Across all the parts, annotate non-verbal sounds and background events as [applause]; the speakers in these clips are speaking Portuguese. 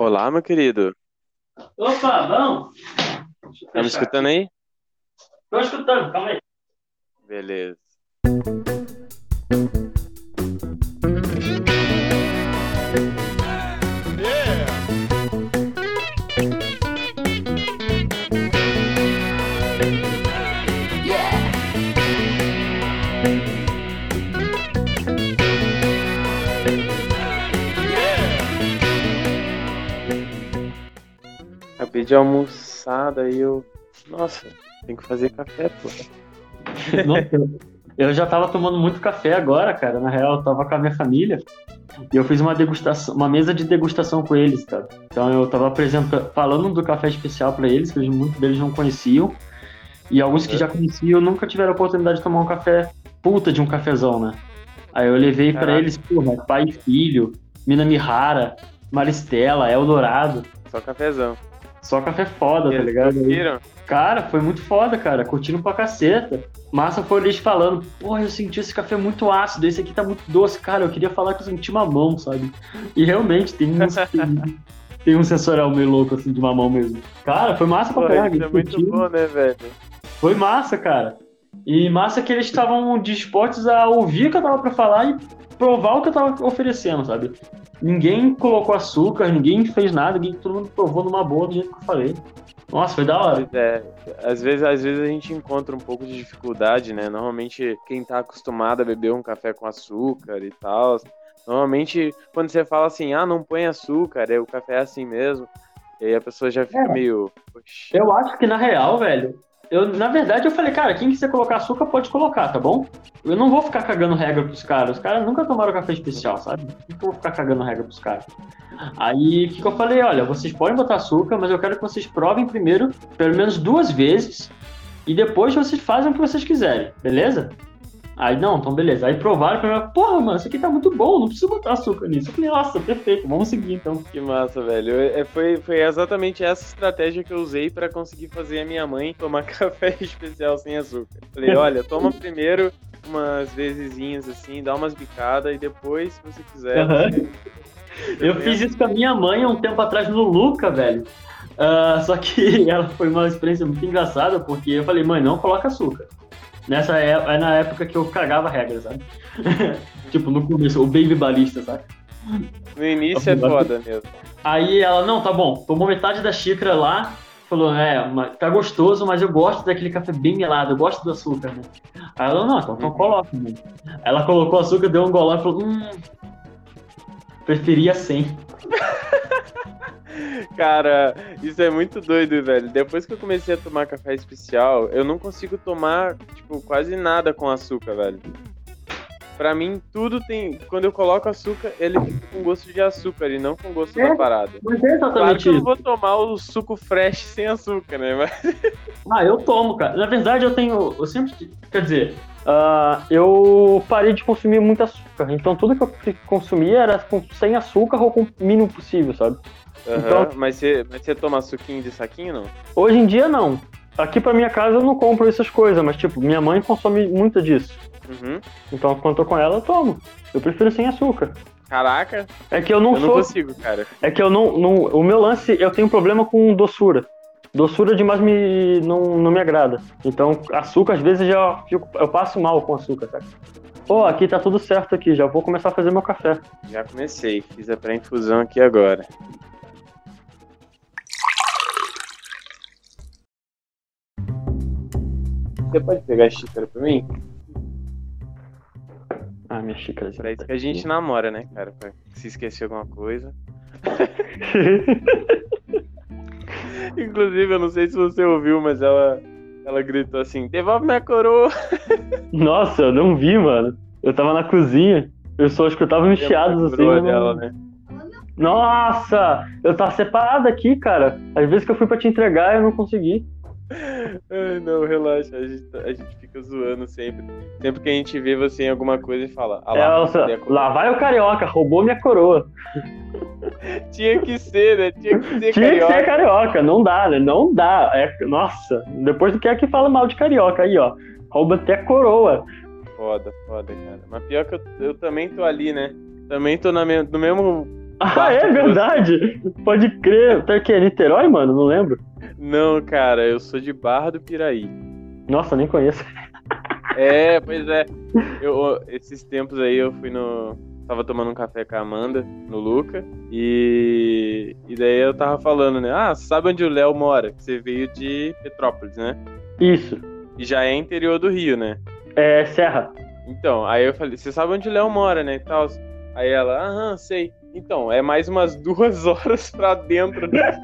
Olá, meu querido. Opa, bom? Tá me escutando aí? Tô escutando, calma aí. Beleza. De almoçar, daí eu. Nossa, tem que fazer café, pô. [laughs] Eu- já tava tomando muito café agora, cara. Na real, eu tava com a minha família. E eu fiz uma degustação, uma mesa de degustação com eles, cara. Então eu tava apresentando, falando do café especial pra eles, que muitos deles não conheciam. E alguns que É. já conheciam nunca tiveram a oportunidade de tomar um café puta de um cafezão, né? Aí eu levei pra Caraca. eles, porra, pai e filho, Mina Mihara, Maristela, Eldorado. Só cafezão. Só café foda, tá ligado? Cara, foi muito foda, cara. Curtindo pra caceta. Massa foi eles falando, porra, eu senti esse café muito ácido, esse aqui tá muito doce. Cara, eu queria falar que eu senti mamão, sabe? E realmente tem um, [laughs] tem, tem um sensorial meio louco, assim, de mamão mesmo. Cara, foi massa pra caralho. é muito bom, né, velho? Foi massa, cara. E massa que eles estavam dispostos a ouvir o que eu tava pra falar e provar o que eu tava oferecendo, sabe? Ninguém colocou açúcar, ninguém fez nada, ninguém, todo mundo provou numa boa do jeito que eu falei. Nossa, foi da hora. É, às vezes, às vezes a gente encontra um pouco de dificuldade, né? Normalmente, quem tá acostumado a beber um café com açúcar e tal, normalmente quando você fala assim, ah, não põe açúcar, é, o café é assim mesmo, e aí a pessoa já fica É. meio. "Poxa, Eu acho que na real, velho, eu, na verdade eu falei, cara, quem quiser colocar açúcar pode colocar, tá bom? Eu não vou ficar cagando regra pros caras. Os caras nunca tomaram café especial, sabe? Por que eu vou ficar cagando regra pros caras? Aí o que, que eu falei? Olha, vocês podem botar açúcar, mas eu quero que vocês provem primeiro, pelo menos duas vezes, e depois vocês fazem o que vocês quiserem, beleza? Aí, não, então beleza. Aí provaram primeiro, porra, mano, isso aqui tá muito bom, não precisa botar açúcar nisso. Eu falei, nossa, perfeito, vamos seguir então. Que massa, velho. Eu- é, foi, foi exatamente essa estratégia que eu usei pra conseguir fazer a minha mãe tomar [laughs] café especial sem açúcar. Falei, olha, toma primeiro umas vezesinhas assim, dá umas bicadas e depois, se você quiser. Aham. você- Eu fiz isso com a minha mãe há um tempo atrás no Luca, velho. Ah, só que [laughs] ela foi uma experiência muito engraçada, porque eu falei, mãe, não coloca açúcar. Nessa é, é na época que eu cagava regra, sabe? [laughs] tipo, no começo, o baby balista, sabe? No início é foda mesmo. Aí ela, não, tá bom, tomou metade da xícara lá, falou, é, tá gostoso, mas eu gosto daquele café bem melado, eu gosto do açúcar, né? Aí ela, não, então, então coloca, mano. Ela colocou açúcar, deu um golão e falou, hum, preferia sem. [laughs] Cara, isso é muito doido, velho. Depois que eu comecei a tomar café especial, eu não consigo tomar, tipo, quase nada com açúcar, velho. Pra mim, tudo tem. Quando eu coloco açúcar, ele fica com gosto de açúcar e não com gosto É. da parada. Mas é Claro exatamente que eu não vou tomar o suco fresh sem açúcar, né? Mas Ah, eu tomo, cara. Na verdade, eu tenho. Eu sempre. Quer dizer, ah, eu parei de consumir muito açúcar. Então, tudo que eu consumia era com, sem açúcar ou com o mínimo possível, sabe? Aham, Então- mas, você, mas você toma suquinho de saquinho, não? Hoje em dia, não. Aqui pra minha casa eu não compro essas coisas, mas, tipo, minha mãe consome muito disso. Uhum. Então, quando eu tô com ela, eu tomo. Eu prefiro sem açúcar. Caraca, É que eu não eu não sou. consigo, cara. É que eu não, não. O meu lance, eu tenho problema com doçura. Doçura demais me, não, não me agrada. Então, açúcar, às vezes, já fico- eu passo mal com açúcar, cara. Pô, aqui tá tudo certo aqui, já vou começar a fazer meu café. Já comecei, fiz a pré-infusão aqui agora. Você pode pegar a xícara pra mim? Ah, minha xícara. Pra isso que a gente namora, né, cara? Pra se esquecer alguma coisa. [laughs] [laughs] Inclusive, eu não sei se você ouviu, mas ela, ela gritou assim: devolve minha coroa. [laughs] Nossa, eu não vi, mano. Eu tava na cozinha, eu só escutava uns chiados assim. Dela, né? Nossa! Eu tava separado aqui, cara. Às vezes que eu fui pra te entregar, eu não consegui. Ai, não, relaxa, a gente, tá- a gente fica zoando sempre. Sempre que a gente vê você em alguma coisa e fala, ah lá, coroa?" lá vai o carioca, roubou minha coroa. [laughs] Tinha que ser, né? Tinha que ser Tinha que carioca. ser carioca, não dá, né? Não dá. É, nossa, depois do que é que fala mal de carioca aí, ó. Rouba até a coroa. Foda, foda, cara. Mas pior que eu, eu também tô ali, né? Também tô na me- no mesmo Ah, é verdade? Pode crer. Tá aqui, é Niterói, mano? Não lembro. Não, cara, eu sou de Barra do Piraí. Nossa, nem conheço. É, pois é. Eu, esses tempos aí eu fui no. Tava tomando um café com a Amanda, no Luca, e. E daí eu tava falando, né? Ah, sabe onde o Léo mora? Você veio de Petrópolis, né? Isso. E já é interior do Rio, né? É Serra. Então, aí eu falei, você sabe onde o Léo mora, né? E tal. Aí ela, aham, sei. Então, é mais umas duas horas pra dentro do. É, [laughs]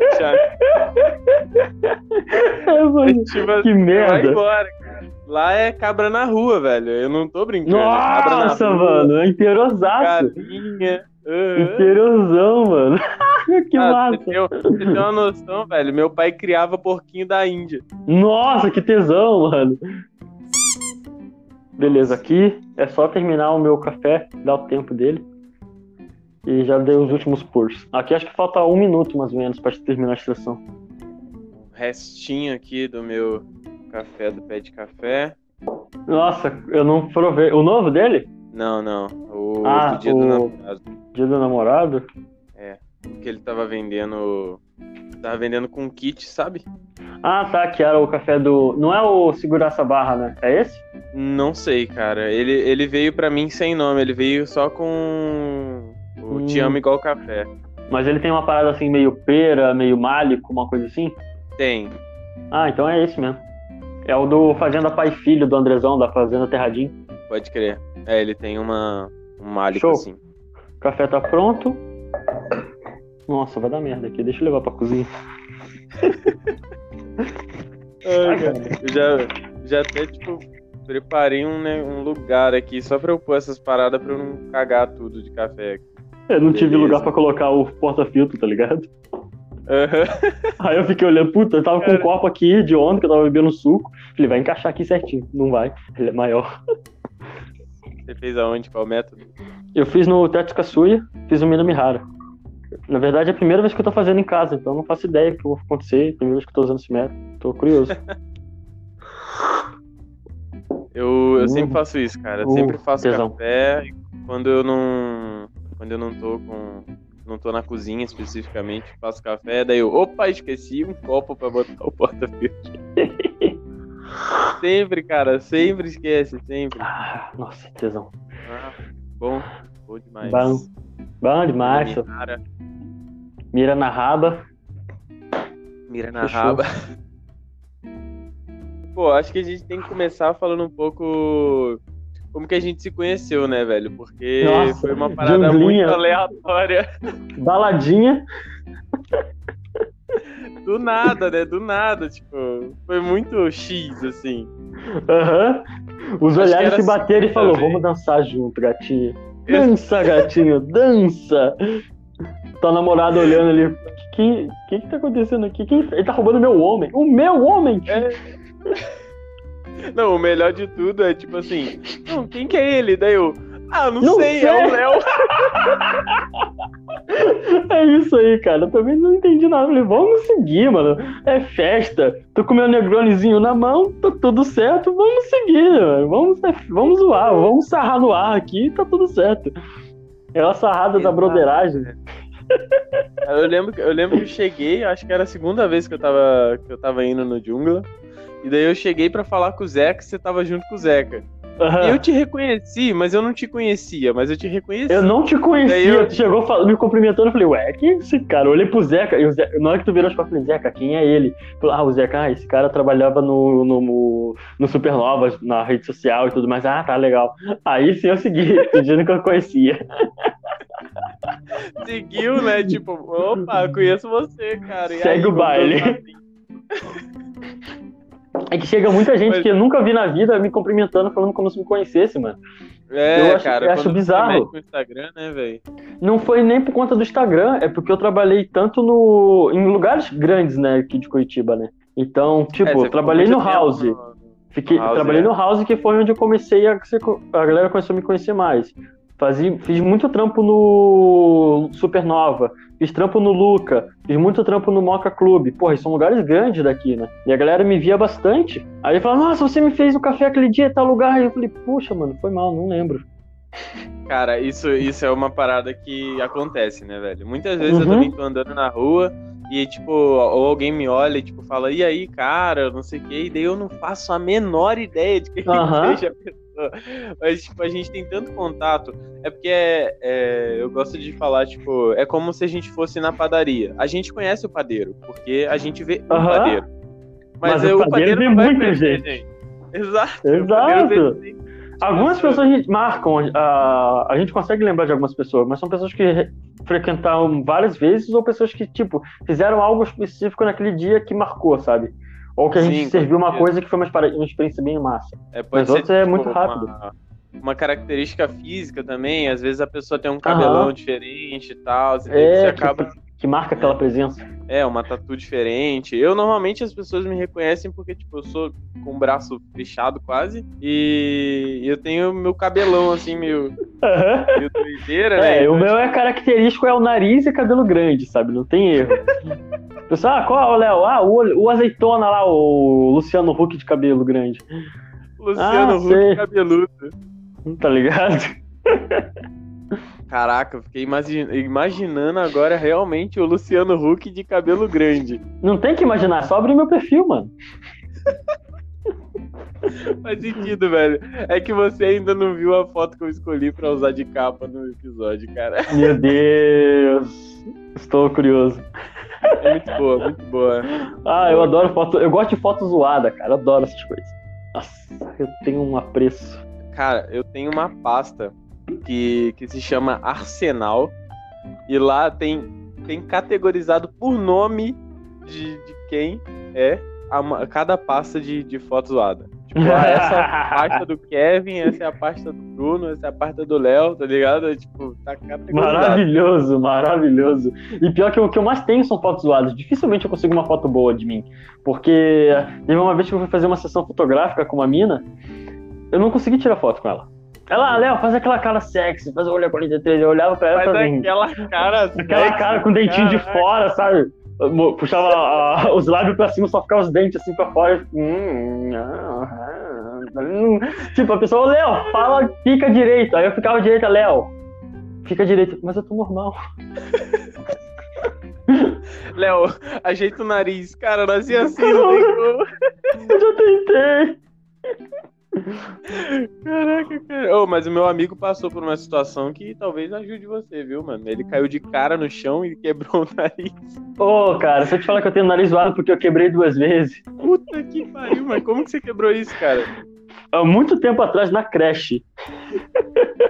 tipo, que merda. Vai embora, cara. Lá é cabra na rua, velho. Eu não tô brincando. É Nossa, é mano, é interiosaço. Carinha. Uhum. Interiozão, mano. [laughs] que ah, massa. Você tem, você tem uma noção, velho. Meu pai criava porquinho da Índia. Nossa, que tesão, mano. Beleza, aqui é só terminar o meu café, dar o tempo dele. E já dei os últimos purs. Aqui acho que falta um minuto mais ou menos para terminar a extração. Restinho aqui do meu café do pé de café. Nossa, eu não provei. O novo dele? Não, não. O ah, do dia o... do namorado. Dia do namorado? É. Que ele tava vendendo. Tava vendendo com kit, sabe? Ah, tá, que era o café do. Não é o Segurança Barra, né? É esse? Não sei, cara. Ele, ele veio para mim sem nome, ele veio só com o hum. Te Amo Igual Café. Mas ele tem uma parada assim, meio pera, meio málico, uma coisa assim? Tem. Ah, então é esse mesmo. É o do Fazenda Pai e Filho, do Andrezão, da Fazenda Terradinho. Pode crer. É, ele tem uma, um málico Show. assim. O café tá pronto. Nossa, vai dar merda aqui. Deixa eu levar pra cozinha. [laughs] Ai, cara. Eu já, já até, tipo, preparei um, né, um lugar aqui só pra eu pôr essas paradas pra eu não cagar tudo de café. Eu não Beleza. tive lugar pra colocar o porta-filtro, tá ligado? Uhum. Aí eu fiquei olhando, puta, eu tava com um copo aqui de onda que eu tava bebendo suco. Falei, vai encaixar aqui certinho. Não vai, ele é maior. Você fez aonde? Qual método? Eu fiz no Teto Katsuya, fiz o Minamihara. Na verdade, é a primeira vez que eu tô fazendo em casa, então não faço ideia do que vai acontecer. Primeira vez que eu tô usando esse método. Tô curioso. [laughs] eu, eu uh, sempre faço isso, cara. Eu uh, sempre faço tesão. café quando eu não. Quando eu não tô com. Não tô na cozinha especificamente, faço café, daí eu, opa, esqueci um copo pra botar o porta-filtro. [laughs] sempre, cara, sempre esquece, sempre. Ah, nossa, tesão. Ah, bom, bom demais. Bom, bom demais. Mira na raba. Mira na Fechou. raba. Pô, acho que a gente tem que começar falando um pouco como que a gente se conheceu, né, velho? Porque Nossa, foi uma parada muito aleatória. Baladinha. [laughs] Do nada, né? Do nada, tipo, foi muito X, assim. Aham. Uhum. Os Acho olhares se bateram assim, e falou, vamos dançar junto, gatinho. Dança, gatinho, dança. Tua namorada olhando ali. O que, que, que tá acontecendo aqui? Quem, ele tá roubando meu homem. O meu homem! É. [laughs] Não, o melhor de tudo é tipo assim, não, quem que é ele? Daí eu, ah, não, não sei, sei, é o Léo. [laughs] [laughs] é isso aí, cara. Eu também não entendi nada. Falei, vamos seguir, mano. É festa. Tô com meu negronezinho na mão, tá tudo certo. Vamos seguir, mano. Vamos, vamos zoar, vamos sarrar no ar aqui, tá tudo certo. É a sarrada Exato. da broderagem. Eu lembro, eu lembro que eu cheguei, acho que era a segunda vez que eu tava, que eu tava indo no Jungla. E daí eu cheguei para falar com o Zeca você tava junto com o Zeca. Uhum. Eu te reconheci, mas eu não te conhecia, mas eu te reconheci. Eu não te conhecia, eu... tu chegou me cumprimentando, eu falei, ué, quem é esse cara? Eu olhei pro Zeca, e o Zeca, na hora que tu virou as costas, eu falei, Zeca, quem é ele? Falei, ah, o Zeca, ah, esse cara trabalhava no, no, no Supernova, na rede social e tudo mais. Ah, tá, legal. Aí sim eu segui, [laughs] fingindo que eu conhecia. Seguiu, né? Tipo, opa, conheço você, cara. E Segue aí, o baile. [laughs] É que chega muita gente Mas... que eu nunca vi na vida me cumprimentando, falando como se me conhecesse, mano. É, eu acho, cara, eu acho bizarro. O Instagram, né, velho? Não foi nem por conta do Instagram, é porque eu trabalhei tanto no em lugares grandes, né, aqui de Curitiba, né? Então, tipo, é, trabalhei no House. No, Fiquei, house, trabalhei é. no House, que foi onde eu comecei a, a galera começou a me conhecer mais. Fazia, fiz muito trampo no Supernova, fiz trampo no Luca, fiz muito trampo no Moca Clube. Porra, são lugares grandes daqui, né? E a galera me via bastante. Aí falava, nossa, você me fez o café aquele dia em tal lugar. E eu falei, puxa, mano, foi mal, não lembro. Cara, isso, isso é uma parada que acontece, né, velho? Muitas vezes eu Uhum. também tô andando na rua e, tipo, ou alguém me olha e, tipo, fala, e aí, cara, não sei o quê, e daí eu não faço a menor ideia de quem Aham. seja a pessoa. [laughs] Mas, tipo, a gente tem tanto contato. É porque é, é, eu gosto de falar, tipo, é como se a gente fosse na padaria. A gente conhece o padeiro, porque a gente vê o Aham. padeiro. Mas, Mas é, o o padeiro padeiro vê muita gente. gente. Exato. o Exato. Algumas Pessoa. pessoas marcam, a, a gente consegue lembrar de algumas pessoas, mas são pessoas que re- frequentaram várias vezes ou pessoas que, tipo, fizeram algo específico naquele dia que marcou, sabe? Ou que a gente Sim, serviu uma coisa que foi uma, experi- uma experiência bem massa. É, Mas outros é tipo, muito rápido. Uma, uma característica física também, às vezes a pessoa tem um cabelão diferente e tal, e É, você acaba. Que marca aquela presença. É, uma tatu diferente. Eu normalmente as pessoas me reconhecem porque, tipo, eu sou com o braço fechado quase. E eu tenho meu cabelão assim, meio, meio doideira, né? É, o Então, meu é característico, é o nariz e cabelo grande, sabe? Não tem erro. [laughs] Pessoal, ah, qual, Léo? Ah, o, o azeitona lá, o Luciano Huck de cabelo grande. Luciano Ah, Huck sei. cabeludo. Tá ligado? [laughs] Caraca, eu fiquei imagi- imaginando agora realmente o Luciano Huck de cabelo grande. Não tem que imaginar, é só abrir meu perfil, mano. [laughs] Faz sentido, velho. É que você ainda não viu a foto que eu escolhi pra usar de capa no episódio, cara. [laughs] Meu Deus. Estou curioso. É muito boa, muito boa. Ah, eu adoro foto. Eu gosto de foto zoada, cara. Adoro essas coisas. Nossa, eu tenho um apreço. Cara, eu tenho uma pasta que, que se chama Arsenal. E lá tem, tem categorizado por nome de, de quem é a cada pasta de, de foto zoada. Tipo, ah, essa é a [laughs] pasta do Kevin, essa é a pasta do Bruno, essa é a pasta do Léo, tá ligado? É, Tipo, tá categorizado. Maravilhoso, maravilhoso. E pior que o que eu mais tenho são fotos zoadas. Dificilmente eu consigo uma foto boa de mim. Porque teve uma vez que eu fui fazer uma sessão fotográfica com uma mina, eu não consegui tirar foto com ela. Ela, Léo, faz aquela cara sexy, faz o olho 43. Eu olhava pra ela Mas falava assim, aquela cara. aquela sexy, cara com o dentinho de caraca. fora, sabe? Puxava a- os lábios pra cima, só ficava os dentes assim pra fora. Hum, ah, ah, hum. Tipo, a pessoa, Léo, fala, fica direito. Aí eu ficava direita, Léo, fica direito. Mas eu tô normal. [laughs] Léo, ajeita o nariz. Cara, nós ia assim, não tem como. Eu já tentei. Caraca, cara. Ô, mas o meu amigo passou por uma situação que talvez ajude você, viu, mano? Ele caiu de cara no chão e quebrou o nariz. Ô, cara, se eu te falar que eu tenho nariz zoado porque eu quebrei duas vezes. Puta que pariu, mas como que você quebrou isso, cara? Há muito tempo atrás, na creche.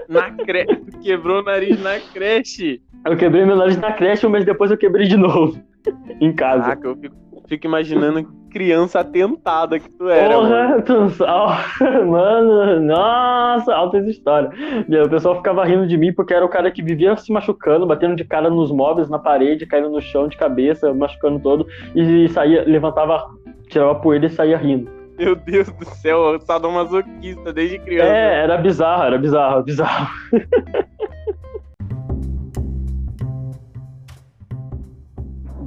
Na creche. Quebrou o nariz na creche. Eu quebrei meu nariz na creche, um mês depois eu quebrei de novo. [laughs] em casa. Caraca, eu fico, fico imaginando criança atentada que tu era. mano. Porra, tu... ah, [laughs] mano, nossa, altas histórias. O pessoal ficava rindo de mim porque era o cara que vivia se machucando, batendo de cara nos móveis, na parede, caindo no chão de cabeça, machucando todo, e saía, levantava, tirava poeira e saía rindo. Meu Deus do céu, sadomasoquista desde criança. É, era bizarro, era bizarro, bizarro. [laughs]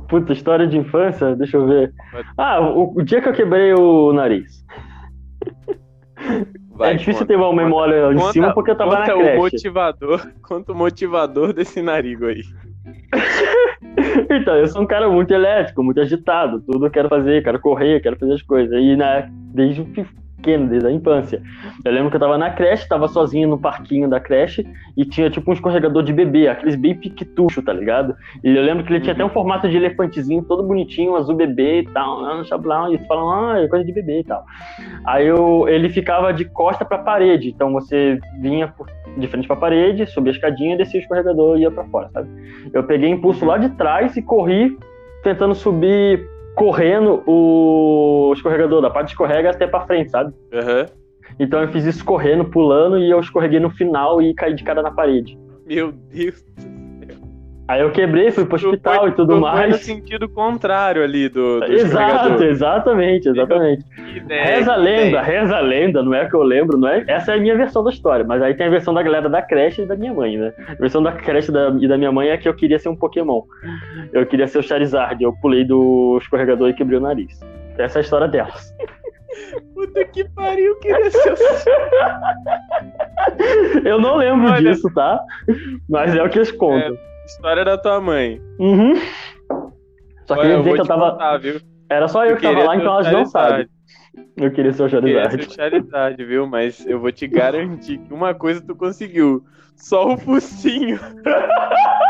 Puta, história de infância, deixa eu ver. Ah, o, o dia que eu quebrei o nariz. Vai, é difícil conta. ter uma memória em Conta- cima porque eu tava na conta o creche. motivador, [laughs] conta o motivador desse narigo aí. [laughs] Então, eu sou um cara muito elétrico, muito agitado. Tudo eu quero fazer, quero correr, quero fazer as coisas. E na, desde pequeno, desde a infância. Eu lembro que eu tava na creche, tava sozinho no parquinho da creche e tinha tipo um escorregador de bebê, aqueles bem piquetucho, tá ligado? E eu lembro que ele tinha até um formato de elefantezinho, todo bonitinho, azul bebê e tal, lá no chablão, e falam, ah, é coisa de bebê e tal. Aí eu, ele ficava de costa pra parede, então você vinha de frente pra parede, subia a escadinha, descia o escorregador e ia pra fora, sabe? Eu peguei impulso lá de trás e corri tentando subir correndo o escorregador, da parte escorrega até pra frente, sabe? Aham. Então eu fiz isso correndo, pulando e eu escorreguei no final e caí de cara na parede. Meu Deus. Aí eu quebrei, fui pro Tu hospital foi- e tudo tu Foi no mais. sentido contrário ali do, do Exato, exatamente, exatamente. Ideia, Reza a lenda, reza a lenda, não é que eu lembro, não é? Essa é a minha versão da história, mas aí tem a versão da galera da creche e da minha mãe, né? A versão da creche da- e da minha mãe é que eu queria ser um Pokémon. Eu queria ser o Charizard, eu pulei do escorregador e quebrei o nariz. Essa é a história delas. [laughs] Puta que pariu, queria ser [laughs] Eu não lembro Olha. disso, tá? Mas é o que eles contam. História da tua mãe. Uhum. Só Olha, queria eu dizer que eu tava. contar, viu? Era só eu, que tava queria lá, ser então elas não sabem. Eu queria ser o Queria Charizard. ser o Charizard, viu? Mas eu vou te garantir que uma coisa tu conseguiu. Só o focinho. [laughs]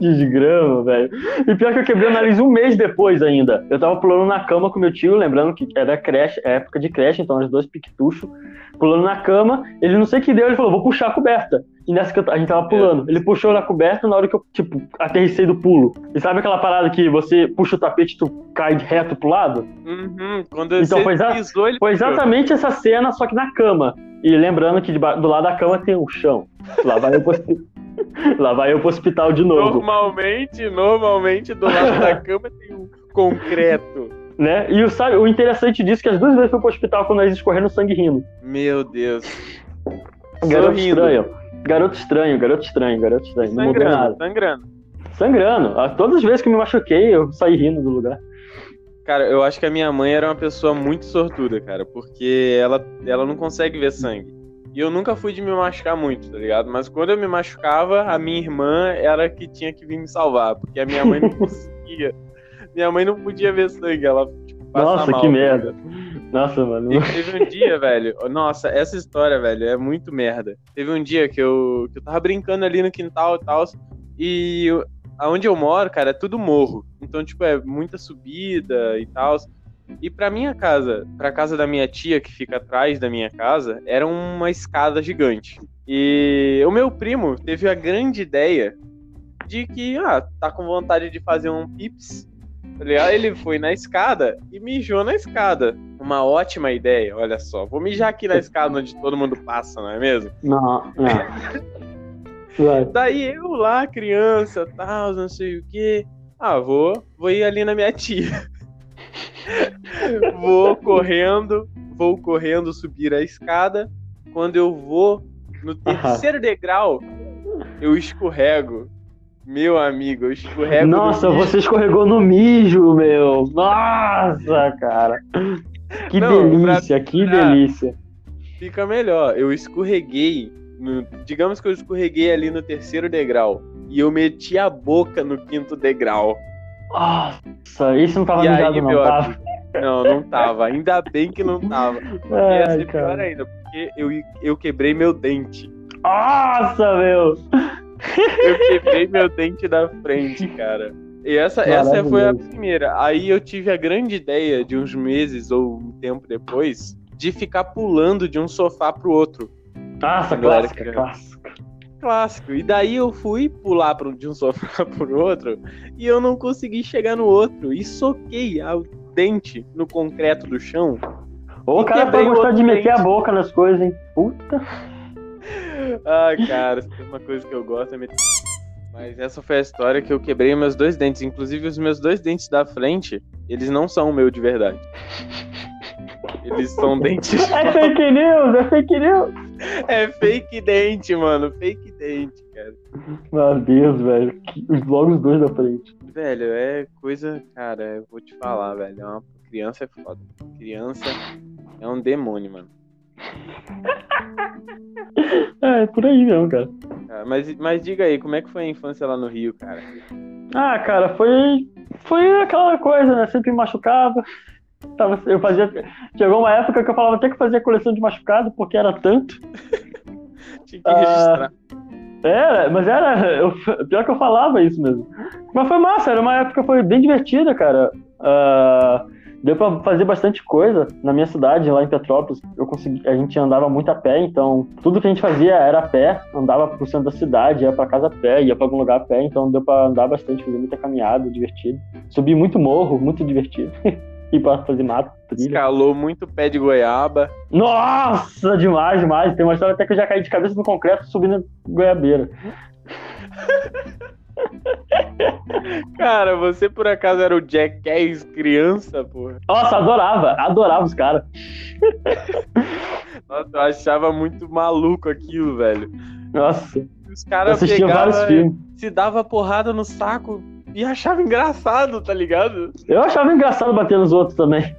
Desgrama, velho. E pior que eu quebrei o nariz um mês depois ainda. Eu tava pulando na cama com meu tio, lembrando que era creche, época de creche, então os dois piquetuchos, pulando na cama. Ele não sei o que deu, ele falou, vou puxar a coberta. E nessa que eu- a gente tava pulando. Ele puxou na coberta na hora que eu, tipo, aterrissei do pulo. E sabe aquela parada que você puxa o tapete e tu cai reto pro lado? Uhum. Quando Então, foi exa- pisou, Foi exatamente essa cena, só que na cama. E lembrando que do lado da cama tem um chão. Lá vai eu pro, [laughs] Lá vai eu pro hospital de novo. Normalmente, normalmente, do lado da cama tem um concreto. [laughs] né? E o, sabe, o interessante disso é que as duas vezes foi pro hospital com o nariz escorrendo sangue rindo. Meu Deus. Garoto Sorrindo. estranho. Garoto estranho, garoto estranho, garoto estranho. Não mudou Sangrando, nada. sangrando. Sangrando. Ah, Todas as vezes que eu me machuquei, eu saí rindo do lugar. Cara, eu acho que a minha mãe era uma pessoa muito sortuda, cara, porque ela, ela não consegue ver sangue. E eu nunca fui de me machucar muito, tá ligado? Mas quando eu me machucava, a minha irmã era que tinha que vir me salvar, porque a minha mãe não [laughs] conseguia. Minha mãe não podia ver sangue, ela tipo, Nossa, mal, que tá merda. ligado? Nossa, mano. E teve um dia, velho. Nossa, essa história, velho, é muito merda. Teve um dia que eu, que eu tava brincando ali no quintal e tal. E aonde eu moro, cara, é tudo morro. Então, tipo, é muita subida e tal. E pra minha casa, pra casa da minha tia, que fica atrás da minha casa, era uma escada gigante. E o meu primo teve a grande ideia de que, ah, tá com vontade de fazer um pips. Tá? Ele foi na escada e mijou na escada. Uma ótima ideia, olha só. Vou mijar aqui na escada onde todo mundo passa, não é mesmo? Não, não. [laughs] Vai. Daí eu lá, criança, tal, não sei o quê. Ah, vou, vou ir ali na minha tia. [laughs] vou correndo, vou correndo subir a escada. Quando eu vou no terceiro degrau, eu escorrego. Meu amigo, eu escorrego. no Nossa, mijo. você escorregou no mijo, meu. Nossa, cara. Que Não, delícia, que pra- delícia. Fica melhor. Eu escorreguei. No- digamos que eu escorreguei ali no terceiro degrau. E eu meti a boca no quinto degrau. Nossa, isso não tava e aí, não, meu tava? Não, não tava. Ainda bem que não tava. Ia Ai, ser pior cara. ainda, porque eu, eu quebrei meu dente. Nossa, meu. Eu quebrei meu dente da frente, cara. E essa, essa foi a primeira. Aí eu tive a grande ideia de uns meses ou um tempo depois de ficar pulando de um sofá pro outro. Nossa, clássica, clássica. Clássico. E daí eu fui pular de um sofá [laughs] pro outro e eu não consegui chegar no outro. E soquei o dente no concreto do chão. Ô, E cara, o gostar de meter dente. a boca nas coisas, hein? Puta. Ai, [laughs] cara, se tem uma coisa que eu gosto é meter. Mas essa foi a história que eu quebrei meus dois dentes. Inclusive, os meus dois dentes da frente, eles não são o meu de verdade. Eles são [laughs] dentes. É fake news, é fake news. É fake dente, mano. Fake dente, cara. Meu Deus, velho. Logo os dois da frente. Velho, é coisa. Cara, eu vou te falar, velho. É uma... Criança é foda. Criança é um demônio, mano. [laughs] É, é por aí mesmo, cara. Cara, Mas, mas diga aí, como é que foi a infância lá no Rio, cara? Ah, cara, foi. Foi aquela coisa, né? Sempre me machucava. Tava, eu fazia. Chegou uma época que eu falava até que fazia coleção de machucado, porque era tanto. [laughs] Tinha que Ah, registrar. Era, mas era. Eu, pior que eu falava isso mesmo. Mas foi massa, era uma época foi bem divertida, cara. Ah, deu pra fazer bastante coisa na minha cidade, lá em Petrópolis. Eu consegui, a gente andava muito a pé, então tudo que a gente fazia era a pé, andava pro centro da cidade, ia pra casa a pé, ia pra algum lugar a pé, então deu pra andar bastante, fazer muita caminhada, divertido. Subi muito morro, muito divertido. [laughs] Ir pra fazer mato, trilha. Escalou muito pé de goiaba. Nossa, demais, demais. Tem uma história até que eu já caí de cabeça no concreto subindo goiabeira. [laughs] Cara, você por acaso era o Jackass criança, porra? Nossa, adorava, adorava os caras. Nossa, eu achava muito maluco aquilo, velho. Nossa, Os caras pegavam, filmes. se dava porrada no saco e achava engraçado, tá ligado? Eu achava engraçado bater nos outros também.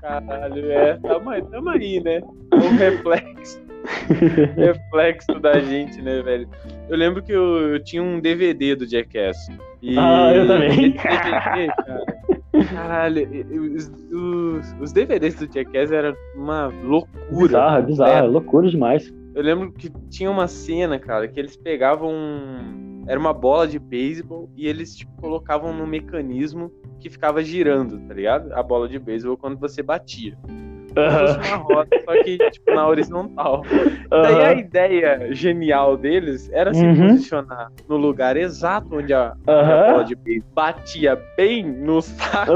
Caralho, é. Tamo aí, tamo aí né? Um reflexo. [laughs] reflexo da gente, né, velho? Eu lembro que eu, eu tinha um DVD do Jackass. E Ah, eu também. [laughs] DVD, cara, caralho, os, os, os DVDs do Jackass eram uma loucura. Bizarro, bizarro, loucura demais. Eu lembro que tinha uma cena, cara, que eles pegavam. um- Era uma bola de beisebol e eles, tipo, colocavam no mecanismo que ficava girando, tá ligado? A bola de beisebol quando você batia. Fosse uma roda, só que, tipo, na horizontal. Daí a ideia genial deles era se Uhum. posicionar no lugar exato onde a, onde a bola de beisebol batia bem no saco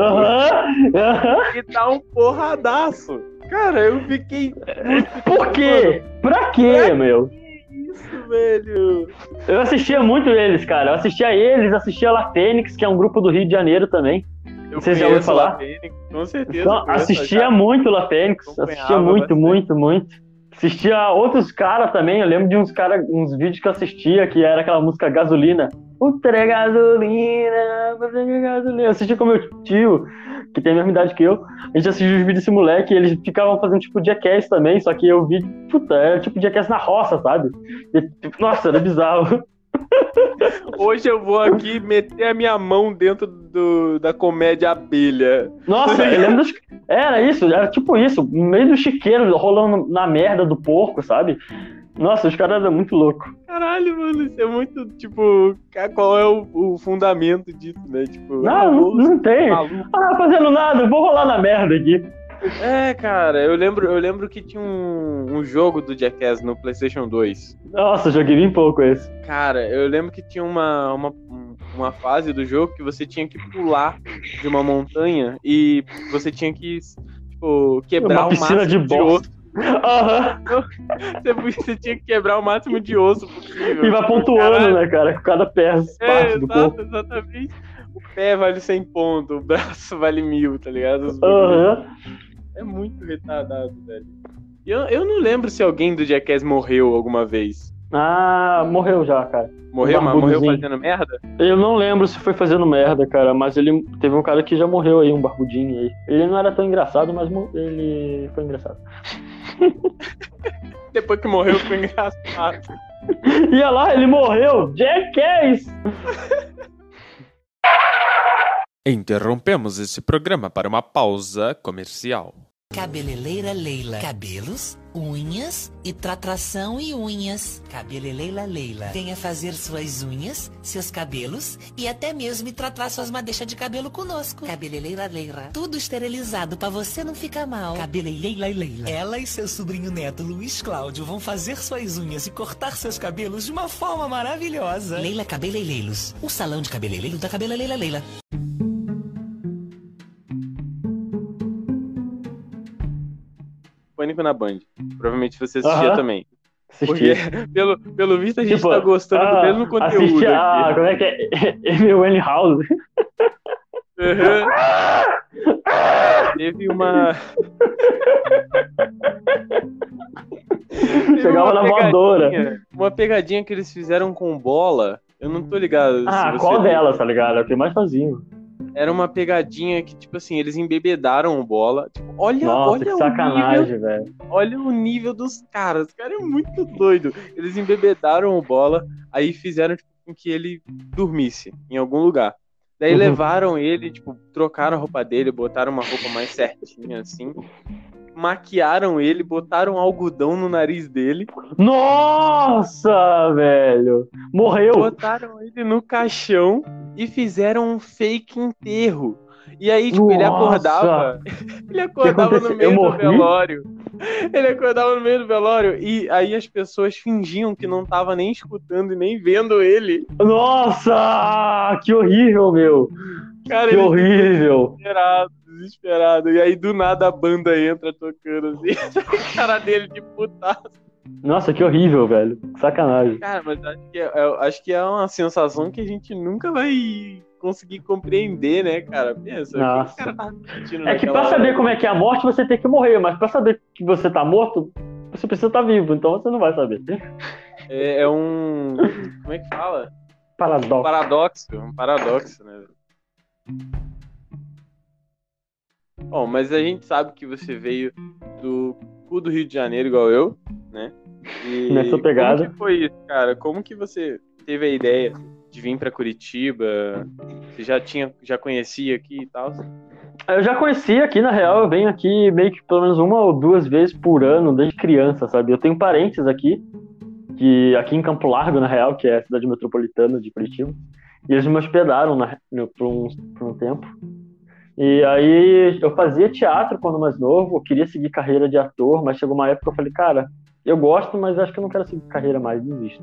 e dar um porradaço. Cara, eu fiquei. Por quê? Pra quê, meu? Isso, velho. Eu assistia muito eles, cara. Eu assistia eles, assistia La Fênix, que é um grupo do Rio de Janeiro também. Eu Vocês já ouviram falar? La Fênix, com certeza. Então, assistia já. muito La Fênix, assistia muito, bastante. muito, muito. Assistia outros caras também. Eu lembro de uns cara, uns vídeos que eu assistia que era aquela música Gasolina. Ultra gasolina, quer gasolina. Eu assistia com meu tio, que tem a mesma idade que eu. A gente assistia os vídeos desse moleque e eles ficavam fazendo tipo Jackass também, só que eu vi, puta, era tipo Jackass na roça, sabe? E, tipo, nossa, era bizarro. [laughs] Hoje eu vou aqui meter a minha mão dentro do, da comédia abelha. Nossa, eu lembro dos... [laughs] Era isso, era tipo isso, no meio do chiqueiro, rolando na merda do porco, sabe? Nossa, os caras eram muito loucos. Caralho, mano, isso é muito, tipo, qual é o, o fundamento disso, né? Tipo, Não, não, vou- não tem. maluco. Ah, fazendo nada, vou rolar na merda aqui. É, cara, eu lembro, eu lembro que tinha um, um jogo do Jackass no PlayStation 2. Nossa, joguei bem pouco esse. Cara, eu lembro que tinha uma, uma, uma fase do jogo que você tinha que pular de uma montanha e você tinha que, tipo, quebrar Uma o máximo de de, osso. Aham. [laughs] Você, você tinha que quebrar o máximo de osso possível. E vai pontuando, Caralho. né, cara? Com cada pé, É, parte do corpo. exatamente. O pé vale 100 pontos, o braço [laughs] vale mil, tá ligado? Aham. É muito retardado, velho. Eu, eu não lembro se alguém do Jackass morreu alguma vez. Ah, morreu já, cara. Morreu, mas morreu fazendo merda? Eu não lembro se foi fazendo merda, cara, mas ele teve um cara que já morreu aí, um barbudinho aí. Ele não era tão engraçado, mas ele foi engraçado. [laughs] Depois que morreu, ficou engraçado. [laughs] Ia lá, ele morreu! Jackass! Interrompemos esse programa para uma pausa comercial. Cabeleleira Leila. Cabelos, unhas e tratação e unhas. Cabeleleira Leila. Venha fazer suas unhas, seus cabelos e até mesmo tratar suas madeixas de cabelo conosco. Cabeleleira Leila. Tudo esterilizado pra você não ficar mal. Cabeleleira Leila. Ela e seu sobrinho neto Luiz Cláudio vão fazer suas unhas e cortar seus cabelos de uma forma maravilhosa. Leila Cabeleireiros. O salão de cabeleireiro da Cabeleleira Leila. Na Band. Provavelmente você assistia Aham. também. Porque, Assistia. [laughs] pelo, pelo visto, a gente Tipo, tá gostando do ah, mesmo conteúdo assistia, ah, aqui. como é que é? [laughs] Amy House. Uhum. Teve uma. [laughs] Teve Chegava na voadora. pegadinha- Uma pegadinha que eles fizeram com bola. Eu não tô ligado. se Ah, você qual lembra. delas, tá ligado? É o que mais faziam. Era uma pegadinha que, tipo assim, eles embebedaram o bola. Tipo, olha, Nossa, olha que o nível sacanagem, velho. Olha o nível dos caras. Os caras é muito doido. Eles embebedaram o bola, aí fizeram tipo, com que ele dormisse em algum lugar. Daí Uhum. levaram ele, tipo, trocaram a roupa dele, botaram uma roupa mais certinha, assim. Maquiaram ele, botaram algodão no nariz dele, Nossa, velho. Morreu. botaram ele no caixão e fizeram um fake enterro. E aí, tipo, ele Nossa. acordava. [laughs] Ele acordava no meio do velório. Ele acordava no meio do velório. E aí as pessoas fingiam que não tava nem escutando e nem vendo ele. Nossa, que horrível, meu. Cara, Que ele horrível. Desesperado. E aí do nada a banda entra tocando assim. [laughs] [laughs] a cara dele de putaço. Nossa, que horrível, velho. Sacanagem. Cara, mas acho que é, eu acho que é uma sensação que a gente nunca vai conseguir compreender, né, cara? Pensa, Nossa. o que tá É que pra saber hora? como é que é a morte, você tem que morrer. Mas pra saber que você tá morto, você precisa estar vivo. Então você não vai saber. É, é um. Como é que fala? Paradoxo. paradoxo, um paradoxo, né? Bom, mas a gente sabe que você veio do cu do Rio de Janeiro igual eu, né? E [laughs] Nessa pegada. Como que foi isso, cara? Como que você teve a ideia de vir pra Curitiba? Você já tinha, já conhecia aqui e tal? Eu já conheci aqui, na real, eu venho aqui meio que pelo menos uma ou duas vezes por ano, desde criança, sabe? Eu tenho parentes aqui, que aqui em Campo Largo, na real, que é a cidade metropolitana de Curitiba, e eles me hospedaram na, no, por, um, por um tempo. E aí eu fazia teatro quando mais novo, eu queria seguir carreira de ator, mas chegou uma época que eu falei, cara, eu gosto, mas acho que eu não quero seguir carreira mais, desisto.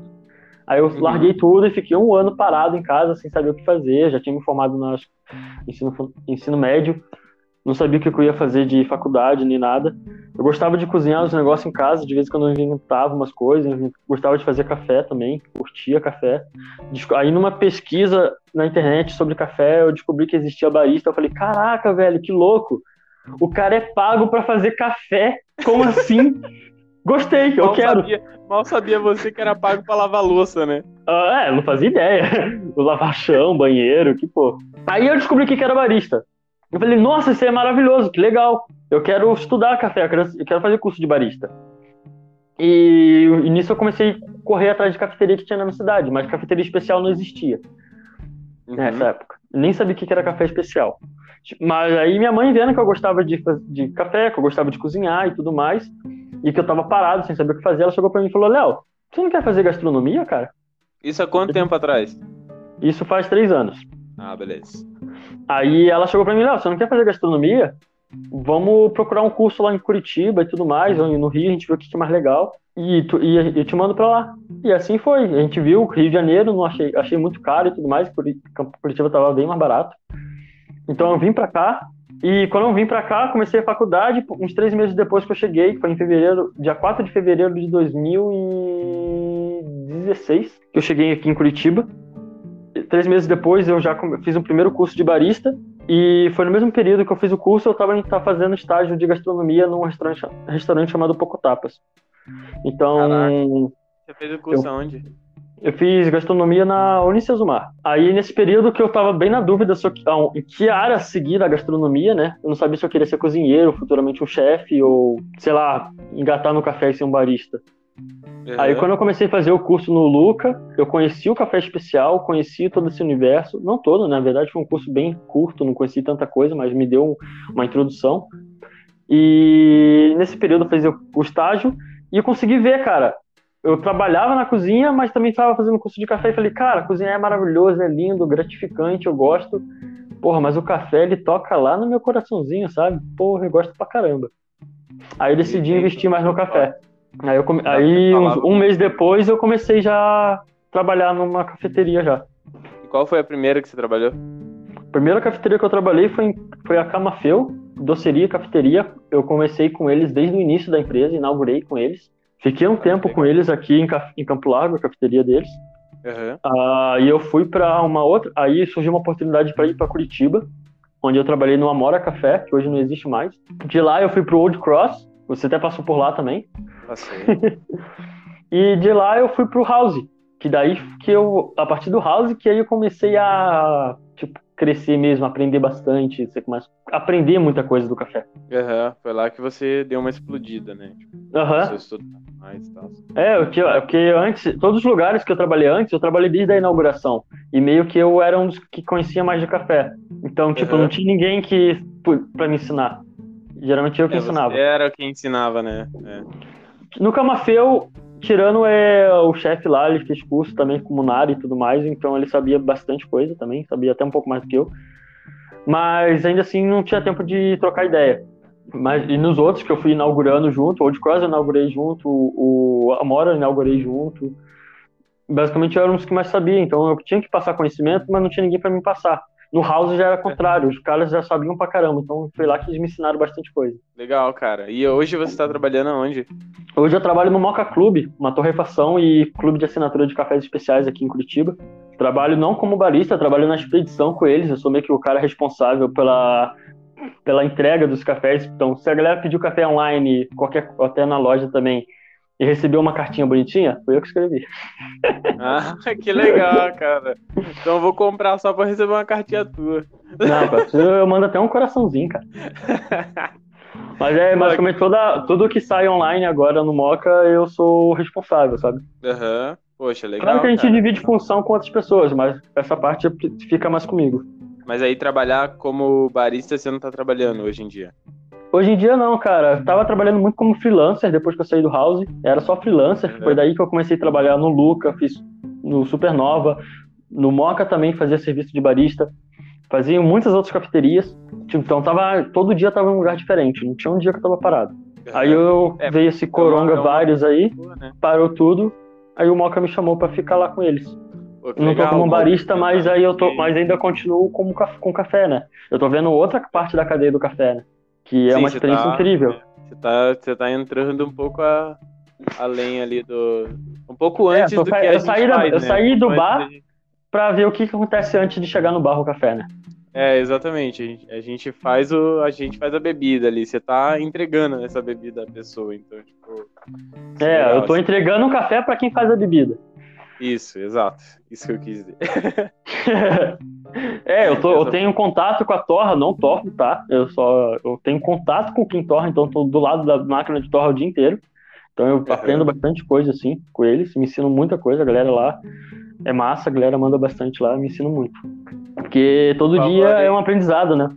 Aí eu Uhum. larguei tudo e fiquei um ano parado em casa sem saber o que fazer. Já tinha me formado no ensino, ensino médio, não sabia o que eu ia fazer de faculdade nem nada. Eu gostava de cozinhar os negócios em casa, de vez em quando eu inventava umas coisas, eu gostava de fazer café também, curtia café. Aí numa pesquisa na internet sobre café, eu descobri que existia barista. Eu falei, caraca, velho, que louco! O cara é pago pra fazer café? Como [laughs] assim? Gostei, eu mal quero. Sabia, mal sabia você que era pago pra lavar louça, né? Ah, é, não fazia ideia. O [laughs] lavar chão, banheiro, que pô. Aí eu descobri que era barista. Eu falei, nossa, isso é maravilhoso, que legal. Eu quero estudar café, eu quero, eu quero fazer curso de barista. E, e nisso eu comecei a correr atrás de cafeteria que tinha na minha cidade, mas cafeteria especial não existia Uhum. nessa época. Nem sabia o que era café especial. Mas aí minha mãe vendo que eu gostava de, de café, que eu gostava de cozinhar e tudo mais, e que eu tava parado sem saber o que fazer, ela chegou pra mim e falou: Léo, você não quer fazer gastronomia, cara? Isso há quanto tempo atrás? Isso faz três anos. Ah, beleza. Aí ela chegou pra mim, Léo, você não quer fazer gastronomia? Vamos procurar um curso lá em Curitiba e tudo mais, ou no Rio, a gente vê o que é mais legal. E, tu- e eu te mando pra lá. E assim foi. A gente viu Rio de Janeiro, não achei, achei muito caro e tudo mais. Curi- Curitiba tava bem mais barato. Então eu vim pra cá. E quando eu vim pra cá, comecei a faculdade. Uns três meses depois que eu cheguei, que foi em fevereiro, dia 4 de fevereiro de 2016, que eu cheguei aqui em Curitiba. Três meses depois eu já fiz um primeiro curso de barista. E foi no mesmo período que eu fiz o curso, eu estava fazendo estágio de gastronomia num restaurante, restaurante chamado Poco Tapas. Então, Caraca. Você fez o curso aonde? eu fiz gastronomia na Unicesumar. Aí, nesse período que eu tava bem na dúvida eu, ah, em que área seguir a gastronomia, né? Eu não sabia se eu queria ser cozinheiro, futuramente um chefe, ou, sei lá, engatar no café e ser um barista. Aí, Uhum. quando eu comecei a fazer o curso no Luca, eu conheci o café especial, conheci todo esse universo. Não todo, na verdade, foi um curso bem curto, não conheci tanta coisa, mas me deu um- uma introdução. E nesse período eu fiz o estágio e eu consegui ver, cara. Eu trabalhava na cozinha, mas também estava fazendo curso de café e falei, cara, cozinhar é maravilhoso, é lindo, gratificante, eu gosto. Porra, mas o café ele toca lá no meu coraçãozinho, sabe? Porra, eu gosto pra caramba. Aí eu decidi investir mais no café. Aí, eu come... Aí uns- um mês depois eu comecei já a trabalhar numa cafeteria já. E qual foi a primeira que você trabalhou? A primeira cafeteria que eu trabalhei foi, em- foi a Camafeu, doceria, cafeteria. Eu comecei com eles desde o início da empresa, inaugurei com eles. Fiquei um tempo com eles aqui em, em Campo Largo, a cafeteria deles. Uhum. Aí eu fui para uma outra. Aí surgiu uma oportunidade para ir para Curitiba, onde eu trabalhei no Amora Café, que hoje não existe mais. De lá eu fui pro Old Cross, você até passou por lá também. [laughs] Passei. E de lá eu fui pro House, que daí que eu, a partir do House, que aí eu comecei a, tipo, crescer mesmo, aprender bastante, você começa a aprender muita coisa do café. Aham. Foi lá que você deu uma explodida, né? Tipo, Aham. Você estudou mais tal. É, o que, o que antes, todos os lugares que eu trabalhei antes, eu trabalhei desde a inauguração. E meio que eu era um dos que conhecia mais de café. Então, tipo, Uhum. não tinha ninguém que para me ensinar. Geralmente eu que É, ensinava. você era quem ensinava, né? É. No Camafeu, tirando é, o chefe lá, ele fez curso também com Munari e tudo mais, então ele sabia bastante coisa também, sabia até um pouco mais do que eu. Mas ainda assim não tinha tempo de trocar ideia. Mas, e nos outros que eu fui inaugurando junto, o Old Cross eu inaugurei junto, o Amora eu inaugurei junto. Basicamente eu era um dos que mais sabia, então eu tinha que passar conhecimento, mas não tinha ninguém para me passar. No House já era contrário, os caras já sabiam pra caramba, então foi lá que eles me ensinaram bastante coisa. Legal, cara. E hoje você tá trabalhando aonde? Hoje eu trabalho no Moca Clube, uma torrefação e clube de assinatura de cafés especiais aqui em Curitiba. Trabalho não como barista, trabalho na expedição com eles. Eu sou meio que o cara responsável pela, pela entrega dos cafés. Então, se a galera pediu café online, qualquer, até na loja também, e recebeu uma cartinha bonitinha, foi eu que escrevi. Ah, que legal, cara. Então eu vou comprar só pra receber uma cartinha tua. Não, cara, eu mando até um coraçãozinho, cara. Mas é basicamente toda, tudo que sai online agora no Moca, eu sou o responsável, sabe? Aham. Poxa, legal. Claro que a gente cara. divide função com outras pessoas, mas essa parte fica mais comigo. Mas aí trabalhar como barista você não tá trabalhando hoje em dia. Hoje em dia não, cara. Eu tava trabalhando muito como freelancer depois que eu saí do House. Era só freelancer. Uhum. Foi daí que eu comecei a trabalhar no Luca, fiz no Supernova. No Moca também fazia serviço de barista. Fazia muitas outras cafeterias. Tipo, Então tava, todo dia tava em um lugar diferente. Não tinha um dia que eu tava parado. Aí eu É, veio esse coronga é uma- vários aí, né? parou tudo. Aí o Moca me chamou pra ficar lá com eles. Pô, não tô como mano. barista, mas aí eu tô, mas ainda continuo como com café, né? Eu tô vendo outra parte da cadeia do café, né? Que é Sim, uma experiência tá- incrível. Você tá, você tá entrando um pouco a, além ali do. Um pouco É, antes tô do que a eu saí da- eu né? saí do Antes bar- gente- Pra ver o que, que acontece antes de chegar no bar o café, né? É, exatamente. A gente, a gente faz o. A gente faz a bebida ali. Você tá entregando essa bebida à pessoa. Então, tipo. É, legal, eu tô assim. entregando o café pra quem faz a bebida. Isso, exato. Isso que eu quis dizer. [laughs] é, eu, tô, eu tenho contato com a torra, não torro, tá? Eu só eu tenho contato com quem torra, então eu tô do lado da máquina de torra o dia inteiro. Então eu aprendo bastante coisa assim com eles, me ensinam muita coisa, a galera lá é massa, a galera manda bastante lá, me ensina muito. Porque todo dia é um aprendizado, né?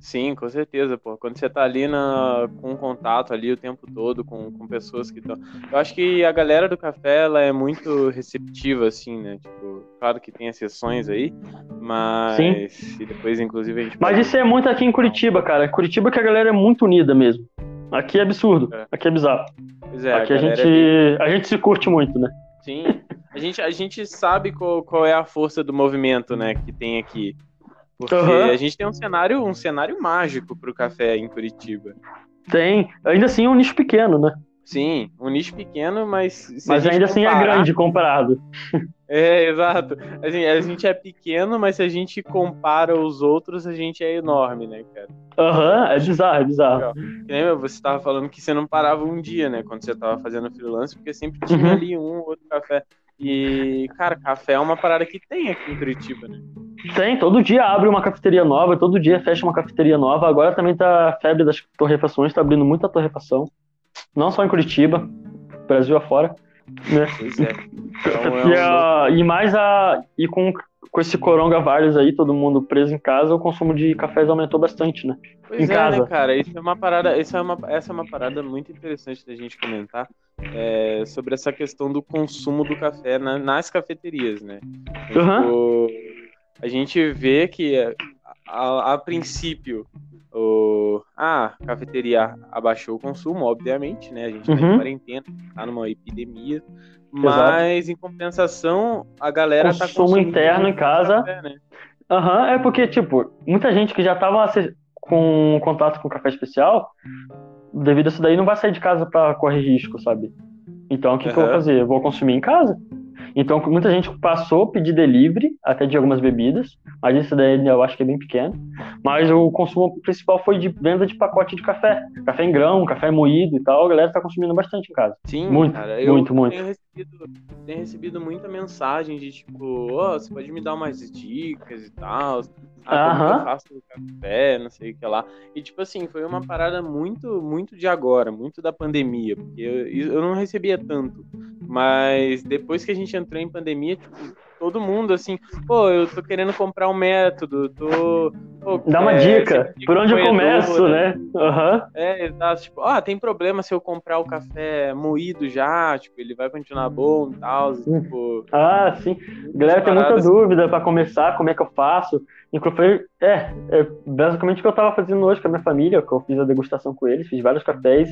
Sim, com certeza, pô. Quando você tá ali na, com contato ali o tempo todo com, com pessoas que estão. Eu acho que a galera do café ela é muito receptiva, assim, né? Tipo, claro que tem exceções aí, mas. E depois, inclusive, a gente. Mas isso é muito aqui em Curitiba, cara. Curitiba que a galera é muito unida mesmo. Aqui é absurdo, É. aqui é bizarro. Pois é, aqui a, galera gente, é bem- a gente se curte muito, né? Sim. A gente, a gente sabe qual, qual é a força do movimento, né, que tem aqui. Porque Aham. a gente tem um cenário, um cenário mágico pro café em Curitiba. Tem, ainda assim é um nicho pequeno, né? Sim, um nicho pequeno, mas. Mas ainda assim é comparar- grande comparado. [laughs] É, exato. Assim, a gente é pequeno, mas se a gente compara os outros, a gente é enorme, né, cara? Aham, é bizarro, é bizarro. Nem você tava falando que você não parava um dia, né, quando você tava fazendo freelance, porque sempre tinha Uhum. ali um ou outro café. E, cara, café é uma parada que tem aqui em Curitiba, né? Tem, todo dia abre uma cafeteria nova, todo dia fecha uma cafeteria nova. Agora também tá a febre das torrefações, tá abrindo muita torrefação. Não só em Curitiba, Brasil afora. Né? Pois é. Então, é [laughs] e, um a- e mais a. E com, com esse coronavírus aí, todo mundo preso em casa, o consumo de cafés aumentou bastante, né? Pois em é, casa. né, cara? Isso é uma parada, isso é uma, essa é uma parada muito interessante da gente comentar é, sobre essa questão do consumo do café na- nas cafeterias, né? Tipo, a gente vê que a, a- princípio o, a cafeteria abaixou o consumo, obviamente, né? A gente tá em Uhum. quarentena, tá numa epidemia. Mas, em compensação, a galera tá Consumo consumindo interno em casa. café, né? Aham, é porque, tipo, muita gente que já tava ace- com contato com café especial, devido a isso daí, não vai sair de casa pra correr risco, sabe? Então, o que, que eu vou fazer? Eu vou consumir em casa. Então, muita gente passou a pedir delivery, até de algumas bebidas, mas isso daí eu acho que é bem pequeno. Mas o consumo principal foi de venda de pacote de café. Café em grão, café moído e tal, a galera tá consumindo bastante em casa. Sim, Muito, cara, muito, muito. Recebido, tenho recebido muita mensagem de tipo, ó, você pode me dar umas dicas e tal. Ah, como eu faço o café, não sei o que lá. E tipo assim, foi uma parada muito, muito de agora, muito da pandemia, porque eu, eu não recebia tanto. Mas depois que a gente entrou em pandemia, tipo, todo mundo assim, pô, eu tô querendo comprar um método, tô. pô, Dá uma é, dica, por onde eu começo, né? Aham. é, exato. Tipo, ah, tem problema se eu comprar o café moído já, tipo, ele vai continuar bom e tal. Tipo, Ah, sim. Galera tem muita dúvida pra começar, como é que eu faço. Inclusive, é, é basicamente o que eu tava fazendo hoje com a minha família, que eu fiz a degustação com eles, fiz vários cafés.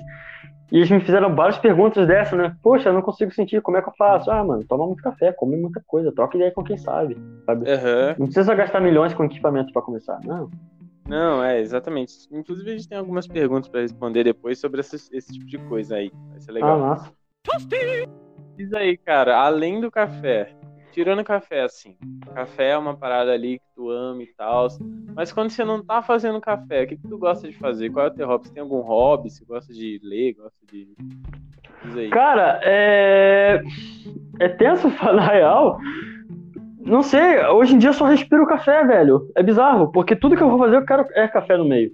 E eles me fizeram várias perguntas dessa, né? Poxa, eu não consigo sentir, como é que eu faço? Ah, mano, toma muito café, come muita coisa, troca ideia com quem sabe, sabe? aham. Não precisa gastar milhões com equipamento pra começar, não. Não, é, exatamente. Inclusive, a gente tem algumas perguntas pra responder depois sobre esse, esse tipo de coisa aí. Vai ser Ah, legal. massa. Diz aí, cara, além do café, tirando café, assim, café é uma parada ali que tu ama e tal, mas quando você não tá fazendo café, o que, que tu gosta de fazer? Qual é o teu hobby? Você tem algum hobby? Você gosta de ler? Gosta de. Cara, é. É tenso [laughs] falar real. Não sei, hoje em dia eu só respiro café, velho. É bizarro, porque tudo que eu vou fazer eu quero é café no meio.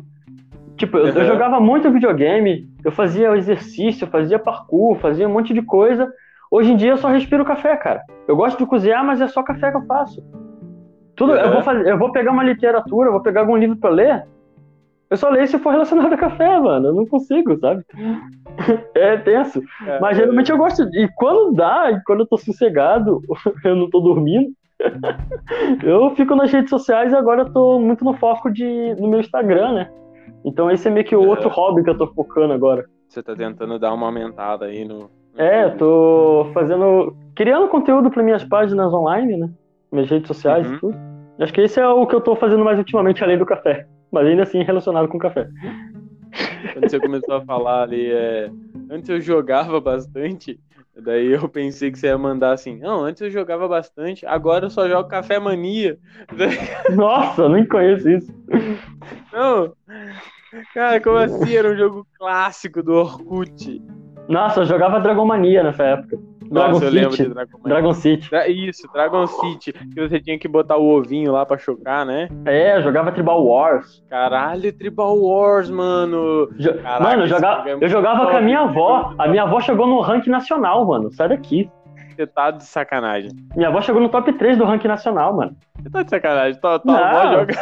Tipo, eu, eu Uhum. jogava muito videogame, eu fazia exercício, eu fazia parkour, fazia um monte de coisa. Hoje em dia eu só respiro café, cara. Eu gosto de cozinhar, mas é só café que eu faço. Tudo, eu, Uhum. vou fazer, eu vou pegar uma literatura, vou pegar algum livro pra ler. Eu só leio se for relacionado a café, mano. Eu não consigo, sabe? [laughs] É tenso. Mas geralmente eu gosto. E quando dá, e quando eu tô sossegado, [laughs] eu não tô dormindo, [laughs] eu fico nas redes sociais e agora eu tô muito no foco de, no meu Instagram, né? Então esse é meio que o É. outro hobby que eu tô focando agora. Você tá tentando dar uma aumentada aí no. É, eu tô fazendo. criando conteúdo para minhas páginas online, né? Minhas redes sociais Uhum. e tudo. Acho que esse é o que eu tô fazendo mais ultimamente, além do café. Mas ainda assim relacionado com café. Quando você começou a falar ali, é... antes eu jogava bastante, daí eu pensei que você ia mandar assim, não, antes eu jogava bastante, agora eu só jogo Café Mania. [laughs] Nossa, nem conheço isso. Não, cara, como assim? Era um jogo clássico do Orkut. Nossa, eu jogava Dragomania nessa época. Dragon Nossa, eu lembro City. de Dragon. Dragon City. Isso, Dragon City, que você tinha que botar o ovinho lá pra chocar, né? É, eu jogava Tribal Wars. Caralho, Tribal Wars, mano. Jo- Caraca, mano, eu jogava, é eu jogava com a minha avó. A minha avó chegou no ranking nacional, mano. Sai daqui. Você tá de sacanagem. Minha avó chegou no top 3 do ranking nacional, mano. Você tá de sacanagem. Tua, tua Não. avó joga.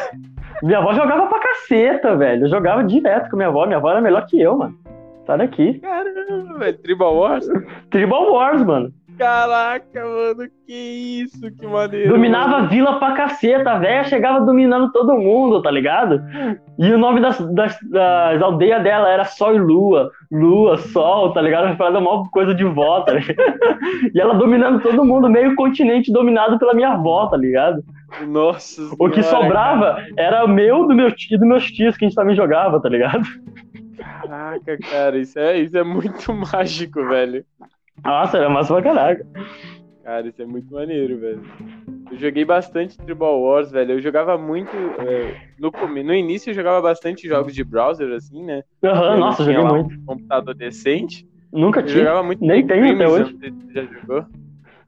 Minha avó jogava pra caceta, velho. Eu jogava direto com minha avó. Minha avó era melhor que eu, mano. Sai daqui. Caramba, velho. Tribal Wars? [laughs] Tribal Wars, mano. Caraca, mano, que isso, que maneiro. Dominava a mano. vila pra caceta. A véia chegava dominando todo mundo, tá ligado? E o nome das, das, das aldeias dela era Sol e Lua. Lua, Sol, tá ligado? Falando uma coisa de vó, tá ligado? [laughs] E ela dominando todo mundo, meio continente dominado pela minha avó, tá ligado? Nossa O que sobrava era meu do meu tio e dos meus tios que a gente também jogava, tá ligado? Caraca, cara, isso é, isso é muito [laughs] mágico, velho. Nossa, era massa pra caraca. Cara, isso é muito maneiro, velho. Eu joguei bastante Tribal Wars, velho. Eu jogava muito. é, no, no início eu jogava bastante jogos de browser, assim, né? Aham, nossa, tinha joguei lá muito. Um computador decente. Nunca Eu tive. jogava muito Nem tenho até hoje. Você já jogou?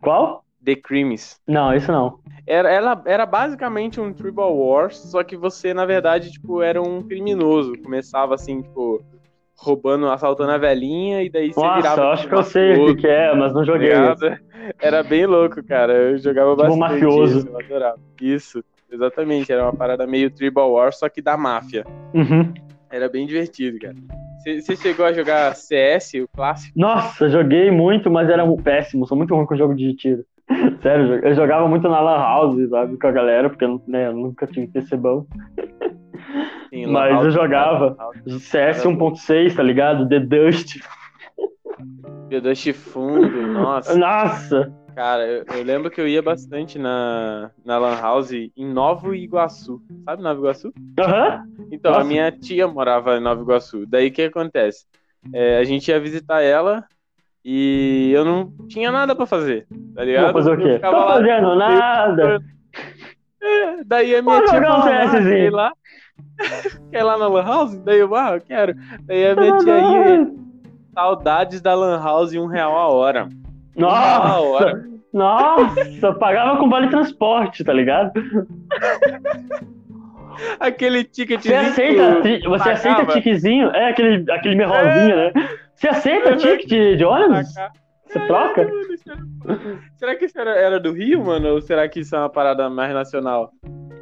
Qual? The Crimes. Não, isso não. Era, ela, era basicamente um Tribal Wars, só que você, na verdade, tipo, era um criminoso. Começava assim, tipo, roubando, assaltando a velhinha, e daí você Nossa, virava. eu acho que eu sei o que, é, mas não joguei. ligado? [laughs] Era bem louco, cara. Eu jogava Tipo bastante. mafioso. Isso, eu adorava. Isso, exatamente. Era uma parada meio Tribal Wars, só que da máfia. Uhum. Era bem divertido, cara. Você você chegou a jogar CS, o clássico? Nossa, joguei muito, mas era péssimo. Sou muito ruim com jogo de tiro. [laughs] Sério, eu jogava muito na Lan House, sabe, com a galera, porque né, eu nunca tinha PC bom. Sim, Mas House, eu jogava. CS 1.6, tá ligado? The Dust. Dust Fundo, nossa. Nossa! Cara, eu, eu lembro que eu ia bastante na, na Lan House em Nova Iguaçu. Sabe Nova Iguaçu? Aham. Então, a Nossa. minha tia morava em Nova Iguaçu. Daí o que acontece? É, a gente ia visitar ela e eu não tinha nada pra fazer, tá ligado? Vou fazer o quê? Tô lá, fazendo nada. É, daí a minha Vou tia jogar um ah, CSzinho." quer ir lá? [laughs] quer lá na Lan House? Daí eu, ah, eu quero. Daí a minha tia ia, saudades da Lan House, um real a hora. Real a Nossa! hora. Nossa, pagava com vale transporte, tá ligado? [laughs] [laughs] Aquele ticket Você aceita, você aceita tiquezinho? É aquele, aquele meio rosinha, né? Você aceita ticket de ônibus? Você troca? Será que isso era, era do Rio, mano? Ou será que isso é uma parada mais nacional?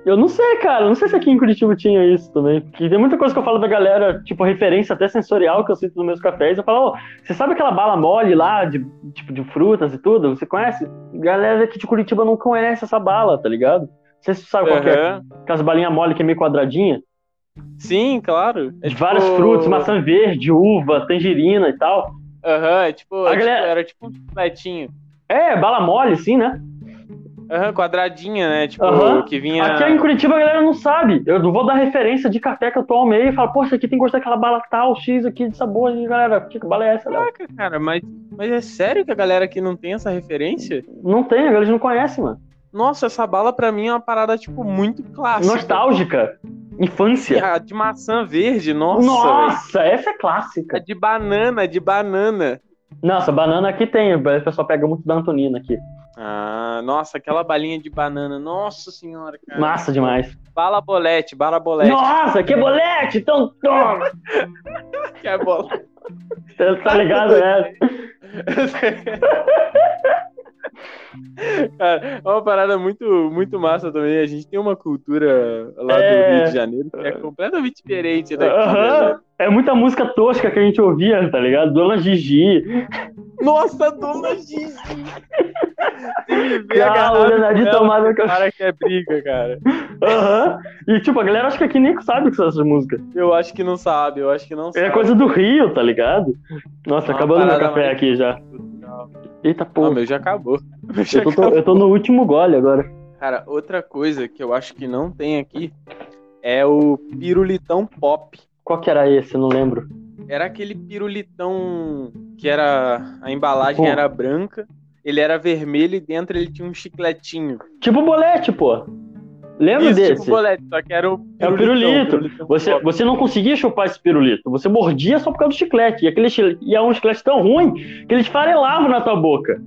Eu não sei, cara. Não sei se aqui em Curitiba tinha isso também. Porque tem muita coisa que eu falo da galera, tipo, referência até sensorial que eu sinto nos meus cafés. Eu falo, ô, você sabe aquela bala mole lá, de, tipo, de frutas e tudo? Você conhece? Galera aqui de Curitiba não conhece essa bala, tá ligado? Não tu sabe qual que é. Aquelas balinhas mole que é meio quadradinha. Sim, claro. É De vários frutos, maçã verde, uva, tangerina e tal. Aham, é tipo, A é tipo- galera- era tipo um chicletinho. É, bala mole, sim, né? Aham, quadradinha, né? Tipo, Aham. que vinha. Aqui em Curitiba a galera não sabe. Eu vou dar referência de café que eu tomo aí e falo, poxa, aqui tem gosto daquela bala tal, X aqui de sabor. E galera, que bala é essa? Caraca, cara, mas, mas é sério que a galera aqui não tem essa referência? Não tem, a galera não conhece, mano. Nossa, essa bala pra mim é uma parada, tipo, muito clássica. Nostálgica. Infância. A de maçã verde, nossa. Nossa, essa é A clássica. de banana, de banana. Nossa, banana aqui tem, o pessoal pega muito da Antonina aqui. Ah, nossa, aquela balinha de banana. Nossa senhora, cara. Massa demais. Bala bolete, bala bolete. Nossa, que bolete! Então toma! [laughs] Que é bola. Você tá ligado, né? [laughs] [laughs] Cara, é uma parada muito, muito massa também. A gente tem uma cultura lá do É. Rio de Janeiro que é completamente diferente daqui. Né? É muita música tosca que a gente ouvia, tá ligado? Dona Gigi. Nossa, dona Gigi! Cara, com de tomada que eu- Cara, que é briga, cara. Aham. E tipo, a galera acho que aqui nem sabe o que são essas músicas. Eu acho que não sabe, eu acho que não sabe. É coisa do Rio, tá ligado? Nossa, Uma acabando meu café mais- aqui já. Eita Ah, porra. meu já acabou. [laughs] Meu já eu, tô, acabou. eu tô no último gole agora. Cara, outra coisa que eu acho que não tem aqui é o pirulitão pop. Qual que era esse? Eu não lembro. Era aquele pirulitão que era. A embalagem Pô. era branca, ele era vermelho e dentro ele tinha um chicletinho. Tipo bolete, pô. Lembra Isso, desse? tipo bolete, só que era o É o pirulito. Você, você não conseguia chupar esse pirulito. Você mordia só por causa do chiclete. E, aquele, e é um chiclete tão ruim que ele esfarelava na tua boca.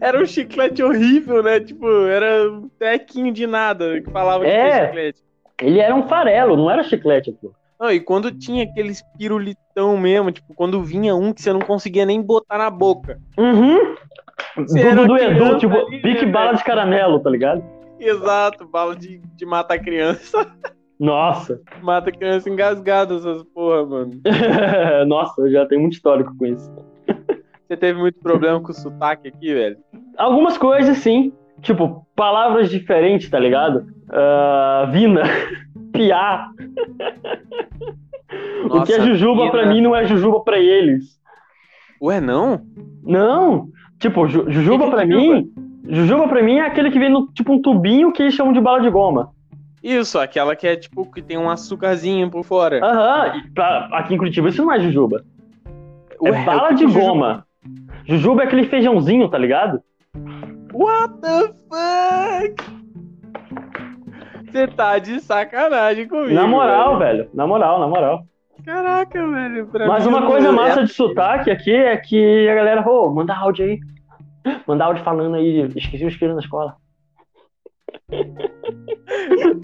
Era um chiclete horrível, né? Tipo, era um tequinho de nada que falava que É. chiclete. Ele era um farelo, não era chiclete, pô. Não, e quando tinha aqueles pirulitão mesmo, tipo, quando vinha um que você não conseguia nem botar na boca. Uhum. Você era do Edu, tipo, pique né, bala de caramelo, tá ligado? Exato, bala de, de matar criança. Nossa. [laughs] Mata criança engasgada, essas porra, mano. [laughs] Nossa, eu já tenho muito histórico com isso. Você teve muito problema com o sotaque aqui, velho? Algumas coisas, sim. Tipo, palavras diferentes, tá ligado? Ah, vina, [laughs] piá. o que é Nossa, jujuba vina. pra mim não é jujuba pra eles. Ué, não? Não. Tipo, ju- jujuba Que pra jujuba? mim. Jujuba pra mim é aquele que vem no tipo um tubinho que eles chamam de bala de goma. Isso, aquela que é tipo, que tem um açúcarzinho por fora. Aham. pra- aqui em Curitiba isso não é jujuba. Ué, é bala eu de com goma. Jujuba é aquele feijãozinho, tá ligado? What the fuck? Você tá de sacanagem comigo. na moral, velho. velho. Na moral, na moral. Caraca, velho. Mas uma coisa é- massa de sotaque aqui é que a galera, ô, manda áudio aí. Manda áudio falando aí, esqueci o isqueiro na escola.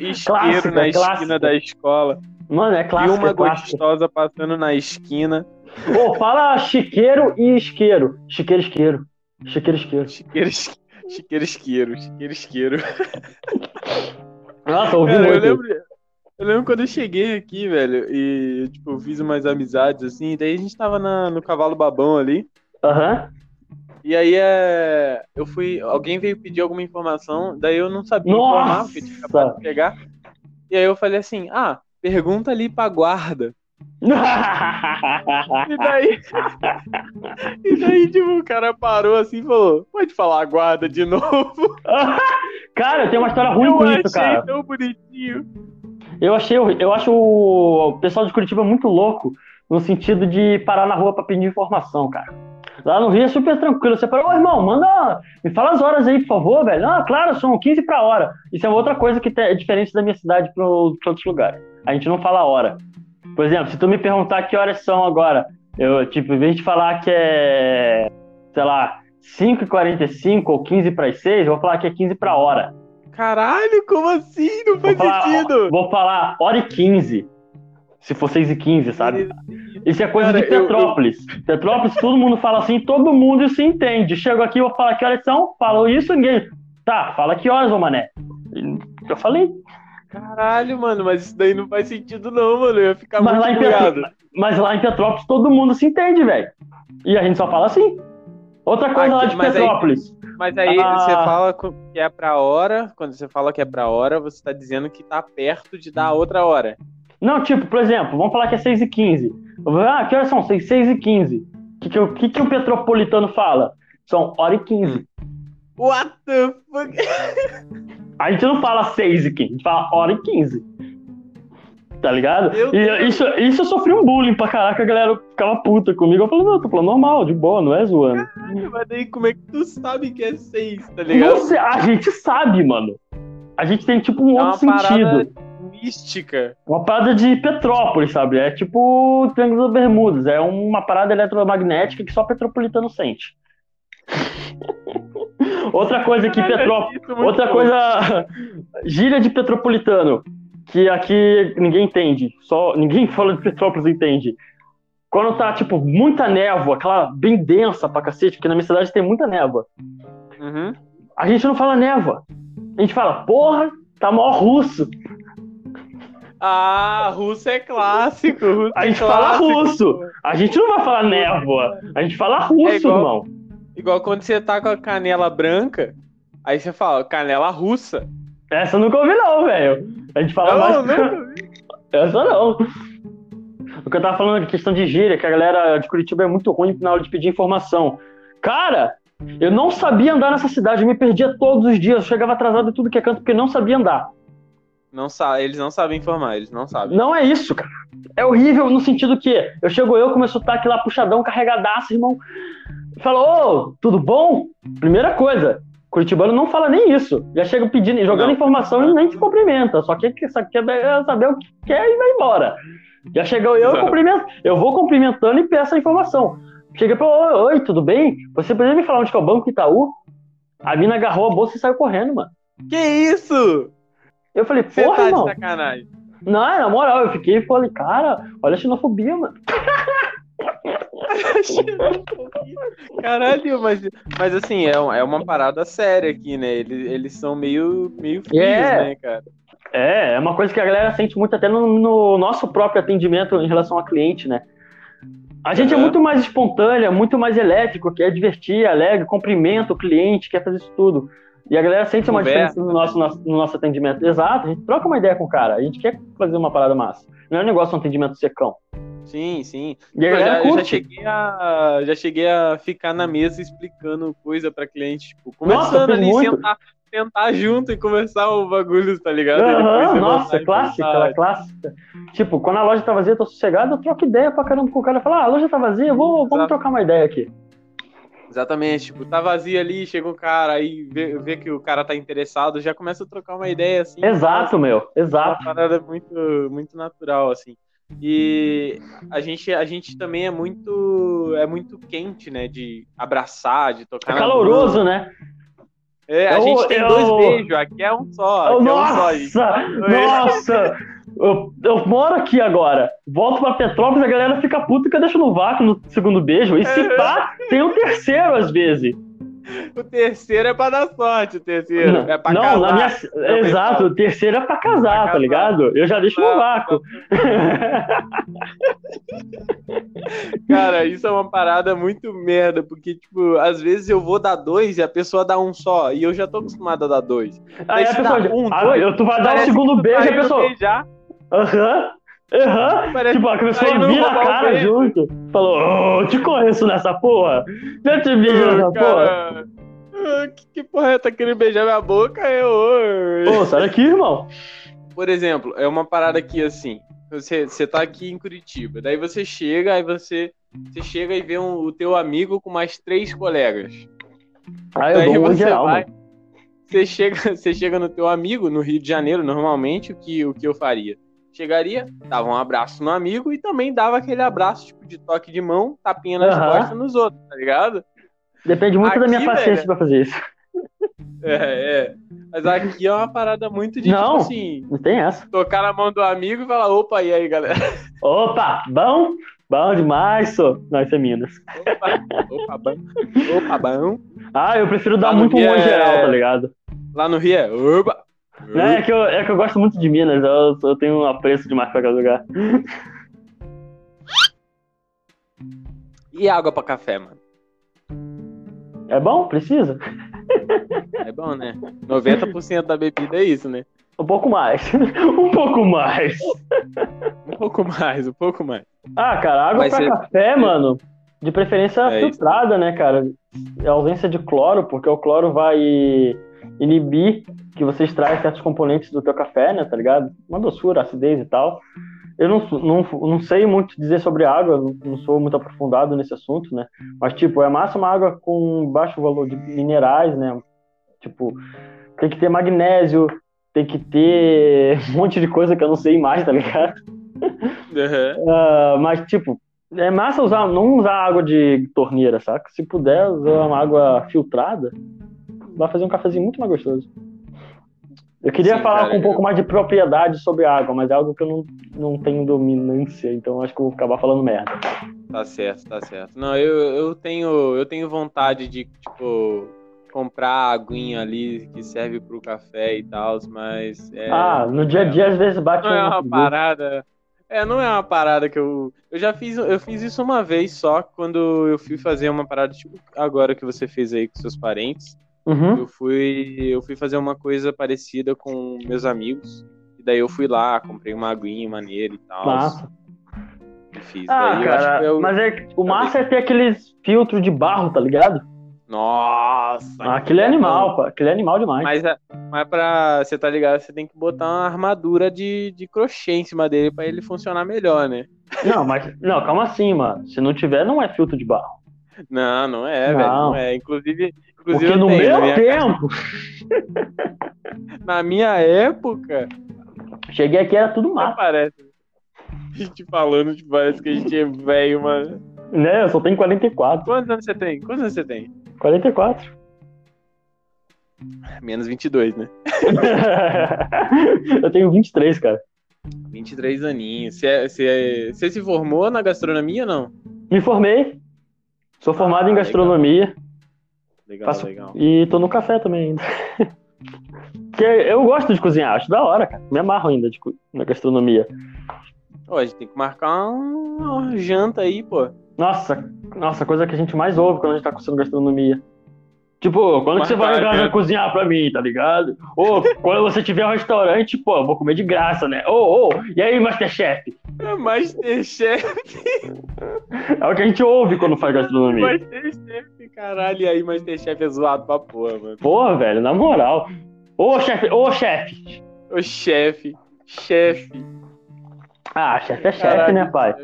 Isqueiro Clássica, na esquina da escola. Mano, é E clássico, uma é gostosa passando na esquina. Pô, fala chiqueiro e isqueiro. Chiqueiro, isqueiro. Chiqueiro, isqueiro. Chiqueiro, chiqueiro, isqueiro. Chiqueiro, isqueiro. Nossa, ouvi Cara, eu muito. lembro, eu lembro quando eu cheguei aqui, velho, e, tipo, eu fiz umas amizades, assim, daí a gente tava na- no cavalo babão ali, Aham. E aí é, eu fui, alguém veio pedir alguma informação, daí eu não sabia informar, porque eu tinha acabado Nossa! de pegar, e aí eu falei assim, ah, pergunta ali pra guarda. [laughs] E daí, [laughs] e daí, tipo, o cara parou assim e falou, pode falar guarda de novo? [laughs] cara, eu tenho uma história ruim eu com achei isso, cara. tão bonitinho. Eu achei, eu acho o pessoal de Curitiba muito louco no sentido de parar na rua pra pedir informação, cara. Lá no Rio é super tranquilo. Você fala, ô irmão, manda. Me fala as horas aí, por favor, velho. Ah, claro, são 15 pra hora. Isso é outra coisa que é diferente da minha cidade para outros lugares. A gente não fala a hora. Por exemplo, se tu me perguntar que horas são agora, eu, tipo, em vez de falar que é, sei lá, 5h45 ou 15 para as 6, eu vou falar que é 15 pra hora. Caralho, como assim? Não Vou faz falar, sentido. vou falar hora e 15. Se for 6 e 15, sabe? Isso é coisa Cara, de eu- eu- Petrópolis. Petrópolis, todo mundo fala assim, todo mundo se entende. Chego aqui, eu vou falar que horas são, falo isso, ninguém. Tá, fala que horas, ô mané. Eu falei. Caralho, mano, mas isso daí não faz sentido não, mano. Eu ia ficar Mas muito lá. Mas lá em Petrópolis todo mundo se entende, velho. E a gente só fala assim. Outra coisa Aqui- lá de mas aí- Petrópolis. Mas aí Ah. você fala que é pra hora, quando você fala que é pra hora, você tá dizendo que tá perto de dar outra hora. Não, tipo, por exemplo, vamos falar que é 6 e 15. Eu vou, Ah, que horas são? 6, 6 e 15. O que, que, o- que, que o petropolitano fala? São hora e 15. What the fuck? A gente não fala 6 e 15, a gente fala hora e 15. Tá ligado? Meu E isso, isso eu sofri um bullying pra caraca, a galera ficava puta comigo. Eu falei, não, eu tô falando normal, de boa, não é zoando. Mas daí como é que tu sabe que é seis, tá Não ligado? sei, a gente sabe, mano. A gente tem tipo um É outro sentido. parada mística. Uma parada de Petrópolis, sabe? É tipo o Triângulo das Bermudas. É uma parada eletromagnética que só petropolitano sente. [laughs] Outra coisa aqui, Petrópolis. É Outra bom. coisa, gíria de petropolitano, que aqui ninguém entende, só ninguém [laughs] fala de Petrópolis entende. Quando tá, tipo, muita névoa, aquela bem densa pra cacete, porque na minha cidade tem muita névoa. Uhum. A gente não fala névoa. A gente fala, porra, tá mó russo. Ah, russo é clássico. Russo A é gente fala clássico. russo. A gente não vai falar névoa. A gente fala russo, É igual- irmão. Igual quando você tá com a canela branca, aí você fala canela russa. Essa eu nunca ouvi, não, velho. A gente fala mais. Não, nunca vi. [laughs] Essa não. O que eu tava falando, a questão de gíria, que a galera de Curitiba é muito ruim na hora de pedir informação. Cara, eu não sabia andar nessa cidade, eu me perdia todos os dias, eu chegava atrasado em tudo que é canto porque não sabia andar. Não sa eles não sabem informar, eles não sabem. Não é isso, cara. É horrível no sentido que eu chego eu com meu sotaque lá puxadão, carregadaço, irmão. Falou, ô, tudo bom? Primeira coisa, Curitibano não fala nem isso. Já chega pedindo, jogando Não. informação e nem te cumprimenta. Só quer, só quer saber o que quer e vai embora. Já chegou eu, eu Exato. cumprimento. Eu vou cumprimentando e peço a informação. Chega pra oi, oi, tudo bem? Você poderia me falar onde que é o Banco Itaú? A mina agarrou a bolsa e saiu correndo, mano. Que isso? Eu falei, Você porra, tá irmão. sacanagem. Não, na moral, eu fiquei e falei, cara, olha a xenofobia, mano. [laughs] Caralho, mas, mas assim, é, é uma parada séria aqui, né? Eles, eles são meio, meio frios, É. né, cara? É, é uma coisa que a galera sente muito até no, no nosso próprio atendimento em relação a cliente, né? A gente é Aham. muito mais espontânea, muito mais elétrico, quer divertir, alegre, cumprimenta o cliente, quer fazer isso tudo. E a galera sente uma Conversa, diferença no nosso, no nosso atendimento. Exato, a gente troca uma ideia com o cara, a gente quer fazer uma parada massa. Não é um negócio de um atendimento secão. Sim, sim. E a galera já, já cheguei a, já cheguei a ficar na mesa explicando coisa pra cliente, tipo, Nossa, começando fiz ali, muito. sentar, sentar junto e conversar o bagulho, tá ligado? Você nossa, e clássica, ela é clássica. Tipo, quando a loja tá vazia, eu tô sossegado, eu troco ideia pra caramba com o cara. Fala, ah, a loja tá vazia, vou, vamos trocar uma ideia aqui. Exatamente, tipo, tá vazio ali, chega um cara, aí vê, vê que o cara tá interessado, já começa a trocar uma ideia assim. Exato, meu, É uma exato. parada muito, muito natural, assim. E a gente, a gente também é muito, é muito quente, né? De abraçar, de tocar É caloroso, mão. né? É, a Eu- gente tem eu- dois beijos, aqui é um só. Aqui é um só, nossa, nossa! Eu, eu moro aqui agora. Volto pra Petrópolis, a galera fica puta que eu deixo no vácuo no segundo beijo. E se pá, tem um terceiro às vezes. O terceiro é pra dar sorte, o terceiro. é pra não, casar. na minha. também Exato, falo. o terceiro é pra casar, Pra tá casar. ligado? Eu já deixo no Pra- vácuo. [laughs] Cara, isso é uma parada muito merda, porque, tipo, às vezes eu vou dar dois e a pessoa dá um só, e eu já tô acostumado a dar dois. Aí a pessoa. dá um, ah, tu vai dar o segundo beijo tá e a indo pessoa. beijar, Aham, aham. parece Tipo, a pessoa vira a cara junto. Falou, ô, te conheço nessa porra. Já te beijo nessa porra. Cara, ah, que, que porra é? Tá querendo beijar minha boca? Eu. oi. Pô, sai daqui, irmão. Por exemplo, é uma parada aqui assim. Você, você tá aqui em Curitiba, daí você chega, aí você, você chega e vê um- o teu amigo com mais três colegas. Aí eu Daí dou você geral, vai, mano. você chega, [laughs] você chega no teu amigo no Rio de Janeiro, normalmente o que, o que eu faria? Chegaria, dava um abraço no amigo e também dava aquele abraço tipo de toque de mão, tapinha nas Aham. costas nos outros, tá ligado? Depende muito da minha Aqui, paciência velho. pra fazer isso. [laughs] É, é. Mas aqui é uma parada muito de Não. tipo assim, Não tem essa. tocar na mão do amigo e falar, opa, e aí, galera? [laughs] Opa, bom? Bom demais, só. Nós é Minas. Opa, opa, bom. Opa, bom. Ah, eu prefiro dar Lá muito um é- geral, tá ligado? Lá no Rio é, opa. É, que eu, é que eu gosto muito de Minas, eu, eu tenho um apreço demais pra aquele lugar. [laughs] E água pra café, mano? É bom? Precisa? É bom, né? 90% da bebida é isso, né? Um pouco mais. [laughs] um pouco mais. Um pouco mais, um pouco mais. Ah, cara, água Vai pra ser- café, mano, de preferência É isso. filtrada, né, cara? É ausência de cloro, porque o cloro vai inibir que você extrai certos componentes do teu café, né, tá ligado? Uma doçura, acidez e tal. Eu não, não, não sei muito dizer sobre água, não- não sou muito aprofundado nesse assunto, né? Mas, tipo, é massa uma água com baixo valor de minerais, né? Tipo, tem que ter magnésio, tem que ter [laughs] um monte de coisa que eu não sei mais, tá ligado? Uhum. [laughs] Ah, mas, tipo, é massa usar, não usar água de torneira, saca? Se puder usar uma água filtrada, vai fazer um cafezinho muito mais gostoso. Eu queria Sim, falar cara, com um pouco eu- mais de propriedade sobre água, mas é algo que eu não, não tenho dominância, então acho que eu vou acabar falando merda. Tá certo, tá certo. Não, eu, eu tenho eu tenho vontade de, tipo, comprar a aguinha ali que serve pro café e tal, mas é, ah, no dia a dia às vezes bate não é um uma parada. É, não é uma parada que eu. Eu já fiz. Eu fiz isso uma vez só quando eu fui fazer uma parada, tipo, agora que você fez aí com seus parentes. Uhum. Eu fui. Eu fui fazer uma coisa parecida com meus amigos. E daí eu fui lá, comprei uma aguinha maneira e tal. Massa. E fiz. Ah, daí eu acho que cara, o- mas é, o massa é ter aqueles filtros de barro, tá ligado? Nossa! Ah, aquele é animal, pô. Aquele é animal demais. Mas, é- mas pra você tá ligado, você tem que botar uma armadura de, de crochê em cima dele pra ele funcionar melhor, né? Não, mas. Não, calma assim, mano. Se não tiver, não é filtro de barro. Não, não é, Não. velho. Não é. Inclusive, inclusive Porque no tenho, meu na, minha, tempo, [laughs] na minha época, cheguei aqui era tudo mato. parece. A gente falando, tipo, parece que a gente é velho, mano. Né? Eu só tenho 44. Quantos anos você tem? Quantos anos você tem? 44. Menos 22, né? [laughs] eu tenho 23, cara. 23 aninhos. Você, é- você, é- você se formou na gastronomia ou não? Me formei. Sou formado Ah, em gastronomia. Legal, Faço- legal. E tô no café também ainda. [laughs] Porque eu gosto de cozinhar, acho da hora, cara. Me amarro ainda de, co- na gastronomia. Ó, a gente tem que marcar um- uma janta aí, pô. Nossa, nossa, coisa que a gente mais ouve quando a gente tá cursando gastronomia. Tipo, quando que você vai casa né? cozinhar pra mim, tá ligado? Ou quando você tiver um restaurante, pô, eu vou comer de graça, né? Ô, ô, e aí, Masterchef? É Masterchef, É o que a gente ouve quando faz gastronomia. Masterchef, caralho. E aí, Masterchef é zoado pra porra, mano. Porra, velho, na moral. Ô, chefe, ô, chefe. Ô, chefe, chefe. Ah, chefe é chefe, né, pai?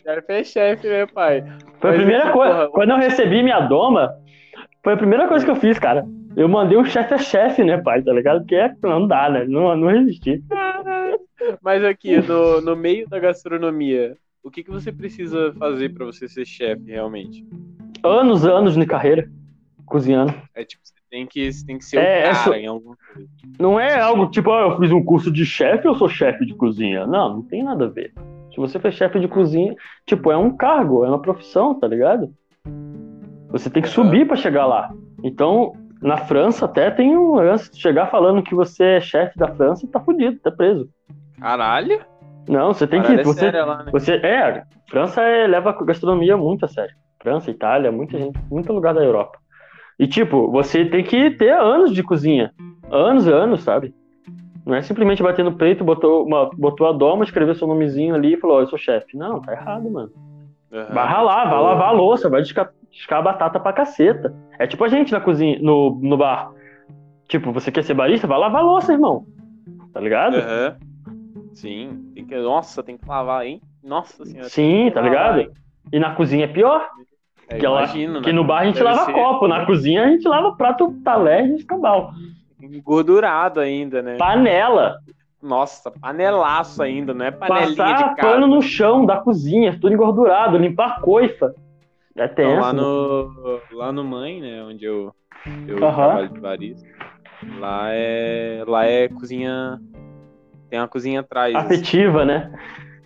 Chefe é chefe, né, pai? Foi a Mas primeira coisa. porra, Quando eu recebi minha doma, foi a primeira coisa que eu fiz, cara. Eu mandei um chefe é chefe, né, pai? Tá ligado? Porque é- não dá, né? Não, não resisti. [laughs] Mas aqui, no, no meio da gastronomia, o que, que você precisa fazer pra você ser chefe, realmente? Anos, anos de carreira cozinhando. É tipo, você tem que, você tem que ser É, o é cara em coisa. Não é algo tipo, ah, eu fiz um curso de chefe ou eu sou chefe de cozinha. Não, não tem nada a ver. Se você for chefe de cozinha, tipo, é um cargo, é uma profissão, tá ligado? Você tem que subir pra chegar lá. Então, na França até tem um lance de chegar falando que você é chefe da França, tá fudido, tá preso. Caralho? Não, você tem Caralho, que. é Você, sério lá, né? você é, França é, leva a gastronomia muito a sério. França, Itália, muita gente, muito lugar da Europa. E tipo, você tem que ter anos de cozinha. Anos e anos, sabe? Não é simplesmente bater no peito, botou, uma, botou a doma, escreveu seu nomezinho ali e falou, ó, eu sou chefe. Não, tá errado, mano. Aham. Vai ralar, vai lavar a louça, vai descar, descar batata pra caceta. É tipo a gente na cozinha, no, no bar. Tipo, você quer ser barista? Vai lavar louça, irmão. Tá ligado? Aham. Sim, tem que. Nossa, tem que lavar, hein? Nossa senhora. Sim, tá lavar, ligado? hein? E na cozinha é pior. É, Que, ela, imagino, que né? no bar a gente Deve lava ser copo, na cozinha a gente lava prato, talher e escambau. Engordurado ainda, né? Panela. Nossa, panelaço ainda, não é panelinha Passar de casa. pano no chão da cozinha, tudo engordurado, limpar coifa. É Então, tenso. lá né? no lá no mãe, né, onde eu eu trabalho de barista, lá é lá é cozinha tem uma cozinha atrás. assim. Afetiva, né?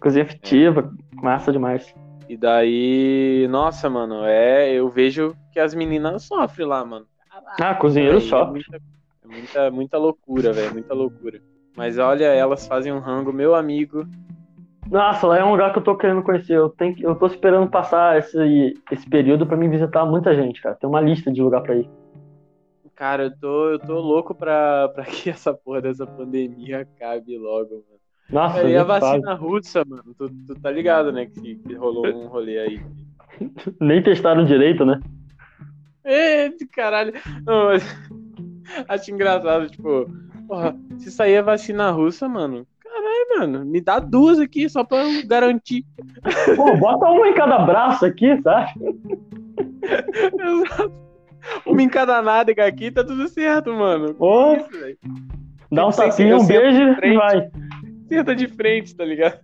Cozinha afetiva, massa demais. E daí, nossa, mano, é, eu vejo que as meninas sofrem lá, mano. Ah, cozinheiro só. É muita, é muita, muita loucura, velho, muita loucura. Mas olha, elas fazem um rango, meu amigo. Nossa, lá é um lugar que eu tô querendo conhecer. Eu, tenho, que- eu tô esperando passar esse, esse período pra me visitar muita gente, cara. Tem uma lista de lugar pra ir. Cara, eu tô, eu tô louco pra, pra [laughs] que essa porra dessa pandemia acabe logo, mano. Nossa, É, e a vacina russa, mano, tu, tu tá ligado, né, que, que rolou um rolê aí. [laughs] Nem testaram direito, né? De caralho. Não, mas... [laughs] Acho engraçado, tipo, porra, se sair a vacina russa, mano, mano, me dá duas aqui só pra eu garantir. Pô, bota uma em cada braço aqui, sabe? Exato. Uma em cada nádega aqui, tá tudo certo, mano. Ô. Isso. Dá um tapinha, um beijo e vai. Senta de frente, tá ligado?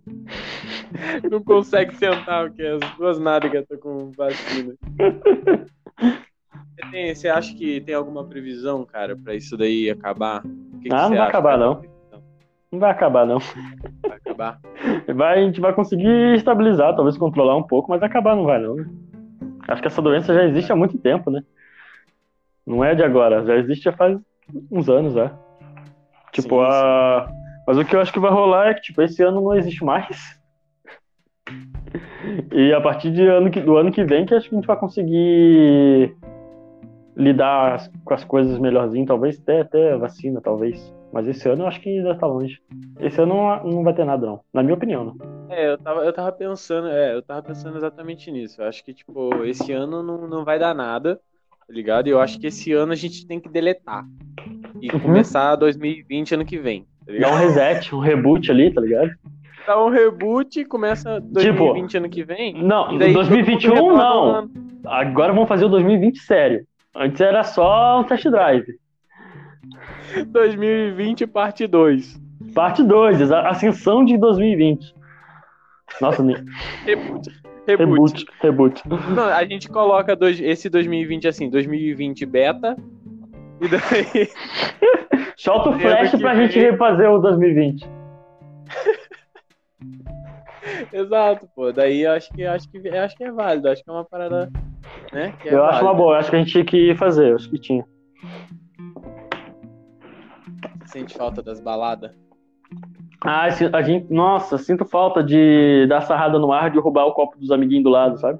Não consegue sentar, porque as duas nádegas estão com vacina. Você, tem- você acha que tem alguma previsão, cara, pra isso daí acabar? Que que Ah, não você vai acha, acabar, não. Não vai acabar, não. Vai acabar? Vai, a gente vai conseguir estabilizar, talvez controlar um pouco, mas acabar não vai, não. Acho que essa doença já existe há muito tempo, né? Não é de agora, já existe já faz uns anos já. Tipo, Sim, a. Mas o que eu acho que vai rolar é que, tipo, esse ano não existe mais. E a partir de ano que- do ano que vem que acho que a gente vai conseguir lidar com as coisas melhorzinho, talvez até, até vacina, talvez. Mas esse ano eu acho que ainda tá longe. Esse ano não, não vai ter nada, não. Na minha opinião, né? É, eu tava, eu tava pensando, é, eu tava pensando exatamente nisso. Eu acho que, tipo, esse ano não, não vai dar nada, tá ligado? E eu acho que esse ano a gente tem que deletar. E Uhum. começar 2020 ano que vem, tá Dá ligado? um reset, um reboot ali, tá ligado? Dá um reboot, começa 2020 ano que vem. Não, e daí todo mundo 2021 retorna no não. Agora vamos fazer o 2020 sério. Antes era só um test drive. 2020 parte 2. Parte 2, a ascensão de 2020. Nossa. Reboot. Reboot. reboot, reboot. Não, a gente coloca dois, esse 2020 assim, 2020 beta. E daí. [laughs] Solta o flash pra vem. gente refazer o 2020. [laughs] Exato, pô. Daí eu acho que acho que acho que é válido, acho que é uma parada, né? é eu acho uma boa, acho que a gente tinha que fazer, acho que tinha. Sente falta das baladas. Ah, a gente, nossa, sinto falta de dar sarrada no ar, de roubar o copo dos amiguinhos do lado, sabe?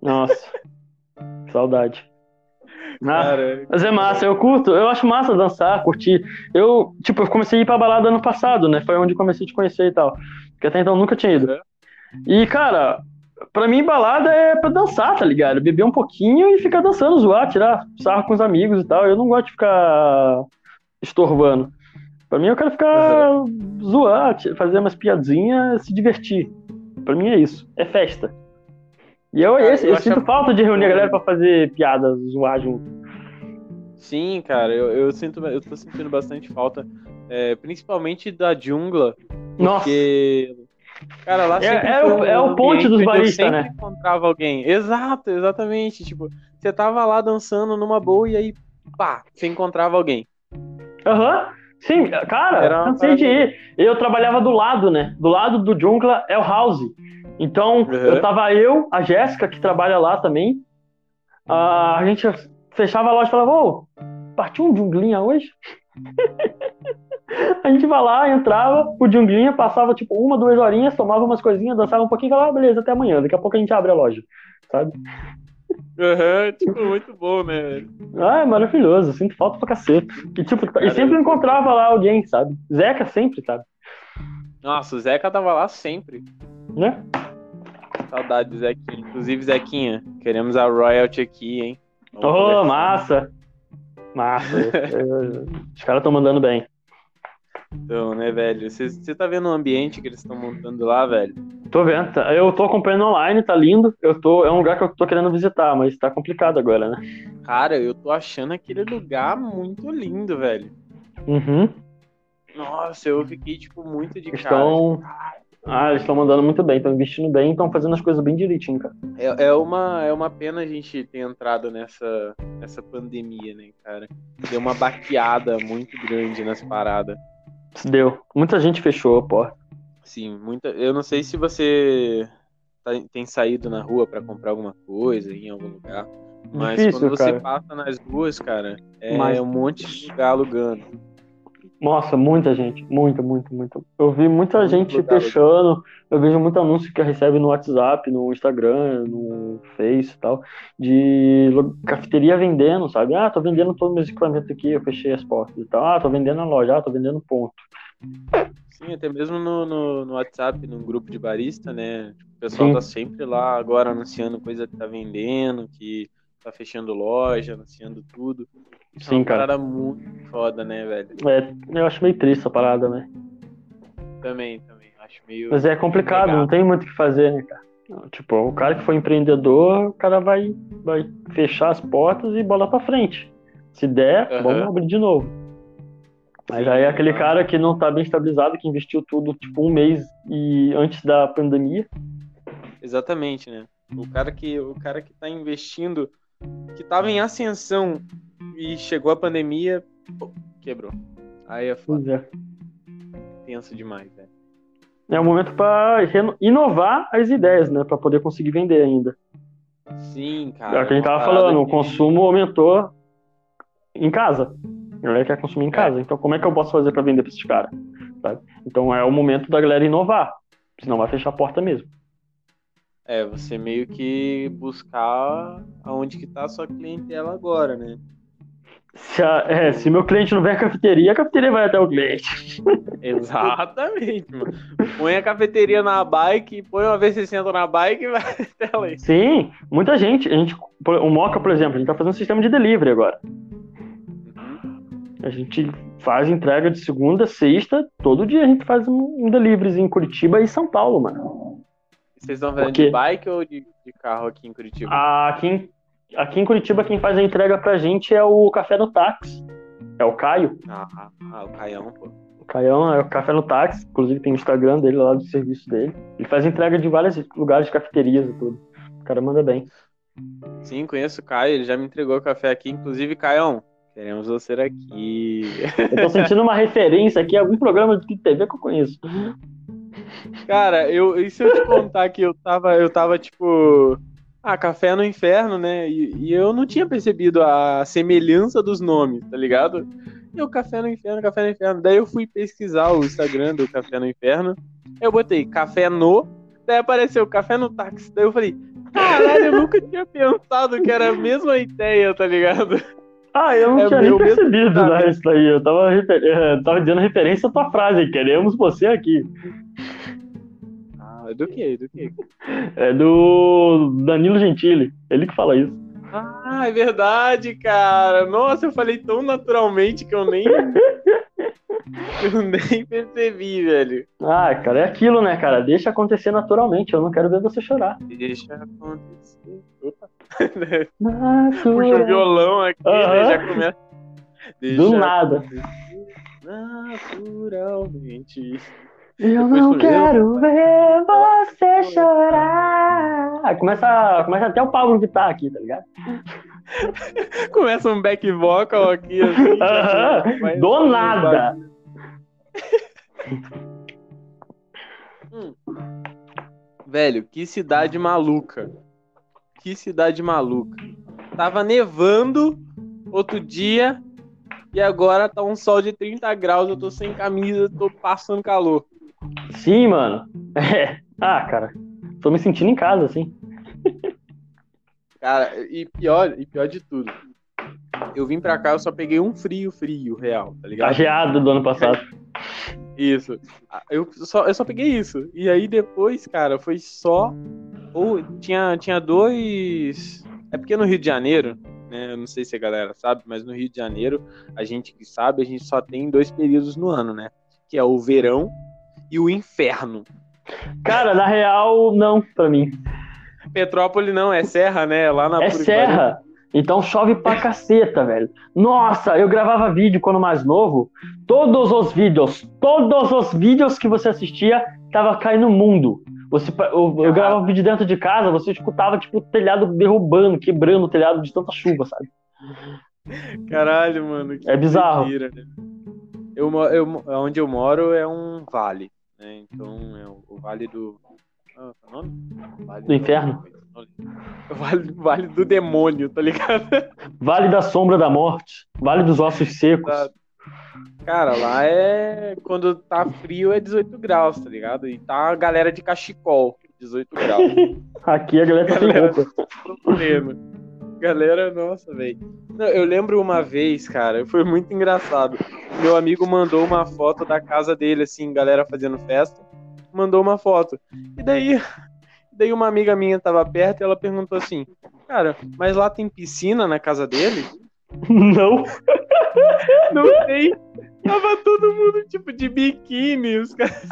Nossa, [laughs] saudade. Ah, Cara, Mas é massa, eu curto, eu acho massa dançar, curtir. Eu, tipo, eu comecei a ir pra balada ano passado, né? Foi onde comecei a te conhecer e tal. Porque até então eu nunca tinha ido. E, cara, pra mim balada é pra dançar, tá ligado? Beber um pouquinho e ficar dançando, zoar, tirar sarro com os amigos e tal. Eu não gosto de ficar estorvando. Pra mim eu quero ficar zoar, ti- fazer umas piadinhas, se divertir. Pra mim é isso, é festa. E eu, esse, eu eu sinto falta de reunir a galera pra fazer piadas, zoar junto. sim, cara, eu, eu sinto, eu tô sentindo bastante falta, é, principalmente da jungla, Nossa. porque cara, lá É- sempre é foi o- é o ponte dos baristas, sempre né? encontrava alguém. Exato, exatamente, tipo, você tava lá dançando numa boa e aí, pá, você encontrava alguém. Aham. Sim, cara, Era cansei de ir. Eu trabalhava do lado, né? Do lado do Jungla é o House. Então, Uhum. eu tava eu, a Jéssica, que trabalha lá também. A gente fechava a loja e falava, ô, partiu um Junglinha hoje? [laughs] a gente vai lá, entrava, o Junglinha passava tipo uma, duas horinhas, tomava umas coisinhas, dançava um pouquinho e falava, ah, beleza, até amanhã. Daqui a pouco a gente abre a loja, sabe? Aham, tipo, muito bom, né? Ah, é maravilhoso, sinto falta pra cacete. E, tipo, e sempre encontrava lá alguém, sabe? Zeca sempre, sabe? Nossa, o Zeca tava lá sempre. Né? Saudade do Zequinha. Inclusive, Zequinha, queremos a royalty aqui, hein? Vamos Oh, massa! Massa. [laughs] Os caras estão mandando bem. Então, né, velho? Você tá vendo o ambiente que eles estão montando lá, velho? Tô vendo. tá- Eu tô acompanhando online, tá lindo. Eu tô, é um lugar que eu tô querendo visitar, mas tá complicado agora, né? Cara, eu tô achando aquele lugar muito lindo, velho. Uhum. Nossa, eu fiquei, tipo, muito de cara. Estão. Ah, eles estão mandando muito bem, estão investindo bem, estão fazendo as coisas bem direitinho, cara. É, é, uma, é uma pena a gente ter entrado nessa, nessa pandemia, né, cara? Deu uma baqueada muito grande nas paradas. Deu. Muita gente fechou a porta. Sim, muita. Eu não sei se você tá- tem saído na rua pra comprar alguma coisa em algum lugar. Mas Difícil, quando você cara. passa nas ruas, cara, é Mas- um monte de lugar alugando. Nossa, muita gente. Muita, muito, muito. Eu vi muita Muito gente fechando. Eu vejo muito anúncio que recebe no WhatsApp, no Instagram, no Face e tal, de cafeteria vendendo, sabe? Ah, tô vendendo todos os meus equipamentos aqui, eu fechei as portas e tal. Ah, tô vendendo na loja, ah, tô vendendo ponto. Sim, até mesmo no, no, no WhatsApp, no grupo de barista, né? Tipo, o pessoal Sim. tá sempre lá agora anunciando coisa que tá vendendo, que tá fechando loja, anunciando tudo. Isso é Sim, uma cara. parada muito foda, né, velho? É, eu acho meio triste essa parada, né? Também, também. Acho meio. Mas é complicado, Legal. não tem muito o que fazer, né, cara? Tipo, o cara que foi empreendedor, o cara vai, vai fechar as portas e bola pra frente. Se der, Aham. vamos abrir de novo. Mas aí é aquele cara que não tá bem estabilizado, que investiu tudo, tipo, um mês e antes da pandemia. Exatamente, né? O cara que, o cara que tá investindo que tava em ascensão e chegou a pandemia, pô, quebrou. Aí é foda, é. tenso demais, velho. É o momento para inovar as ideias, né? Para poder conseguir vender ainda. Sim, É cara. o que a gente tava falando, o que- consumo aumentou em casa. A galera quer consumir em casa. Então, como é que eu posso fazer para vender para esses caras? Então, é o momento da galera inovar. Senão vai fechar a porta mesmo. É, você meio que buscar aonde que tá a sua clientela agora, né? Se, a- é, se meu cliente não vem à cafeteria, a cafeteria vai até o cliente. [laughs] Exatamente, mano. Põe a cafeteria na bike, põe uma V60 na bike e vai [laughs] até lá. Sim, muita gente. A gente o Moca, por exemplo, a gente tá fazendo um sistema de delivery agora. A gente faz entrega de segunda, sexta, todo dia a gente faz um, um delivery em Curitiba e São Paulo, mano. Vocês estão fazendo quê? de bike ou de, de carro aqui em Curitiba? Aqui em, aqui em Curitiba, quem faz a entrega pra gente é o Café no Táxi. É o Caio. Ah, ah, o Caião, pô. O Caião é o Café no Táxi, inclusive tem o Instagram dele lá do serviço dele. Ele faz entrega de vários lugares, cafeterias e tudo. O cara manda bem. Sim, conheço o Caio, ele já me entregou café aqui. Inclusive, Caião, queremos você aqui. Eu tô sentindo uma referência aqui, algum programa de TV que eu conheço. Cara, eu, e se eu te contar que eu tava, eu tava tipo. Ah, café no inferno, né? E, e eu não tinha percebido a semelhança dos nomes, tá ligado? E o Café no Inferno, Café no Inferno. Daí eu fui pesquisar o Instagram do Café no Inferno. Eu botei Café no. Daí apareceu Café no Táxi. Daí eu falei, caralho, eu nunca tinha pensado que era a mesma ideia, tá ligado? Ah, eu não É tinha nem mesmo percebido sabe? né, isso daí. Eu tava, refer- eh, tava dizendo referência à tua frase. Queremos você aqui. Ah, do que? Do que? É do Danilo Gentili. Ele que fala isso. Ah, é verdade, cara. Nossa, eu falei tão naturalmente que eu nem. [laughs] eu nem percebi, velho. Ah, cara, é aquilo, né, cara? Deixa acontecer naturalmente. Eu não quero ver você chorar. Deixa acontecer. Opa. Puxa o violão aqui, né? Aham. Já começa. Deixa Do nada. Naturalmente. Eu Depois não quero ver você chorar. Ah, Começa, começa até o Pablo Vittar aqui, tá ligado? [laughs] Começa um back vocal aqui, assim. [laughs] já Aham, vai- Do nada. [laughs] Velho, que cidade maluca. Que cidade maluca. Tava nevando outro dia e agora tá um sol de 30 graus. Eu tô sem camisa, tô passando calor. Sim, mano. [laughs] É. Ah, cara. Tô me sentindo em casa, assim. Cara, e pior, e pior de tudo. Eu vim pra cá, eu só peguei um frio, frio, real, tá ligado? Tá geado do ano passado. [laughs] Isso. Ah, Eu só, eu só peguei isso. E aí depois, cara, foi só. Ou tinha, tinha dois. É porque no Rio de Janeiro, né? Eu não sei se a galera sabe, mas no Rio de Janeiro, a gente que sabe, a gente só tem dois períodos no ano, né? Que é o verão e o inferno. Cara, na real, não, pra mim. Petrópolis não, é serra, né? Lá na É serra. Então chove pra caceta, velho. Nossa, eu gravava vídeo quando mais novo. Todos os vídeos, todos os vídeos que você assistia, tava caindo no mundo. Você, eu, eu gravava vídeo dentro de casa, você escutava, tipo, o telhado derrubando, quebrando o telhado de tanta chuva, sabe? Caralho, mano. É bizarro. doideira, né? Eu, eu, onde eu moro é um vale, né? Então é o, o vale do. Ah, é o nome? Vale Do inferno. O vale, vale do demônio, tá ligado? [laughs] Vale da sombra da morte, Vale dos ossos secos. Tá. Cara, lá é. Quando tá frio é 18 graus, tá ligado? E tá a galera de cachecol, 18 graus. [laughs] Aqui a galera tá sem roupa. [laughs] Galera, nossa, velho. Eu lembro uma vez, cara, foi muito engraçado. Meu amigo mandou uma foto da casa dele, assim, galera fazendo festa. Mandou uma foto. E daí, daí uma amiga minha tava perto e ela perguntou assim: Cara, mas lá tem piscina na casa dele? [laughs] Não. [laughs] Não tem. Tava todo mundo, tipo, de biquíni. Os caras.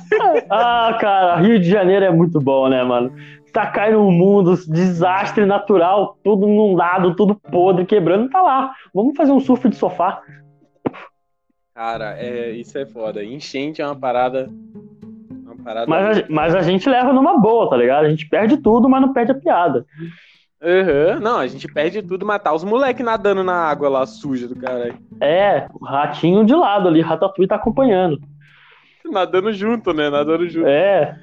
Ah, cara, Rio de Janeiro é muito bom, né, mano? Tá caindo um mundo, desastre natural, tudo inundado, tudo podre, quebrando, tá lá. Vamos fazer um surf de sofá. Cara, é, isso é foda. Enchente é uma parada. Uma parada. Mas a, mas a gente leva numa boa, tá ligado? A gente perde tudo, mas não perde a piada. Aham, Não, a gente perde tudo, matar os moleques nadando na água lá suja do caralho. É, o ratinho de lado ali, Ratatouille tá acompanhando. Nadando junto, né? Nadando junto. É,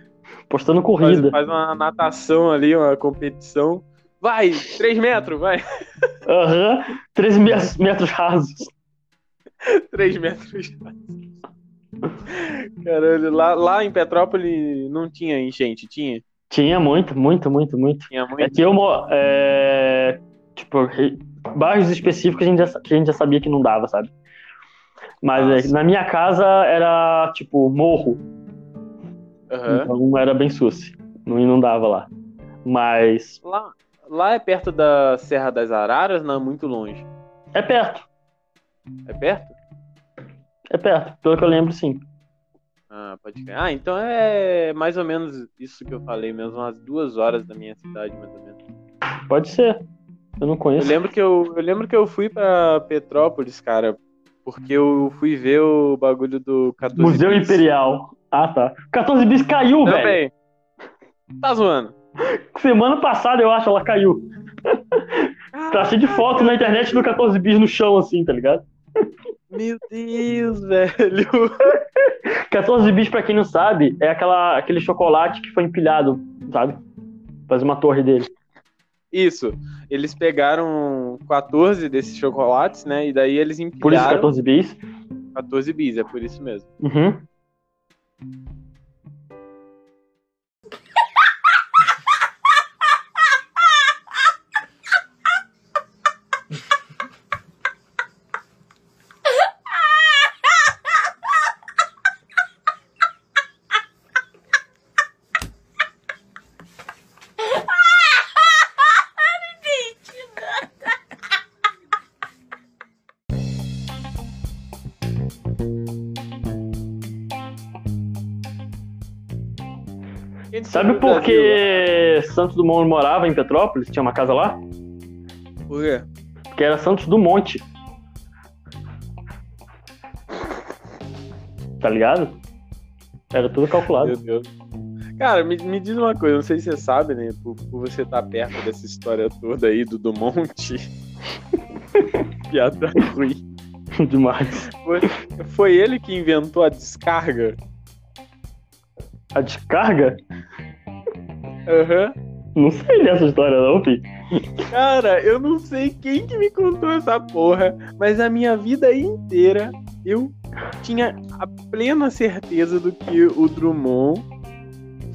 postando Faz, corrida. faz uma natação ali, uma competição. Vai, 3 metros, vai. Aham, 13 me- metros rasos. [laughs] 3 metros. Caralho, lá, lá em Petrópolis não tinha enchente, tinha? Tinha muito, muito, muito, muito. Tinha É muito. que eu, é, tipo, bairros específicos a gente, já, que a gente já sabia que não dava, sabe? Mas é, na minha casa era, tipo, morro. Aham. Então era bem suci. Não inundava lá. Mas Lá, lá é perto da Serra das Araras, não é muito longe. é perto. É perto? É perto. Pelo que eu lembro, sim. Ah, pode crer. Ah, então é mais ou menos isso que eu falei mesmo, umas duas horas da minha cidade, mais ou menos. Pode ser. Eu não Eu conheço. lembro que eu, eu lembro que eu fui pra Petrópolis, cara, porque eu fui ver o bagulho do 14 Museu. Imperial. Ah, tá. 14 bis caiu, velho. Também. Tá zoando. Semana passada, eu acho, ela caiu. Tá cheio de foto na internet do 14 bis no chão, assim, tá ligado? Meu Deus, velho. 14 bis, pra quem não sabe, é aquela, aquele chocolate que foi empilhado, sabe? Fazer uma torre dele. Isso. Eles pegaram 14 desses chocolates, né? E daí eles Por isso empilharam 14 bis. 14 bis, é por isso mesmo. Uhum. Quem disse Sabe por que Santos Dumont morava em Petrópolis? Tinha uma casa lá? Por quê? Porque era Santos Dumont. Tá ligado? Era tudo calculado. Meu Deus. Cara, me, me diz uma coisa, não sei se você sabe, né? Por, por você estar perto dessa história toda aí do Dumont. [laughs] Piada ruim. [laughs] Demais. Foi, foi ele que inventou a descarga? A descarga? Aham. Não sei dessa história, não, filho. Cara, eu não sei quem que me contou essa porra, mas a minha vida inteira eu tinha a plena certeza do que o Drummond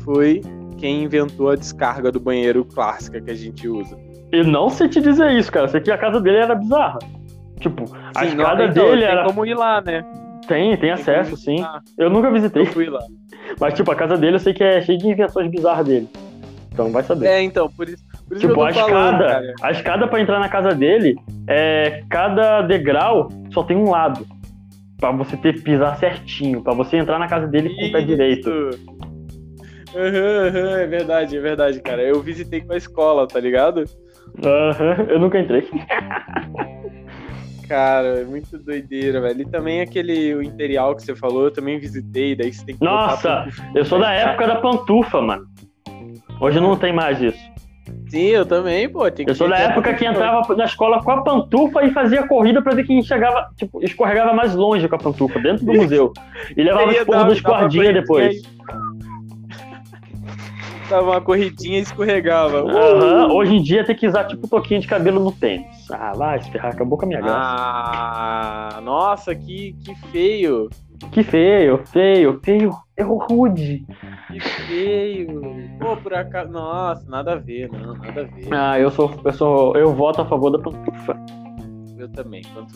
foi quem inventou a descarga do banheiro clássica que a gente usa. Eu não sei te dizer isso, cara. Eu sei que a casa dele era bizarra. Tipo, a Sim, não, escada então, dele tem era. como ir lá, né? Tem, tem Tem acesso, sim. Eu nunca visitei. Eu fui lá. Mas, tipo, a casa dele eu sei que é cheia de invenções bizarras dele. Então vai saber. É, então, por isso, por isso tipo, que eu a falando, escada. cara. A escada pra entrar na casa dele, é, cada degrau só tem um lado. Pra você ter pisar certinho. Pra você entrar na casa dele com o pé direito. Aham, aham, é verdade, é verdade, cara. Eu visitei com a escola, tá ligado? Aham, eu nunca entrei. Cara, é muito doideira, velho. E também aquele o Imperial que você falou, eu também visitei, daí você tem que Nossa. Eu sou da época da pantufa, mano. Hoje não tem mais isso. Sim, eu também, pô. Eu sou da época que entrava na escola com a pantufa e fazia corrida pra ver quem chegava, tipo, escorregava mais longe com a pantufa, dentro do museu. E [laughs] levava os porros dos depois. [laughs] Dava uma corridinha e escorregava. Uh! Aham, Hoje em dia tem que usar tipo toquinho de cabelo no tênis. Ah, vai se ferrar, acabou com a minha graça. Ah, nossa, que, que feio. Que feio, feio, feio. Eu rude. Que feio. Pô, por acaso. Nossa, nada a ver, não, nada a ver. Ah, eu sou, eu sou. Eu voto a favor da pantufa. Eu também, filho.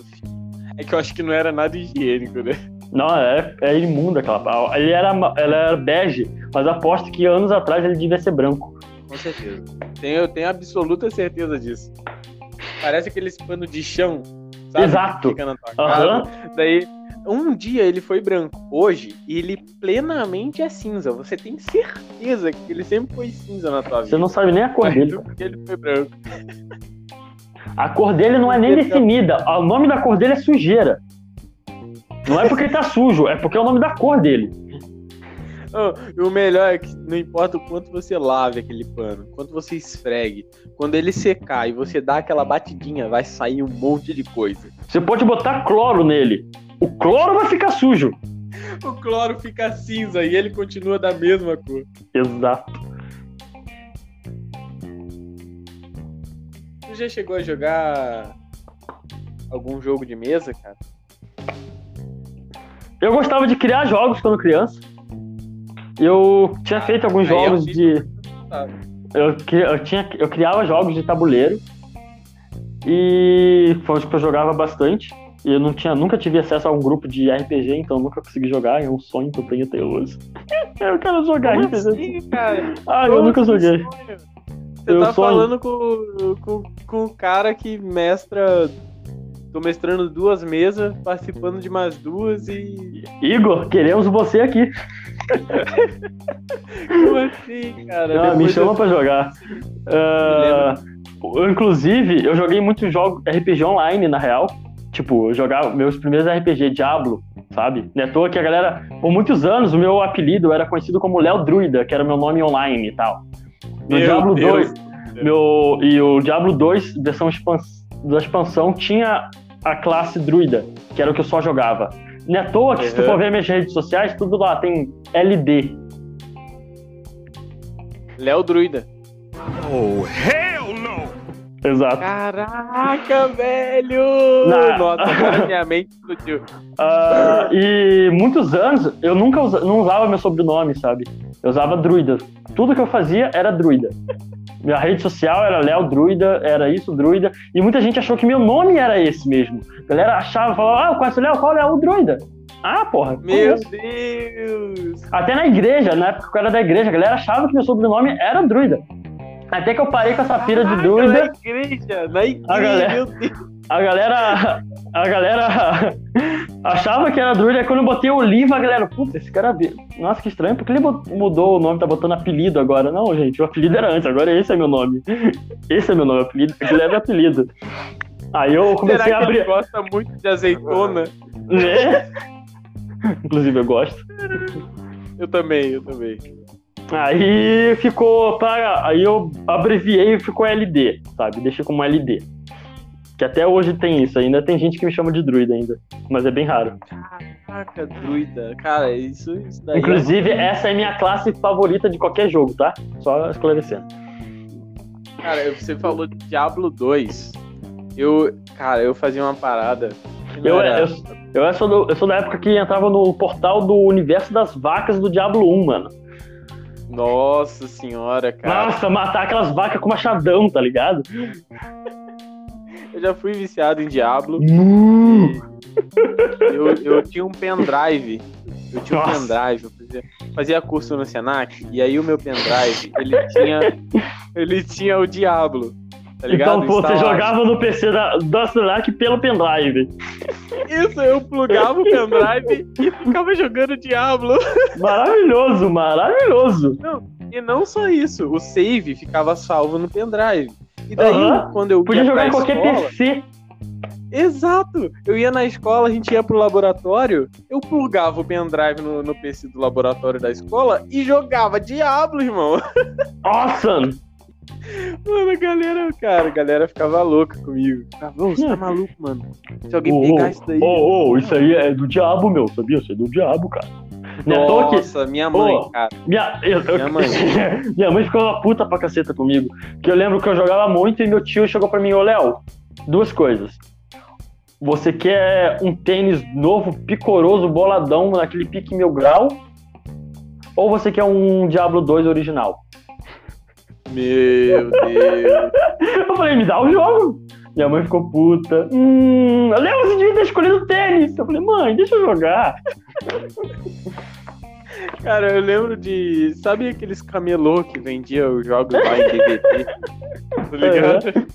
É que eu acho que não era nada higiênico, né? Não, é, é imunda aquela. pau. Ele era, ela era bege, mas aposto que anos atrás ele devia ser branco. Com certeza. Tenho, eu tenho absoluta certeza disso. Parece aqueles pano de chão, sabe? Exato. Fica na tua casa. Aham. Daí, um dia ele foi branco. Hoje, ele plenamente é cinza. Você tem certeza que ele sempre foi cinza na tua vida. Você não sabe nem a cor dele. porque ele foi branco. A cor dele não é nem definida. O nome da cor dele é sujeira. Não é porque ele tá sujo, é porque é o nome da cor dele. Oh, e o melhor é que não importa o quanto você lave aquele pano, quanto você esfregue, quando ele secar e você dá aquela batidinha, vai sair um monte de coisa. Você pode botar cloro nele. O cloro vai ficar sujo. O cloro fica cinza e ele continua da mesma cor. Exato. Você já chegou a jogar algum jogo de mesa, cara? Eu gostava de criar jogos quando criança. Eu tinha feito alguns Aí eu jogos fiz- de. Eu, eu, tinha, eu criava jogos de tabuleiro. E foi que eu jogava bastante. E eu não tinha, nunca tive acesso a um grupo de RPG, então nunca consegui jogar. É um sonho que eu tenho até hoje. [laughs] eu quero jogar Como RPG. assim, cara? Ah, eu nunca assim, joguei. sonho? Você Eu tá sonho. falando com, com, com o cara que mestra. Tô mestrando duas mesas, participando de mais duas e. Igor, queremos você aqui. Como assim, cara? Ah, me chama eu- pra jogar. Eu, inclusive, eu joguei muitos jogos RPG online, na real. Tipo, eu jogava meus primeiros RPG Diablo, sabe? Não é à toa que a galera, por muitos anos, o meu apelido era conhecido como Léo Druida, que era meu nome online e tal. No Meu Diablo Deus 2, meu, e o Diablo 2, versão expans- da expansão, tinha a classe Druida, que era o que eu só jogava. Não é à toa que, se tu Uhum. for ver minhas redes sociais, tudo lá tem LD. Léo Druida. Exato. Caraca, velho! Na- Nossa, agora minha mente explodiu. [laughs] Ah, e muitos anos eu nunca usa- não usava meu sobrenome, sabe? Eu usava druida. Tudo que eu fazia era druida. Minha rede social era Léo Druida, era isso, Druida. E muita gente achou que meu nome era esse mesmo. A galera achava, falava, ah, eu conheço o Léo, qual é o Druida? Ah, porra. Meu conheço. Deus! Até na igreja, na época que eu era da igreja, a galera achava que meu sobrenome era Druida. Até que eu parei com essa pira de Druida. Na igreja, na igreja, A galera- meu Deus. A galera. A galera [laughs] achava que era druida, aí quando eu botei Oliva, a galera, puta, esse cara. é- Nossa, que estranho, por que ele mudou o nome, tá botando apelido agora? Não, gente, o apelido era antes, agora esse é meu nome. [laughs] Esse é meu nome, apelido, aquele era apelido. Aí eu comecei Será a abrir. ele gosta muito de azeitona? [laughs] Né? Inclusive eu gosto. Eu também, eu também. Aí ficou para. Aí eu abreviei e ficou LD, sabe? Deixei como LD. Que até hoje tem isso, ainda tem gente que me chama de druida ainda. Mas é bem raro. Caraca, druida. Cara, isso, isso daí. Inclusive, essa é minha classe favorita de qualquer jogo, tá? Só esclarecendo. é... Cara, você falou de Diablo 2. Eu. Cara, eu fazia uma parada. Eu, era- eu, eu, sou do- eu sou da época que entrava no portal do universo das vacas do Diablo 1, mano. Nossa senhora, cara. Nossa, matar aquelas vacas com machadão, tá ligado? Eu já fui viciado em Diablo. Eu, eu tinha um pendrive. Eu tinha um Nossa. pendrive. Eu fazia, fazia curso no Senac. E aí o meu pendrive, ele tinha. Ele tinha o Diablo. Tá ligado? Então, pô, você jogava no PC da, da Senac pelo pendrive. Isso, eu plugava o pendrive e ficava jogando Diablo. Maravilhoso, maravilhoso. E não só isso, o save ficava salvo no pendrive. E daí, Aham. quando eu Podia ia jogar em qualquer escola, PC. Exato! Eu ia na escola, a gente ia pro laboratório, eu plugava o pendrive no, no PC do laboratório da escola e jogava Diablo, irmão. Awesome! Mano, a galera, cara, a galera ficava louca comigo. "Ô, você tá maluco, mano? Se alguém Ô, pegar isso daí. Ô, ô, isso aí é do diabo, meu, sabia? Isso é do diabo, cara. Não é toa que- Nossa, minha mãe, Ô. cara. Minha, eu- eu- Minha mãe. [laughs] minha mãe ficou uma puta pra caceta comigo. Que eu lembro que eu jogava muito e meu tio chegou pra mim, ô Léo, duas coisas. Você quer um tênis novo, picoroso, boladão, naquele pique mil grau? Ou você quer um Diablo 2 original? Meu Deus. [laughs] Eu falei, me dá o jogo. Minha mãe ficou puta. Hum, Léo, você devia ter escolhido o tênis. Eu falei, mãe, deixa eu jogar. [laughs] Cara, eu lembro de. Sabe aqueles camelô que vendia os jogos lá em DVD? tá [laughs] ligado?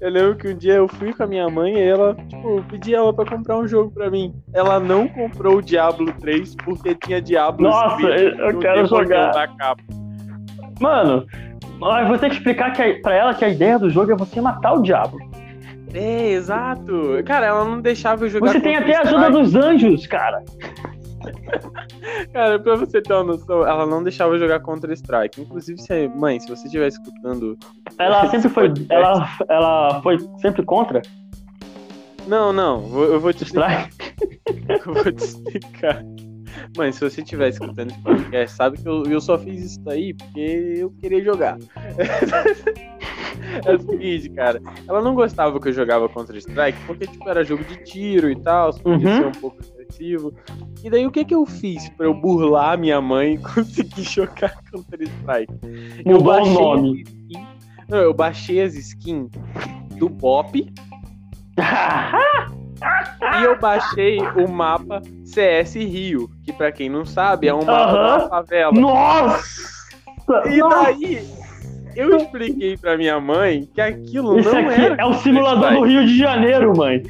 Eu lembro que um dia eu fui com a minha mãe e ela, tipo, eu pedi ela pra comprar um jogo pra mim. Ela não comprou o Diablo 3 porque tinha Diablo Nossa, eu no quero jogar. da capa. Mano, eu vou ter que explicar que a, pra ela que a ideia do jogo é você matar o diabo. É, exato. Cara, ela não deixava eu jogar Você tem até a ajuda dos anjos, cara. [laughs] Cara, pra você ter uma noção, ela não deixava eu jogar Counter-Strike. Inclusive, se, mãe, se você estiver escutando. Ela sempre foi. podcast- Ela, ela foi sempre contra Não, não, [laughs] eu vou te explicar. Eu vou te explicar. Mãe, se você estiver escutando esse podcast, sabe que eu, eu só fiz isso daí porque eu queria jogar. [laughs] É o seguinte, cara. Ela não gostava que eu jogava Counter-Strike porque, tipo, era jogo de tiro e tal, podia Uhum. ser um pouco agressivo. E daí, o que que eu fiz pra eu burlar minha mãe e [laughs] conseguir jogar Counter-Strike? Eu Mudou o baixei nome. as skins- Não, eu baixei as skins do Bop [laughs] e eu baixei o mapa CS Rio, que pra quem não sabe é um mapa da favela. Nossa! E daí eu expliquei pra minha mãe que aquilo Isso não aqui era. é o simulador do Rio de Janeiro, mãe.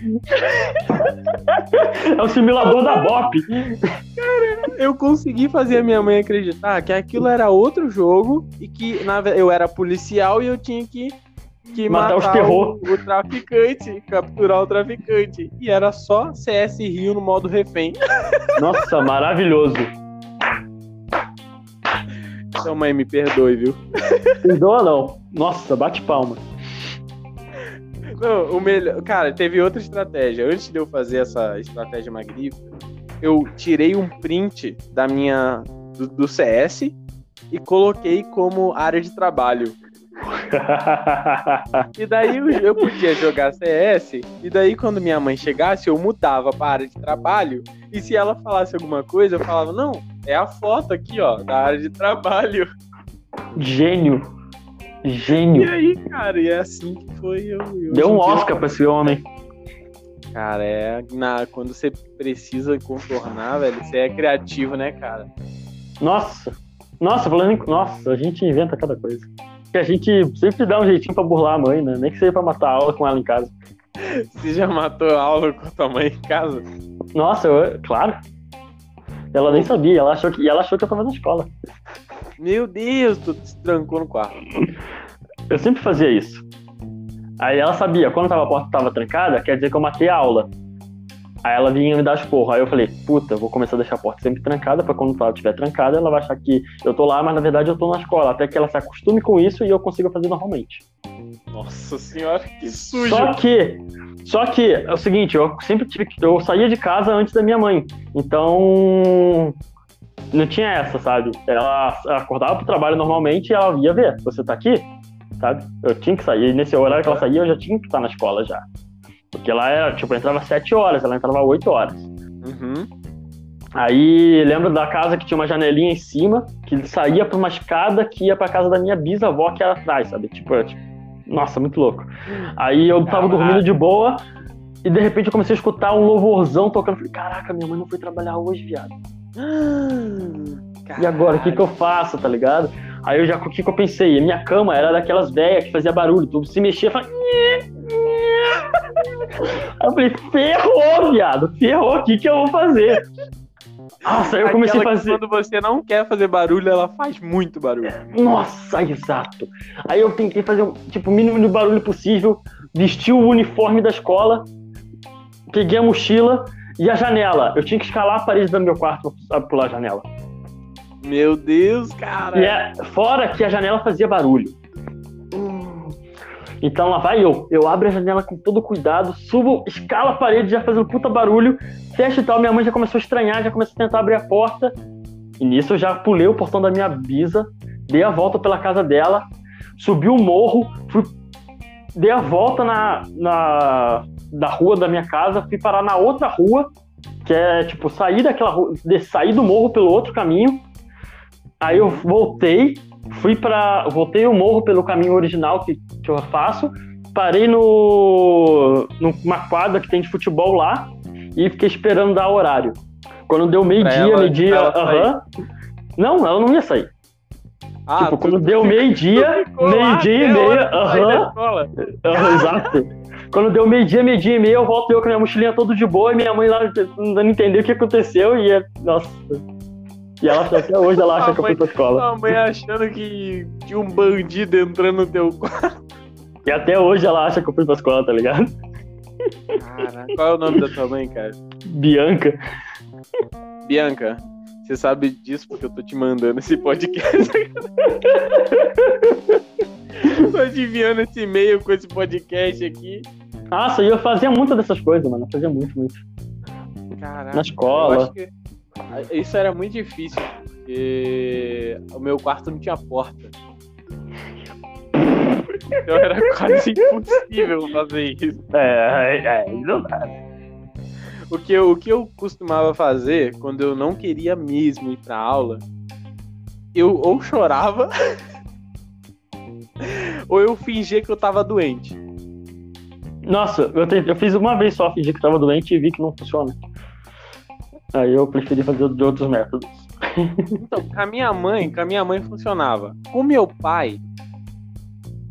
É o simulador da BOP. Eu consegui fazer a minha mãe acreditar que aquilo era outro jogo e que na eu era policial e eu tinha que, que Matar os matar, terror. o, o traficante, capturar o traficante. E era só CS Rio no modo refém. Nossa, maravilhoso. Então, mãe, me perdoe, viu? Perdoa não. Nossa, bate palma. Não, o melhor. Cara, teve outra estratégia. Antes de eu fazer essa estratégia magnífica, eu tirei um print da minha. do, do CS e coloquei como área de trabalho. E daí eu, eu podia jogar CS, e daí quando minha mãe chegasse, eu mudava pra área de trabalho. E se ela falasse alguma coisa, eu falava, não, é a foto aqui, ó, da área de trabalho. Gênio. E Gênio. aí, cara, e é assim que foi eu. eu Deu um Oscar pra esse homem. Cara, é na, quando você precisa contornar, velho, você é criativo, né, cara? Nossa. Nossa, falando em... Nossa, a gente inventa cada coisa. Que a gente sempre dá um jeitinho pra burlar a mãe, né? Nem que seja pra matar a aula com ela em casa. Você já matou a aula com a tua mãe em casa? Nossa, eu... claro. Ela nem sabia, ela achou que... e ela achou que eu tava na escola. Meu Deus, tu se trancou no quarto. Eu sempre fazia isso. Aí ela sabia, quando tava, a porta tava trancada, quer dizer que eu matei a aula. Aí ela vinha me dar esporro. Aí eu falei, puta, vou começar a deixar a porta sempre trancada, pra quando ela estiver trancada, ela vai achar que eu tô lá, mas na verdade eu tô na escola. Até que ela se acostume com isso e eu consiga fazer normalmente. Nossa senhora, que sujo. Só que, só que é o seguinte, eu sempre tive que. Eu saía de casa antes da minha mãe. Então. Não tinha essa, sabe? Ela acordava pro trabalho normalmente e ela ia ver, você tá aqui? Sabe? Eu tinha que sair. E nesse horário que ela saía, eu já tinha que estar na escola já. Porque lá era, tipo, eu entrava às 7 horas, ela entrava às 8 horas. Uhum. Aí lembro da casa que tinha uma janelinha em cima, que saía pra uma escada que ia pra casa da minha bisavó que era atrás, sabe? Tipo, era, tipo, nossa, muito louco. Aí eu tava Caraca. dormindo de boa e de repente eu comecei a escutar um louvorzão tocando. Falei, caraca, minha mãe não foi trabalhar hoje, viado. E agora, o que, que eu faço, tá ligado? Aí eu já, o que, que eu pensei? A minha cama era daquelas velhas que fazia barulho, tu se mexia, fazia. Eu falei, ferrou, viado, ferrou, o que, que eu vou fazer? Nossa, aí eu comecei a Aquela que fazer. Quando você não quer fazer barulho, ela faz muito barulho. Nossa, exato. Aí eu tentei fazer um, tipo, o mínimo de barulho possível, vesti o uniforme da escola, peguei a mochila e a janela. Eu tinha que escalar a parede do meu quarto pra pular a janela. Meu Deus, cara. E é, fora que a janela fazia barulho. Então lá vai eu. Eu abro a janela com todo cuidado, subo, escalo a parede já fazendo puta barulho, fecho e tal. Minha mãe já começou a estranhar, já começou a tentar abrir a porta. E nisso eu já pulei o portão da minha bisa, dei a volta pela casa dela, subi o morro, fui, dei a volta na, na da rua da minha casa, fui parar na outra rua, que é tipo sair daquela rua, de, sair do morro pelo outro caminho. Aí eu voltei, fui para voltei o morro pelo caminho original que, que eu faço, parei no numa quadra que tem de futebol lá e fiquei esperando dar horário. Quando deu meio-dia, meio-dia, pra ela sair. aham. Não, ela não ia sair. Ah, tipo, quando deu [laughs] meio-dia, meio-dia e meia, aham. [laughs] aham, Exato. Quando deu meio-dia, meio-dia e meia, eu volto eu com a minha mochilinha todo de boa e minha mãe lá tentando entender o que aconteceu e é. Nossa. E ela até hoje ela acha A que eu mãe- fui pra escola. Sua mãe achando que tinha um bandido entrando no teu quarto. E até hoje ela acha que eu fui pra escola, tá ligado? Cara, qual é o nome da tua mãe, cara? Bianca. Bianca, você sabe disso porque eu tô te mandando esse podcast. [laughs] tô adivinhando esse e-mail com esse podcast aqui. Nossa, eu fazia muito dessas coisas, mano. Eu fazia muito, muito. Caraca. Na escola. eu acho que Isso era muito difícil, porque o meu quarto não tinha porta. Então era [laughs] quase impossível fazer isso. É, é, é, não dá. O que, eu, o que eu costumava fazer quando eu não queria mesmo ir pra aula, eu ou chorava, [laughs] ou eu fingia que eu tava doente. Nossa, eu, tentei- eu fiz uma vez só, fingi que tava doente e vi que não funciona. Aí eu preferi fazer de outros métodos. [laughs] Então, com a minha mãe, com a minha mãe funcionava. Com o meu pai,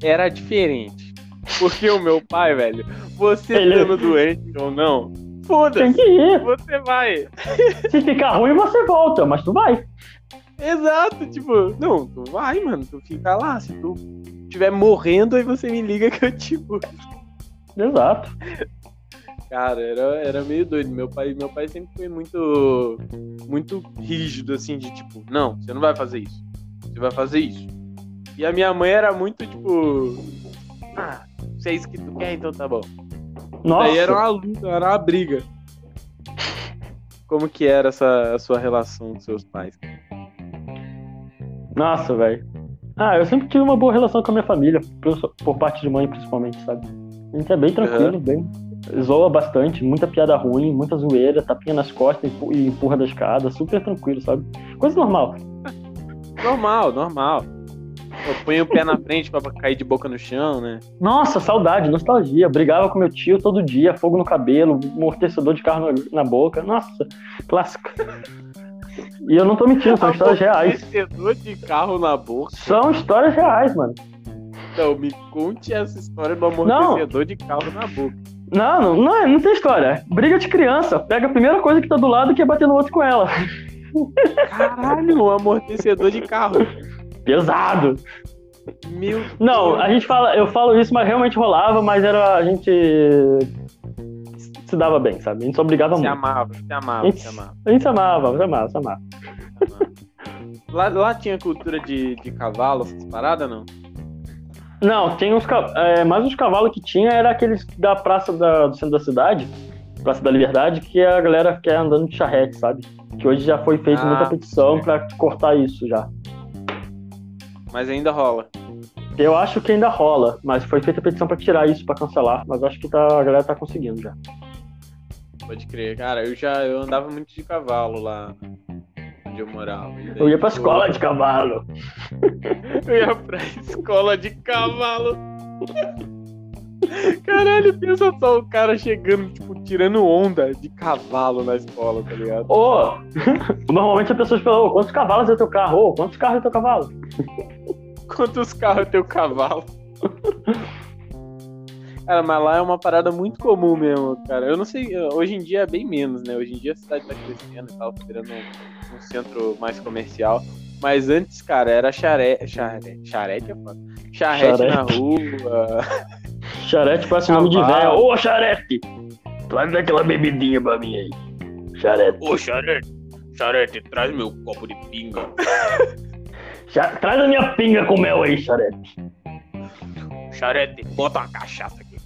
era diferente. Porque o meu pai, velho, você Ele- estando doente ou não, Tem foda-se, que ir. você vai. Se ficar ruim, você volta, mas tu vai. Exato, tipo, não, tu vai, mano, tu fica lá. Se tu estiver morrendo, aí você me liga que eu tipo. Exato. Cara, era, era meio doido. Meu pai, meu pai sempre foi muito muito rígido, assim, de tipo, não, você não vai fazer isso. Você vai fazer isso. E a minha mãe era muito, tipo, ah, se é isso que tu quer, então tá bom. Nossa. Daí era uma luta, era uma briga. Como que era essa a sua relação com seus pais? Nossa, velho. Ah, eu sempre tive uma boa relação com a minha família, por, por parte de mãe, principalmente, sabe? A gente é bem tranquilo, bem. Zoa bastante, muita piada ruim, muita zoeira, tapinha nas costas e empurra da escada, super tranquilo, sabe? Coisa normal. [laughs] Normal, normal. Eu ponho o pé na frente pra cair de boca no chão, né? Nossa, saudade, nostalgia. Brigava com meu tio todo dia, fogo no cabelo, amortecedor de carro na, na boca. Nossa, clássico. E eu não tô mentindo, são histórias reais. Amortecedor de carro na boca. São histórias reais, mano. Então, me conte essa história do amortecedor de carro na boca. Não, não, não, é- não tem história. Briga de criança. Pega a primeira coisa que tá do lado e quer bater no outro com ela. Caralho, um amortecedor de carro. Pesado. Meu Não, Deus. a gente fala, eu falo isso, mas realmente rolava, mas era. A gente se dava bem, sabe? A gente só brigava Se muito. amava, se A amava, gente, se amava. a gente se amava, se amava, se amava. se amava. Lá, lá tinha cultura de, de cavalo, essas paradas, não? Não, tem uns é, mais os cavalos que tinha era aqueles da praça da- do centro da cidade, Praça da Liberdade, que a galera quer andando de charrete, sabe? Que hoje já foi feita Ah, muita petição pra cortar isso já. Mas ainda rola. Eu acho que ainda rola, mas foi feita petição pra tirar isso, pra cancelar, mas acho que tá, a galera tá conseguindo já. Pode crer. Cara, eu já eu andava muito de cavalo lá onde eu morava. Daí, Eu ia pra escola de cavalo. [laughs] Eu ia pra escola de cavalo. Caralho, pensa só o cara chegando, tipo, tirando onda de cavalo na escola, tá ligado? Ô! [laughs] Normalmente as pessoas falam, ô, quantos cavalos é teu carro? Ô, quantos carros é teu cavalo? [laughs] Quantos carros tem o cavalo? Cara, mas lá é uma parada muito comum mesmo, cara. Eu não sei, hoje em dia é bem menos, né? Hoje em dia a cidade tá crescendo e tal, tá virando um, centro mais comercial. Mas antes, cara, era charete. Charete, charete é foda. Charrete Charrete. na rua. Charete parece nome de velho. Ô, Charete! Traz aquela bebidinha pra mim aí. Charete. Ô, charete, charete, traz meu copo de pinga. Traz a minha pinga com mel aí, Charete. Charete, bota uma cachaça aqui.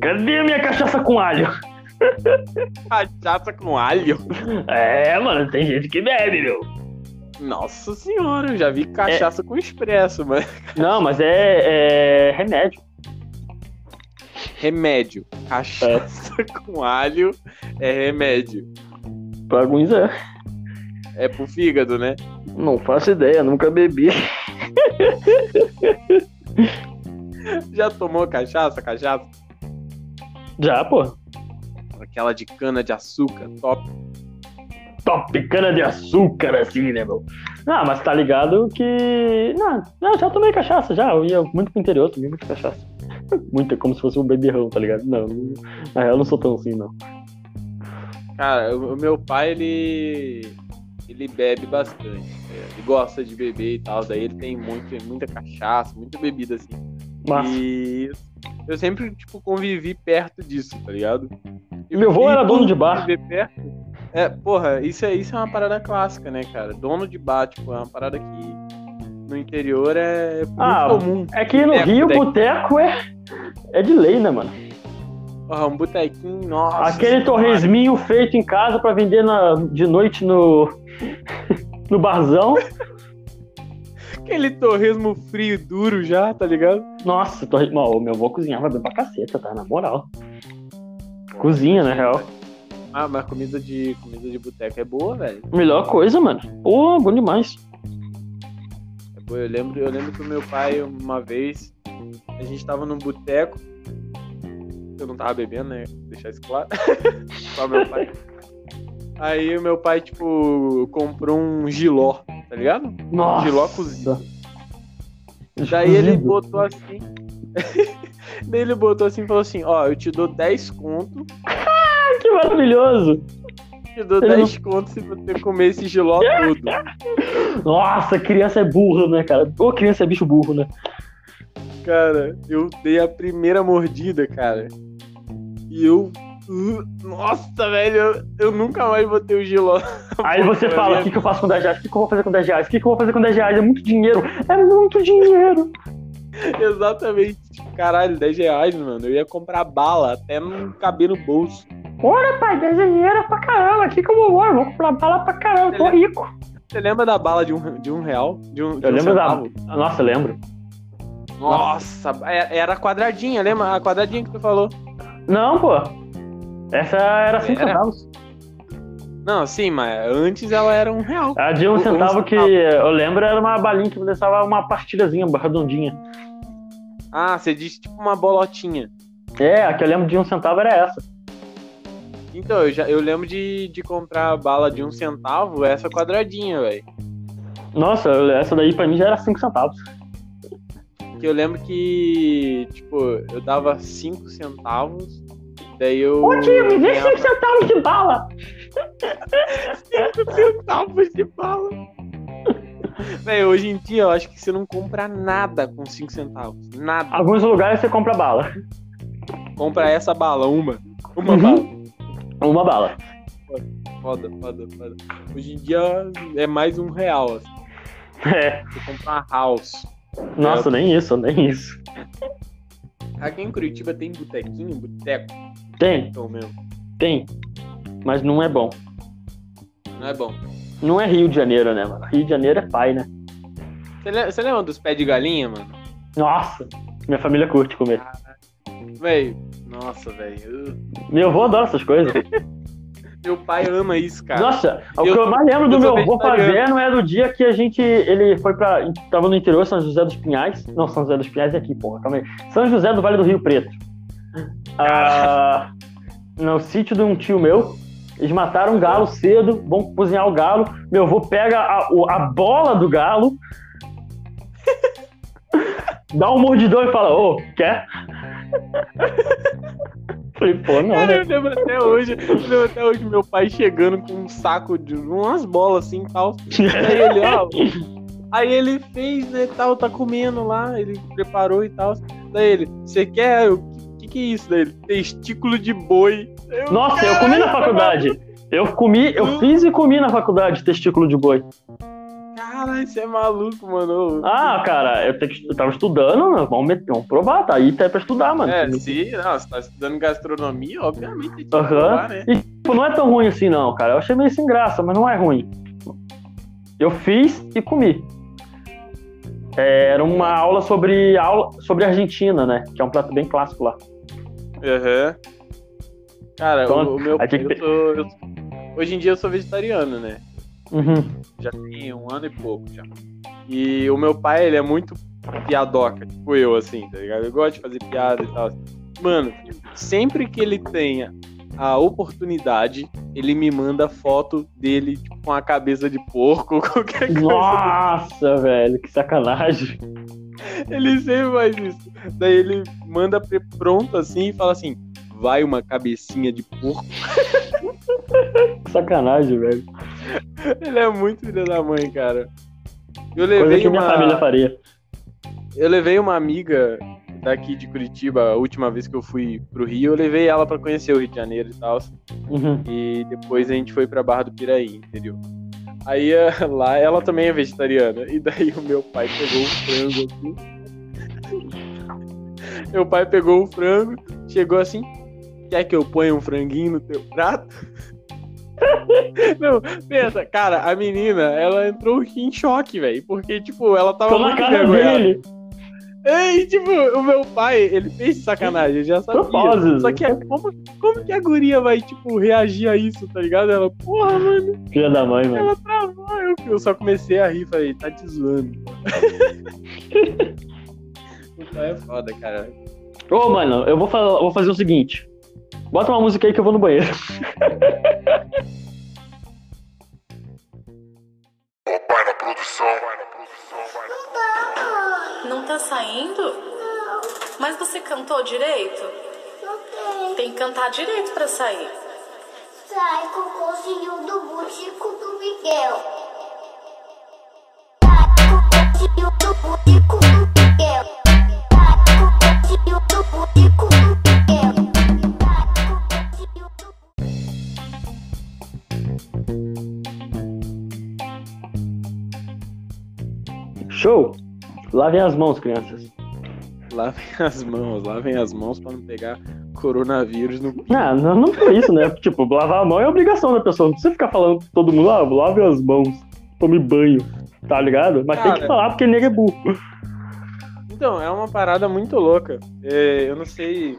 Cadê a minha cachaça com alho? Cachaça com alho? É, mano, tem gente que bebe, meu. Nossa senhora, eu já vi cachaça com expresso, mas. Não, mas é, é remédio. Remédio. Cachaça com alho é remédio. Pra alguns é. É pro fígado, né? Não faço ideia, nunca bebi. Já tomou cachaça? Cachaça? Já, pô. Aquela de cana de açúcar, top. Top cana de açúcar, assim, né, meu? Ah, mas tá ligado que. Não, não, já tomei cachaça, já. Eu ia muito pro interior, tomei muita cachaça. [laughs] Muita, como se fosse um beberrão, tá ligado? Não, na real eu não sou tão assim, não. Cara, o meu pai, ele. Ele bebe bastante. é, Ele gosta de beber e tal. Daí ele tem muito, muita cachaça, muita bebida assim. Mas. E eu sempre, tipo, convivi perto disso, tá ligado? E- Meu avô era dono de bar. perto, É, porra, isso é, isso é uma parada clássica, né, cara? Dono de bar, tipo, é uma parada que no interior é Ah, comum. É que no Boteco, Rio, boteco. boteco é, é de lei, né, mano? Porra, um botequinho, nossa. Aquele torresminho feito em casa pra vender na, de noite no, [laughs] no barzão. Aquele torresmo frio e duro já, tá ligado? Nossa, torre... Mano, o meu avô cozinhava bem pra caceta, tá? Na moral. Cozinha, na real. Ah, mas comida de comida de boteco é boa, velho. Melhor coisa, mano. Pô, bom demais. É boa. Eu lembro, eu lembro que o meu pai, uma vez, a gente tava num boteco. Eu não tava bebendo, né? Deixar isso claro. [laughs] Só meu pai. Aí o meu pai, tipo, comprou um giló, tá ligado? Nossa. Giló cozido. Daí ele botou assim. [laughs] Daí ele botou assim e falou assim: Ó, eu te dou 10 conto. Que maravilhoso. Te dou Ele 10 conto se você comer esse giló todo. Nossa, criança é burro, né, cara? Ô, criança é bicho burro, né? Cara, eu dei a primeira mordida, cara. E eu. Nossa, velho, eu, eu nunca mais botei o giló. Aí você fala, o que, que eu faço com 10 reais? O que, que eu vou fazer com 10 reais? O que, que eu vou fazer com 10 reais? É muito dinheiro. É muito dinheiro. [laughs] Exatamente. Caralho, 10 reais, mano. Eu ia comprar bala até não caber no bolso. Olha, pai, 10 é dinheiro pra caramba. O que, que eu vou? Eu vou comprar bala pra caramba. Tô rico. Você lembra da bala de um, de um real? De um, de Eu um lembro da. centavo? Nossa, eu lembro. Nossa, é- era quadradinha, lembra? A quadradinha que tu falou. Não, pô. Essa era 5 Era? centavos. Não, sim, mas antes ela era um real. A de um Um centavo que centavo. eu lembro era uma balinha que deixava uma pastilhazinha redondinha. Ah, você disse tipo uma bolotinha. É, a que eu lembro de um centavo era essa. Então, eu, já, eu lembro de, de comprar a bala de um centavo, essa quadradinha, velho. Nossa, essa daí pra mim já era 5 centavos. Que eu lembro que, tipo, eu dava 5 centavos, daí eu. Ô tio, me dê ganhava 5 centavos de bala. [laughs] centavos de bala. Velho, hoje em dia eu acho que você não compra nada com 5 centavos. Nada. Alguns lugares você compra bala. Compra essa bala, uma. Uma Uhum. bala. Uma bala. Foda, foda, foda. Hoje em dia é mais um real, assim. É. Você compra uma house. Nossa, nem isso, nem isso. Aqui em Curitiba tem botequinho, boteco, Tem, então mesmo. tem. Mas não é bom. Não é bom. Não é Rio de Janeiro, né, mano? Rio de Janeiro é pai, né? Você le- Você lembra dos pés de galinha, mano? Nossa, minha família curte comer. Véi, nossa, velho. Meu avô adora essas coisas. [laughs] Meu pai ama isso, cara. Nossa, o eu que eu mais lembro do meu avô fazendo é do dia que a gente. Ele foi pra. Tava no interior, São José dos Pinhais. Não, São José dos Pinhais é aqui, porra, calma aí. São José do Vale do Rio Preto. Ah, no sítio de um tio meu. Eles mataram um galo cedo, vão cozinhar o galo. Meu avô pega a, a bola do galo, [laughs] dá um mordidão e fala: Ô, quer? [laughs] Falei, pô, não, Cara, né? eu lembro até hoje, eu lembro até hoje meu pai chegando com um saco de umas bolas assim e tal. Aí ele, ó. [laughs] Aí ele fez, né, tal, tá comendo lá, ele preparou e tal. Daí ele, você quer? O que, que é isso? Daí ele, testículo de boi. Eu, Nossa, eu comi na "Caralho, faculdade. Eu comi, eu fiz e comi na faculdade testículo de boi. Caralho, você é maluco, mano. Ah, cara, eu, que- eu tava estudando, né? vamos, meter, vamos provar, tá aí tá pra estudar, mano. É, sim, não, você tá estudando gastronomia, obviamente tem que Aham. provar, né? E tipo, não é tão ruim assim, não, cara. Eu achei meio sem graça, mas não é ruim. Eu fiz e comi. É, Era uma aula sobre aula sobre Argentina, né? Que é um prato bem clássico lá. Aham. Cara, Então, o, meu pai, eu sou, eu- hoje em dia eu sou vegetariano, né? Uhum. Já tem um ano e pouco já. E o meu pai, ele é muito piadoca, tipo eu, assim, tá ligado? Eu gosto de fazer piada e tal. Mano, sempre que ele tenha a oportunidade, ele me manda foto dele tipo, com a cabeça de porco, [laughs] qualquer coisa. Nossa, velho, que sacanagem. [laughs] Ele sempre faz isso. Daí ele manda pronto assim e fala assim: vai uma cabecinha de porco. Que [laughs] sacanagem, velho. Ele é muito filho da mãe, cara. Eu Coisa levei que minha uma. família faria. Eu levei uma amiga daqui de Curitiba, a última vez que eu fui pro Rio, eu levei ela pra conhecer o Rio de Janeiro e tal. Uhum. E depois a gente foi pra Barra do Piraí, entendeu? Aí eh, [laughs] lá ela também é vegetariana. E daí o meu pai pegou o frango assim. [laughs] meu pai pegou o frango, chegou assim. Quer que eu ponha um franguinho no teu prato? [laughs] Não, pensa, cara, a menina, ela entrou em choque, velho. Porque, tipo, ela tava Tô muito cara envergonhada. dele. E, tipo, o meu pai, ele fez sacanagem, eu já sabia. Propósito. Só que é, como, como que a guria vai, tipo, reagir a isso, tá ligado? Ela, porra, mano, Filha da mãe, mano. ela travou. Eu, eu só comecei a rir, falei, tá te zoando. [laughs] então é foda, cara. Ô, mano, eu vou, fa- vou fazer o seguinte. Bota uma música aí que eu vou no banheiro. [laughs] tá saindo? Mas você cantou direito? Não tem. Tem que cantar direito pra sair. Sai com o cozinho do butico do Miguel. Sai com o cozinho do butico do Miguel. Sai com o cozinho do butico do Miguel. Show! Lavem as mãos, crianças. Lavem as mãos, lavem as mãos pra não pegar coronavírus no. Não, não, não por isso, né? [laughs] Tipo, lavar a mão é obrigação da pessoa. Não precisa ficar falando pra todo mundo, ah, lave as mãos, tome banho, tá ligado? Mas tem que Cara. falar porque nego é burro. Então, é uma parada muito louca. É, eu não sei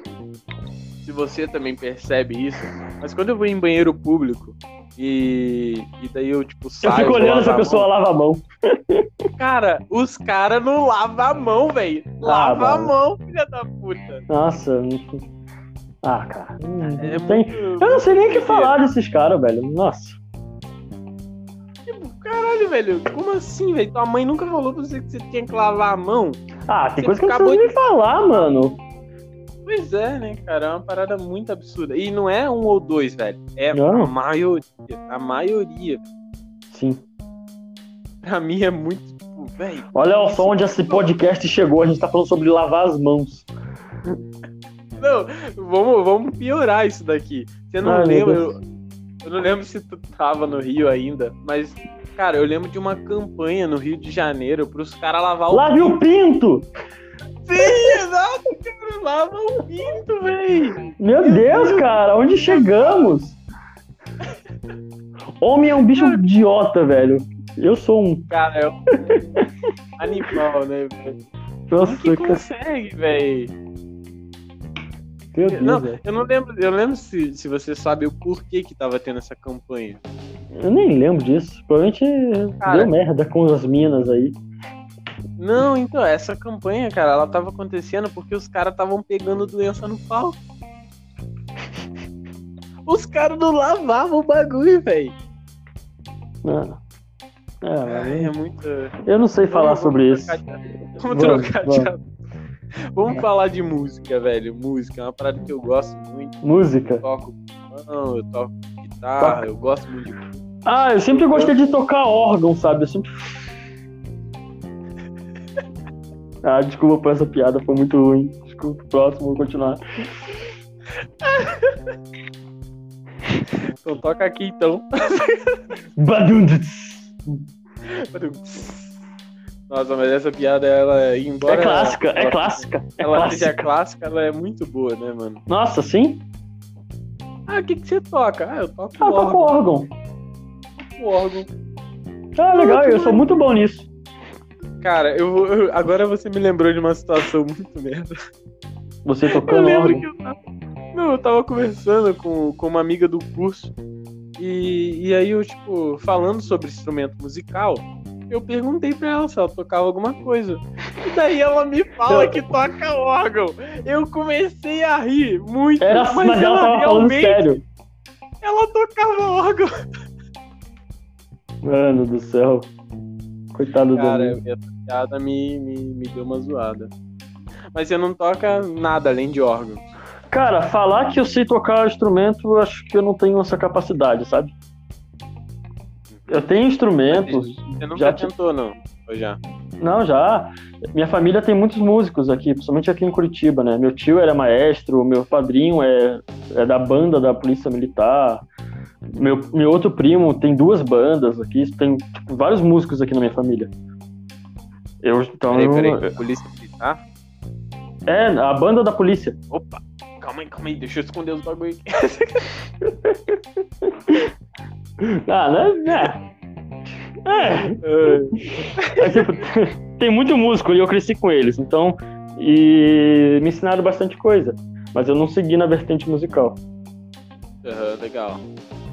se você também percebe isso, mas quando eu vou em banheiro público e, e daí eu, tipo, Eu saio. fico vou olhando a lavar pessoa lava a mão. mão. Cara, os caras não lavam a mão, velho. Lava a mano. mão, filha da puta. Nossa. não- Ah, cara. Não É tem- muito. Eu não sei nem o que falar desses caras, velho. Nossa. Tipo, caralho, velho. Como assim, velho? Tua mãe nunca falou pra você que você tinha que lavar a mão? Ah, tem Você coisa que não acabou precisa me falar, mano. Pois é, né, cara? É uma parada muito absurda. E não é um ou dois, velho. É Não. a maioria. A maioria. Sim. Pra mim é muito, tipo, velho. Olha isso- só onde esse podcast chegou. A gente tá falando sobre lavar as mãos. [laughs] Não, vamos, vamos piorar isso daqui. Você não Ai, meu lembra? Eu, eu não lembro se tu tava no Rio ainda, mas, cara, eu lembro de uma campanha no Rio de Janeiro pros caras lavar o Lave o pinto! Sim, exato, o pinto, velho. Meu Deus, cara, onde chegamos? Homem é um bicho idiota, velho. Eu sou um. Cara, é um animal, né, velho? Nossa, Como que cara. consegue, velho? Deus, Não, velho. eu não lembro, eu lembro se, se você sabe o porquê que tava tendo essa campanha. Eu nem lembro disso. Provavelmente Cara. deu merda com as minas aí. Não, então, essa campanha, cara, ela tava acontecendo porque os caras estavam pegando doença no pau. [laughs] Os caras não lavavam o bagulho, velho. Ah. É, Ai, mas É muito. eu não sei falar Vamos- sobre isso. de- [laughs] Vamos, Vamos, trocar de vamos. assunto. Vamos falar de música, velho. Música é uma parada que eu gosto muito. Música. Eu toco violão, eu toco guitarra, eu gosto muito de Ah, eu sempre gostei de tocar órgão, sabe? Eu sempre. Ah, desculpa por essa piada, foi muito ruim. Desculpa, próximo, vou continuar. Então toca aqui então. Badundits. Nossa, mas essa piada, ela, embora. É clássica, é ela- clássica. É Ela seja clássica. clássica, ela é muito boa, né, mano? Nossa, sim? Ah, o que, que você toca? Ah, eu toco Ah, eu toco órgão. órgão. toco órgão. Ah, legal, eu sou muito bom nisso. Cara, eu, eu- agora você me lembrou de uma situação muito merda. Você Eu tocando lembro órgão. que eu tava, não, eu tava conversando com, com uma amiga do curso e, e aí eu, tipo, falando sobre instrumento musical, eu perguntei pra ela se ela tocava alguma coisa. E daí ela me fala que toca órgão. Eu comecei a rir muito, Era, mas, mas, ela tava falando realmente sério. ela tocava órgão. Mano do céu. Coitado Cara, do. essa piada me, me, me deu uma zoada. Mas você não toca nada além de órgão. Cara, falar que eu sei tocar instrumento, acho que eu não tenho essa capacidade, sabe? Eu tenho instrumentos. Você nunca Já te- tentou, não? Ou já? Não, já. Minha família tem muitos músicos aqui, principalmente aqui em Curitiba, né? Meu tio era maestro, meu padrinho é, é da banda da Polícia Militar. Meu, meu outro primo tem duas bandas aqui, tem tipo, vários músicos aqui na minha família. Eu, então, Peraí, peraí. Polícia Militar? É, a banda da polícia. Opa! Calma aí, calma aí. Deixa eu esconder os bagulho aqui. [laughs] Ah, né? É. É. É, tipo, tem muito músico e eu cresci com eles, então. E me ensinaram bastante coisa. Mas eu não segui na vertente musical. Aham, legal.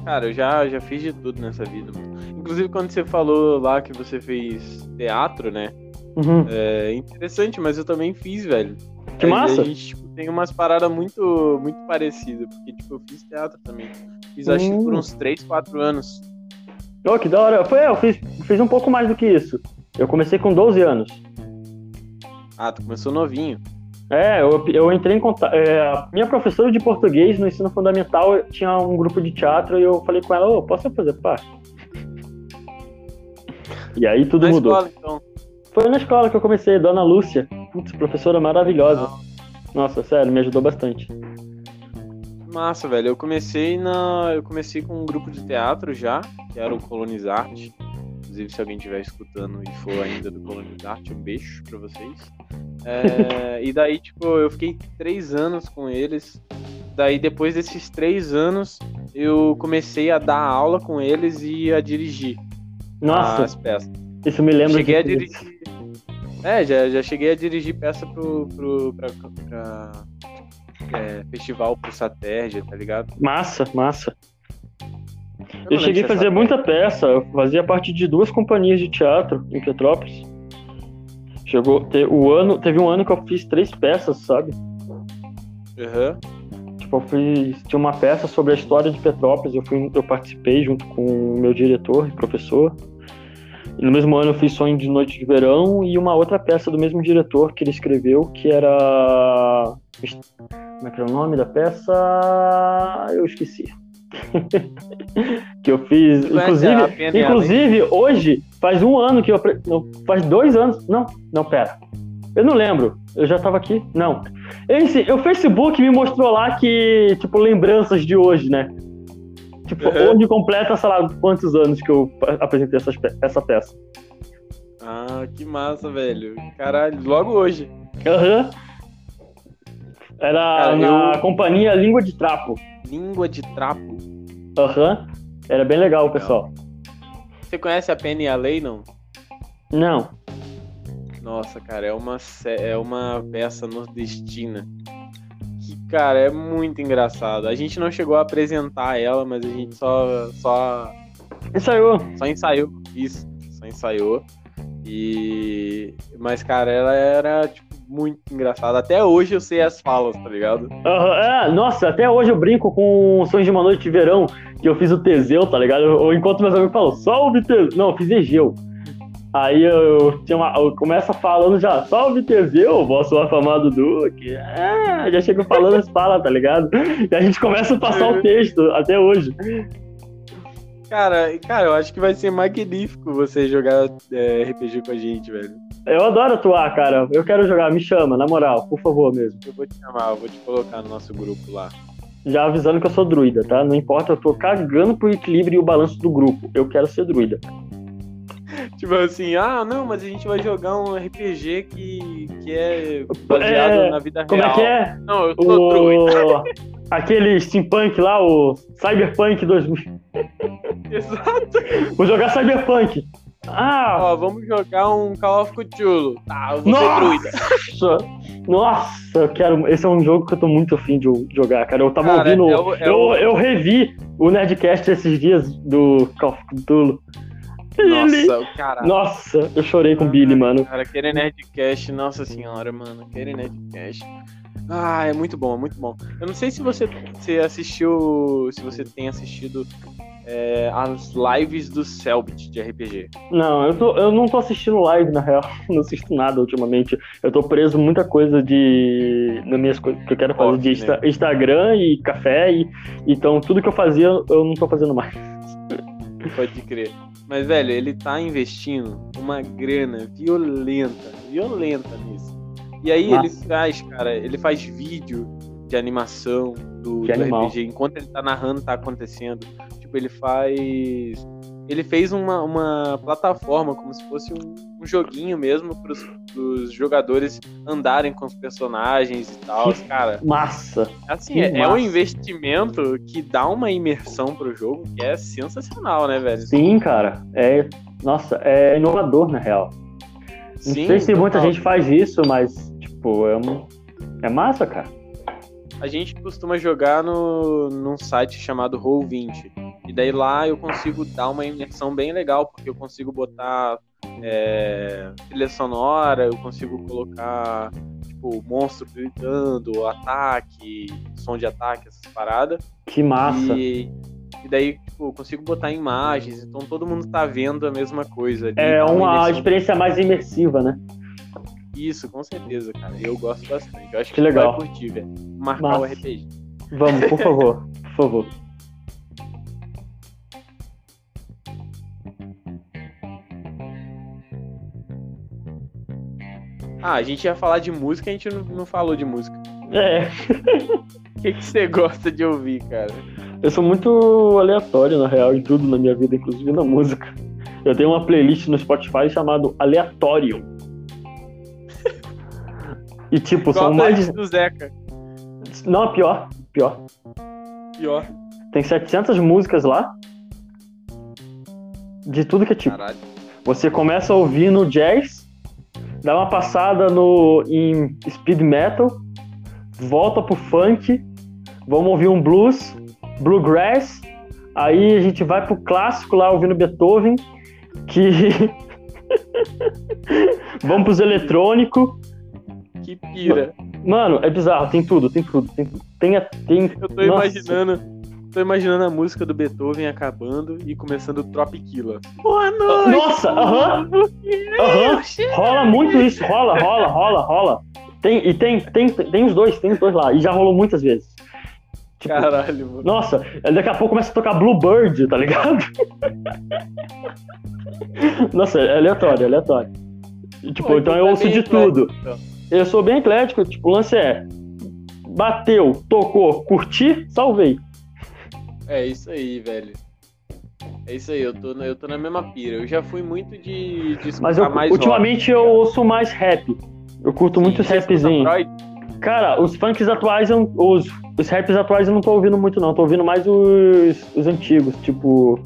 Cara, eu já, já fiz de tudo nessa vida, mano. Inclusive, quando você falou lá que você fez teatro, né? Uhum. É interessante, mas eu também fiz, velho. Que massa! A gente tipo, tem umas paradas muito, muito parecidas, porque tipo, eu fiz teatro também. Fiz acho que por Hum. uns 3, 4 anos. Oh, que da hora. Foi, eu fiz, fiz um pouco mais do que isso. Eu comecei com 12 anos. Ah, tu começou novinho. É, eu, eu entrei em contato. a minha professora de português no ensino fundamental tinha um grupo de teatro e eu falei com ela: Ô, posso fazer parte? E aí tudo Na mudou. escola, então. Foi na escola que eu comecei, Dona Lúcia. Putz, professora maravilhosa. Nossa, sério, me ajudou bastante. Massa, velho. Eu comecei na. Eu comecei com um grupo de teatro já, que era o Colonizarte. Inclusive, se alguém estiver escutando e for ainda do Colonizarte, um beijo pra vocês. É, [laughs] e daí, tipo, eu fiquei três anos com eles. Daí, depois desses três anos, eu comecei a dar aula com eles e a dirigir Nossa, as peças. isso me lembra cheguei a dirigir. É, já, já cheguei a dirigir peça pro, pro pra, pra, é, festival pro Saterja, tá ligado? Massa, massa. Eu cheguei a é fazer muita peça. Eu fazia parte de duas companhias de teatro em Petrópolis. Chegou, te- o ano, teve um ano que eu fiz três peças, sabe? Aham. Tipo, eu fiz, tinha uma peça sobre a história de Petrópolis, eu, fui, eu participei junto com o meu diretor e professor. E no mesmo ano eu fiz Sonho de Noite de Verão e uma outra peça do mesmo diretor que ele escreveu, que era. Como é que era o nome da peça? Eu esqueci. [laughs] que eu fiz. Inclusive, inclusive hoje, faz um ano que eu. Não, faz dois anos. Não, não, pera. Eu não lembro. Eu já tava aqui? Não. Esse, o Facebook me mostrou lá que, tipo, lembranças de hoje, né? Tipo, Uhum. onde completa, sei lá, quantos anos que eu apresentei essas pe- essa peça. Ah, que massa, velho. Caralho, logo hoje. Aham. Era Cara, na eu- companhia Língua de Trapo. Língua de trapo. Aham. Era bem legal, pessoal. Você conhece a Penny e a Lei, não? Não. Nossa, cara, é uma, é uma peça nordestina. Que, cara, é muito engraçado. A gente não chegou a apresentar ela, mas a gente só, só, Ensaiou. só ensaiou isso. Só ensaiou. E. Mas, cara, ela era, tipo, muito engraçada. Até hoje eu sei as falas, tá ligado? É, nossa, até hoje eu brinco com Sonhos de uma Noite de Verão, que eu fiz o Teseu, tá ligado? Eu, eu encontro meus amigos e falo, salve Teseu. Não, eu fiz Egeu. Aí eu, tinha uma, eu começo falando já, salve Teseu, vosso afamado Duque. É, já chego falando as falas, tá ligado? E a gente começa a passar o texto até hoje. Cara, cara, eu acho que vai ser magnífico você jogar é, RPG com a gente, velho. Eu adoro atuar, cara. Eu quero jogar, me chama, na moral, por favor mesmo. Eu vou te chamar, eu vou te colocar no nosso grupo lá. Já avisando que eu sou druida, tá? Não importa, eu tô cagando pro equilíbrio e o balanço do grupo. Eu quero ser druida. [laughs] Tipo assim, ah, não, mas a gente vai jogar um RPG que, que é baseado É, na vida Como real. é que é? Não, eu sou druida. O... [laughs] Aquele steampunk lá, o Cyberpunk 2000. [laughs] Exato. Vou jogar Cyberpunk. Ah, Ó, vamos jogar um Call of Cthulhu. Tá, eu vou ser druida. nossa! Nossa, eu quero. Esse é um jogo que eu tô muito afim de jogar, cara. Eu tava Cara, ouvindo. é o- é eu, o- eu revi o Nerdcast esses dias do Call of Cthulhu. Billy. Nossa, cara. Nossa, eu chorei com o Billy, mano. Cara, aquele Nerdcast, nossa senhora, mano. Aquele Nerdcast. Ah, é muito bom, é muito bom. Eu não sei se você, você assistiu. Se você tem assistido é, as lives do Selbit de RPG. Não, eu, tô- eu não tô assistindo live, na real. [laughs] Não assisto nada ultimamente. Eu tô preso muita coisa de. nas minhas coisas que eu quero fazer Off, de né? Insta- Instagram e café. E, então tudo que eu fazia, eu não tô fazendo mais. Pode crer. Mas, velho, ele tá investindo uma grana violenta, violenta nisso. E aí ele Massa. faz, cara, ele faz vídeo de animação do, do. RPG enquanto ele tá narrando, tá acontecendo. Tipo, ele faz. Ele fez uma, uma plataforma, como se fosse um, um joguinho mesmo, pros, pros jogadores andarem com os personagens e tal. Cara, Massa. assim, Que é, é um massa. investimento que dá uma imersão pro jogo que é sensacional, né, velho? Sim, cara. É, nossa, é inovador, na real. Não sei se muita gente faz isso, mas, tipo, é, um, é massa, cara. A gente costuma jogar no, num site chamado Roll20. E daí lá eu consigo dar uma imersão bem legal, porque eu consigo botar é, trilha sonora, eu consigo colocar tipo monstro gritando, ataque, som de ataque, essas paradas. Que massa. E, e daí, tipo, eu consigo botar imagens, então todo mundo tá vendo a mesma coisa. ali, É uma experiência mais imersiva, né? Isso, com certeza, cara. Eu gosto bastante. Eu acho que, Que legal. vai curtir, velho. Marcar o. RPG. Vamos, por favor. Por favor. Ah, a gente ia falar de música, a gente não, não falou de música. É, [laughs] O que, que você gosta de ouvir, cara? eu sou muito aleatório, na real, em tudo na minha vida, inclusive na música. Eu tenho uma playlist no Spotify chamado Aleatório. [laughs] E, tipo, Qual são mais do Zeca? Não, pior. Pior. Pior. Tem 700 músicas lá. De tudo que é tipo. Caralho. Você começa ouvindo jazz, dá uma passada no em speed metal, volta pro funk, vamos ouvir um blues, bluegrass, aí a gente vai pro clássico lá ouvindo Beethoven, que [laughs] vamos pros eletrônicos. Que pira. Mano, é bizarro, tem tudo, tem tudo, tem tem, tem Eu tô Nossa. imaginando. Tô imaginando a música do Beethoven acabando e começando o Tropiquila. Boa noite! Nossa, aham. Aham. Rola muito isso, rola, rola, rola, rola. Tem, e tem, tem, tem os dois, tem os dois lá. E já rolou muitas vezes. Tipo, Caralho, mano. Nossa, daqui a pouco começa a tocar Bluebird, tá ligado? Nossa, é aleatório, é aleatório. E, Tipo, Pô, então tá eu ouço bem de eclético, tudo. então. Eu sou bem eclético, tipo, o lance é. Bateu, tocou, curti, salvei. É isso aí, velho. É isso aí, eu tô, eu tô na mesma pira. Eu já fui muito de, de escutar Mas eu, mais ultimamente rock, eu ouço mais rap. Eu curto muito Sim, você escuta rapzinho. Cara, os funks atuais, eu- os, os raps atuais eu não tô ouvindo muito, não. Tô ouvindo mais os, os antigos, tipo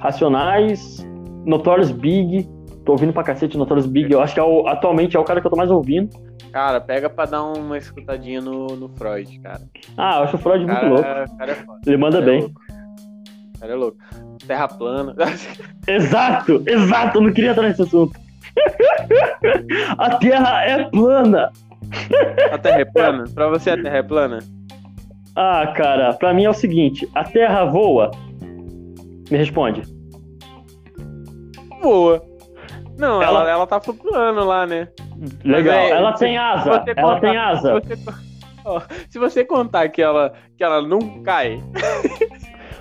Racionais, Notorious Big. Tô ouvindo pra cacete Notorious Big. Eu acho que é o- atualmente é o cara que eu tô mais ouvindo. Cara, pega pra dar uma escutadinha no, no Freud, cara. Ah, eu acho o Freud muito cara, louco. O cara é foda. Ele manda é bem. louco. O cara é louco. Terra plana. [laughs] Exato, exato, eu não queria entrar nesse assunto. [laughs] A Terra é plana. A Terra é plana? Pra você a Terra é plana? Ah, cara, pra mim é o seguinte: a Terra voa. Me responde. Voa. Não, ela, Ela- ela tá flutuando lá, né? Legal. é, ela se tem asa. Ela contar- tem asa. Se você, [laughs] ó, se você contar que ela, que ela não cai,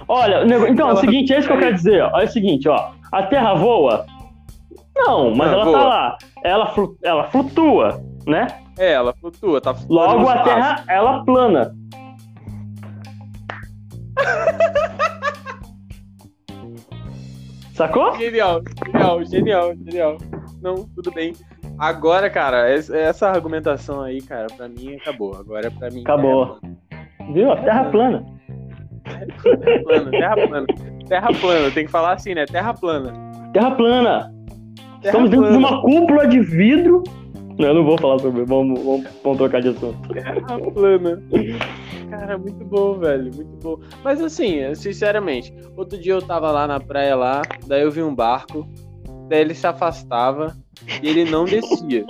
Olha, então, é o seguinte, é isso que eu quero dizer. ó. É o seguinte, ó. A Terra voa? Não, mas Não, ela voa. tá lá. Ela, flu- ela flutua, né? é, ela flutua, tá flutuando. Logo a. Terra, ela plana. [laughs] Sacou? Genial, genial, genial, genial. Não, tudo bem. Agora, cara, es- essa argumentação aí, cara, pra mim acabou. Agora pra mim. Acabou. Viu? A Terra plana. Terra plana, terra plana. Terra plana, tem que falar assim, né? Terra plana. Terra plana. Terra Estamos dentro de plana. uma cúpula de vidro. Não, eu não vou falar sobre. Vamos, vamos, vamos trocar de assunto. Terra plana. Cara, muito bom, velho, muito bom. Mas assim, sinceramente, outro dia eu tava lá na praia lá, daí eu vi um barco, daí ele se afastava e ele não descia.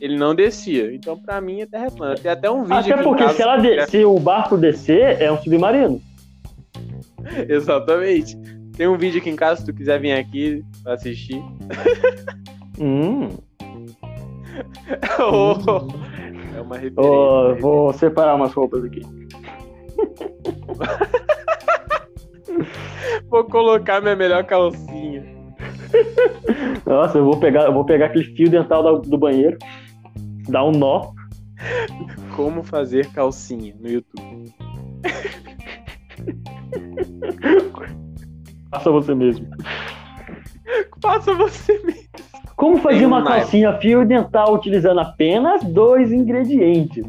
Ele não descia. Então, pra mim, a Terra é plana. Tem até um vídeo Até porque se, ela de- é- se o barco descer, é um submarino. [laughs] Exatamente. Tem um vídeo aqui em casa, se tu quiser vir aqui pra assistir. [laughs] Hum. [laughs] Oh, é uma referência. Ó, vou separar umas roupas aqui. Vou colocar minha melhor calcinha. Nossa, eu vou pegar, eu vou pegar aquele fio dental da- do banheiro, dar um nó. Como fazer calcinha no YouTube. Faça você mesmo. Faça você mesmo. Como fazer uma calcinha fio dental utilizando apenas dois ingredientes?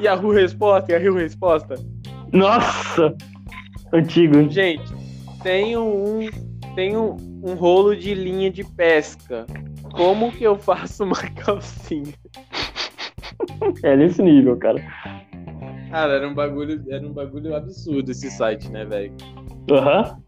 Yahoo Resposta, Yahoo Resposta. Nossa! Antigo? Gente, tem um, tem um, um rolo de linha de pesca. Como que eu faço uma [laughs] calcinha? É nesse nível, cara. Cara, era um bagulho, era um bagulho absurdo esse site, né, velho? Aham.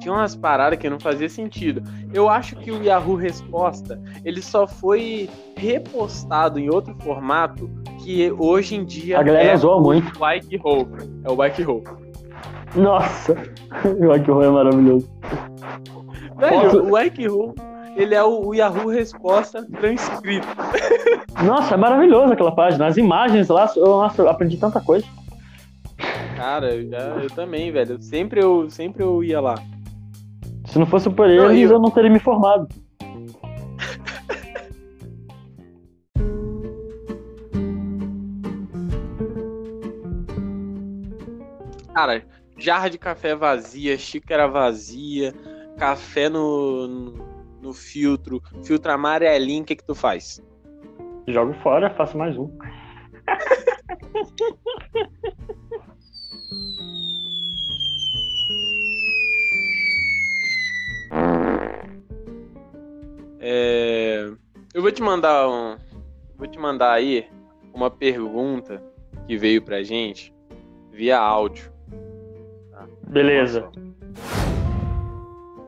Tinha umas paradas que não fazia sentido. Eu acho que o Yahoo Resposta, ele só foi repostado em outro formato que hoje em dia A galera é zoa o muito. Bike Roll. É o Bike Roll. Nossa! [laughs] O Roll é maravilhoso. Velho, Posso- o Bike Roll, ele é o, o Yahoo Resposta transcrito. Nossa, é maravilhoso aquela página. As imagens lá, eu, nossa, eu aprendi tanta coisa. Cara, eu, já, eu também, velho. Sempre eu, sempre eu ia lá. Se não fosse por Não, eles, eu- eu não teria me formado. Cara, jarra de café vazia, xícara vazia, café no, no, filtro, filtro amarelinho, o que que tu faz? Jogo fora, faço mais um. [laughs] É, eu vou te mandar um, vou te mandar aí uma pergunta que veio pra gente via áudio. Beleza.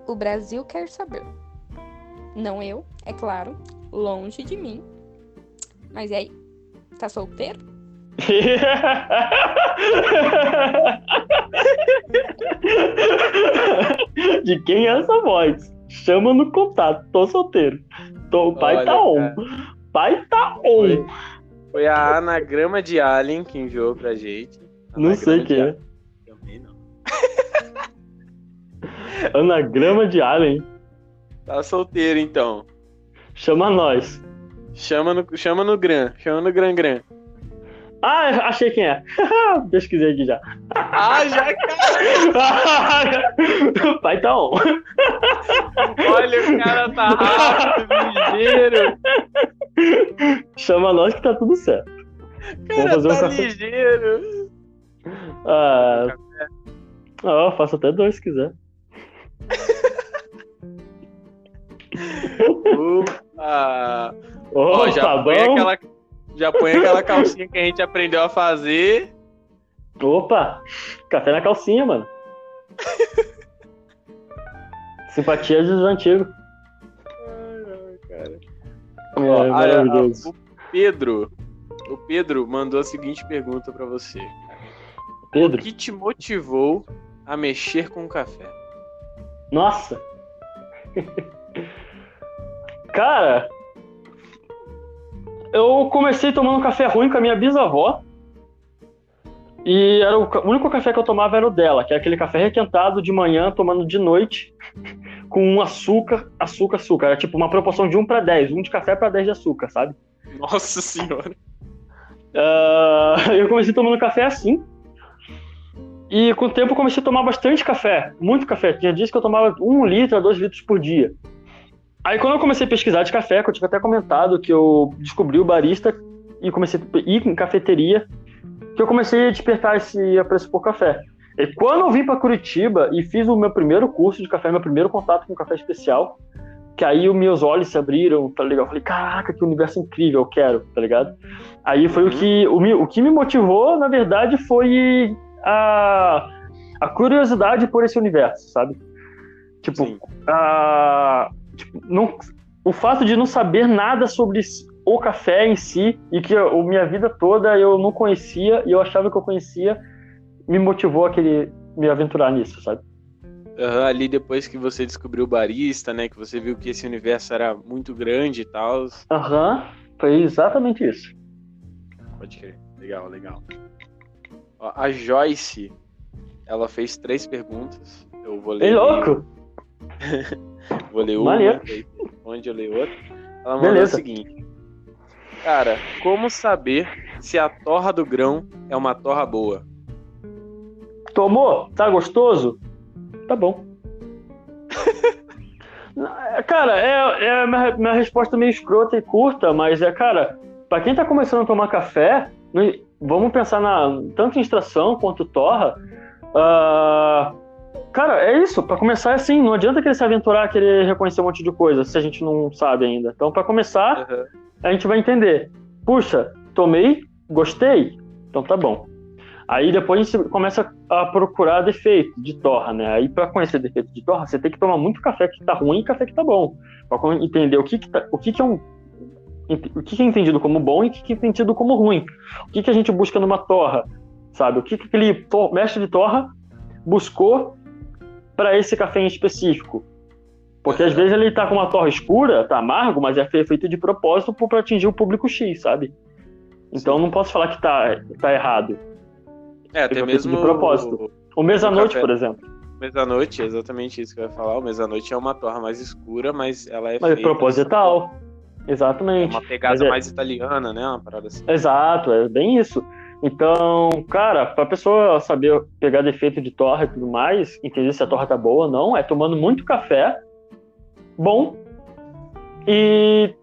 O Brasil quer saber. Não eu, é claro, longe de mim. Mas e aí? Tá solteiro? De quem é essa voz? Chama no contato. Tô solteiro. Tô, o pai Olha, tá on. cara. Pai tá on. Foi, foi a anagrama de Alien que enviou pra gente. Não sei Anagrama quem é. Também não. Anagrama de Alien. Tá solteiro então. Chama nós. Chama no, chama no Gran, chama no Gran Gran. Ah, achei quem é. [laughs] Pesquisei aqui já. Ah, já, cara! [laughs] pai tá on. Olha, o cara tá rápido, ligeiro. Chama nós que tá tudo certo. O Vamos cara fazer um tá café. ligeiro. Ah, ah, eu faço até dois se quiser. [laughs] Opa! Ó, já, tá põe bom? aquela, já põe aquela calcinha que a gente aprendeu a fazer. Opa! Café na calcinha, mano. [laughs] Simpatia dos antigos. cara. É, Ó, a- a- maravilhoso. o Pedro, o Pedro mandou a seguinte pergunta pra você. O Pedro, que te motivou a mexer com o café? nossa! [laughs] Cara, eu comecei tomando café ruim com a minha bisavó. E era o, o único café que eu tomava era o dela, que é aquele café requentado de manhã, tomando de noite, [laughs] com um açúcar, açúcar, açúcar. Era tipo uma proporção de 1 para 10, 1 de café para 10 de açúcar, sabe? Nossa senhora. Ah, [laughs] eu comecei tomando café assim. E com o tempo eu comecei a tomar bastante café, muito café. Tinha dias que eu tomava um litro a dois litros por dia. Aí quando eu comecei a pesquisar de café, que eu tinha até comentado que eu descobri o barista e comecei a ir em cafeteria, que eu comecei a despertar esse apreço por café. E quando eu vim para Curitiba e fiz o meu primeiro curso de café, meu primeiro contato com café especial, que aí os meus olhos se abriram, tá ligado? Eu falei, caraca, que universo incrível, eu quero, tá ligado? Aí foi o que o, o que me motivou, na verdade, foi a, a curiosidade por esse universo, sabe? Tipo, Sim. a, tipo, não, o fato de não saber nada sobre o café em si e que a minha vida toda eu não conhecia e eu achava que eu conhecia, me motivou a querer me aventurar nisso, sabe? Aham, ali depois que você descobriu o barista, né? Que você viu que esse universo era muito grande e tal. Aham, foi exatamente isso. Pode crer. Legal, legal. Ó, a Joyce ela fez três perguntas. Eu vou ler. Ei, louco! [laughs] Vou ler uma, responde, eu leio outra. Ela mandou Beleza. o seguinte. Cara, como saber se a torra do grão é uma torra boa? Tomou? Tá gostoso? Tá bom. [laughs] cara, é, é a minha, minha resposta meio escrota e curta, mas é, cara, pra quem tá começando a tomar café, vamos pensar na tanto em extração quanto torra. ah, cara, é isso. Pra começar, é assim, não adianta querer se aventurar, a querer reconhecer um monte de coisa se a gente não sabe ainda. Então, pra começar, Aham. a gente vai entender. Puxa, tomei, gostei, então tá bom. Aí depois a gente começa a procurar defeito de torra, né? Aí para conhecer defeito de torra, você tem que tomar muito café que tá ruim e café que tá bom. Pra entender o que que, tá- o que, que é um o que, que é entendido como bom e o que, que é entendido como ruim. O que, que a gente busca numa torra, sabe? O que, que aquele mestre de torra buscou para esse café em específico. Porque às vezes ele tá com uma torra escura, tá amargo, mas é feito de propósito para atingir o público X, sabe? Então não posso falar que tá, tá errado. É, até feito mesmo de propósito. O mês-à-noite, café. por exemplo. o Mês-à-noite, é exatamente isso que eu ia falar. O mês-à-noite é uma torra mais escura, mas ela é Mas é feita proposital. É Exatamente. uma pegada é- mais italiana, né? Uma parada assim. Exato, é bem isso. Então, cara, pra pessoa saber pegar defeito de torra e tudo mais, entender se a torra tá boa ou não, é tomando muito café bom e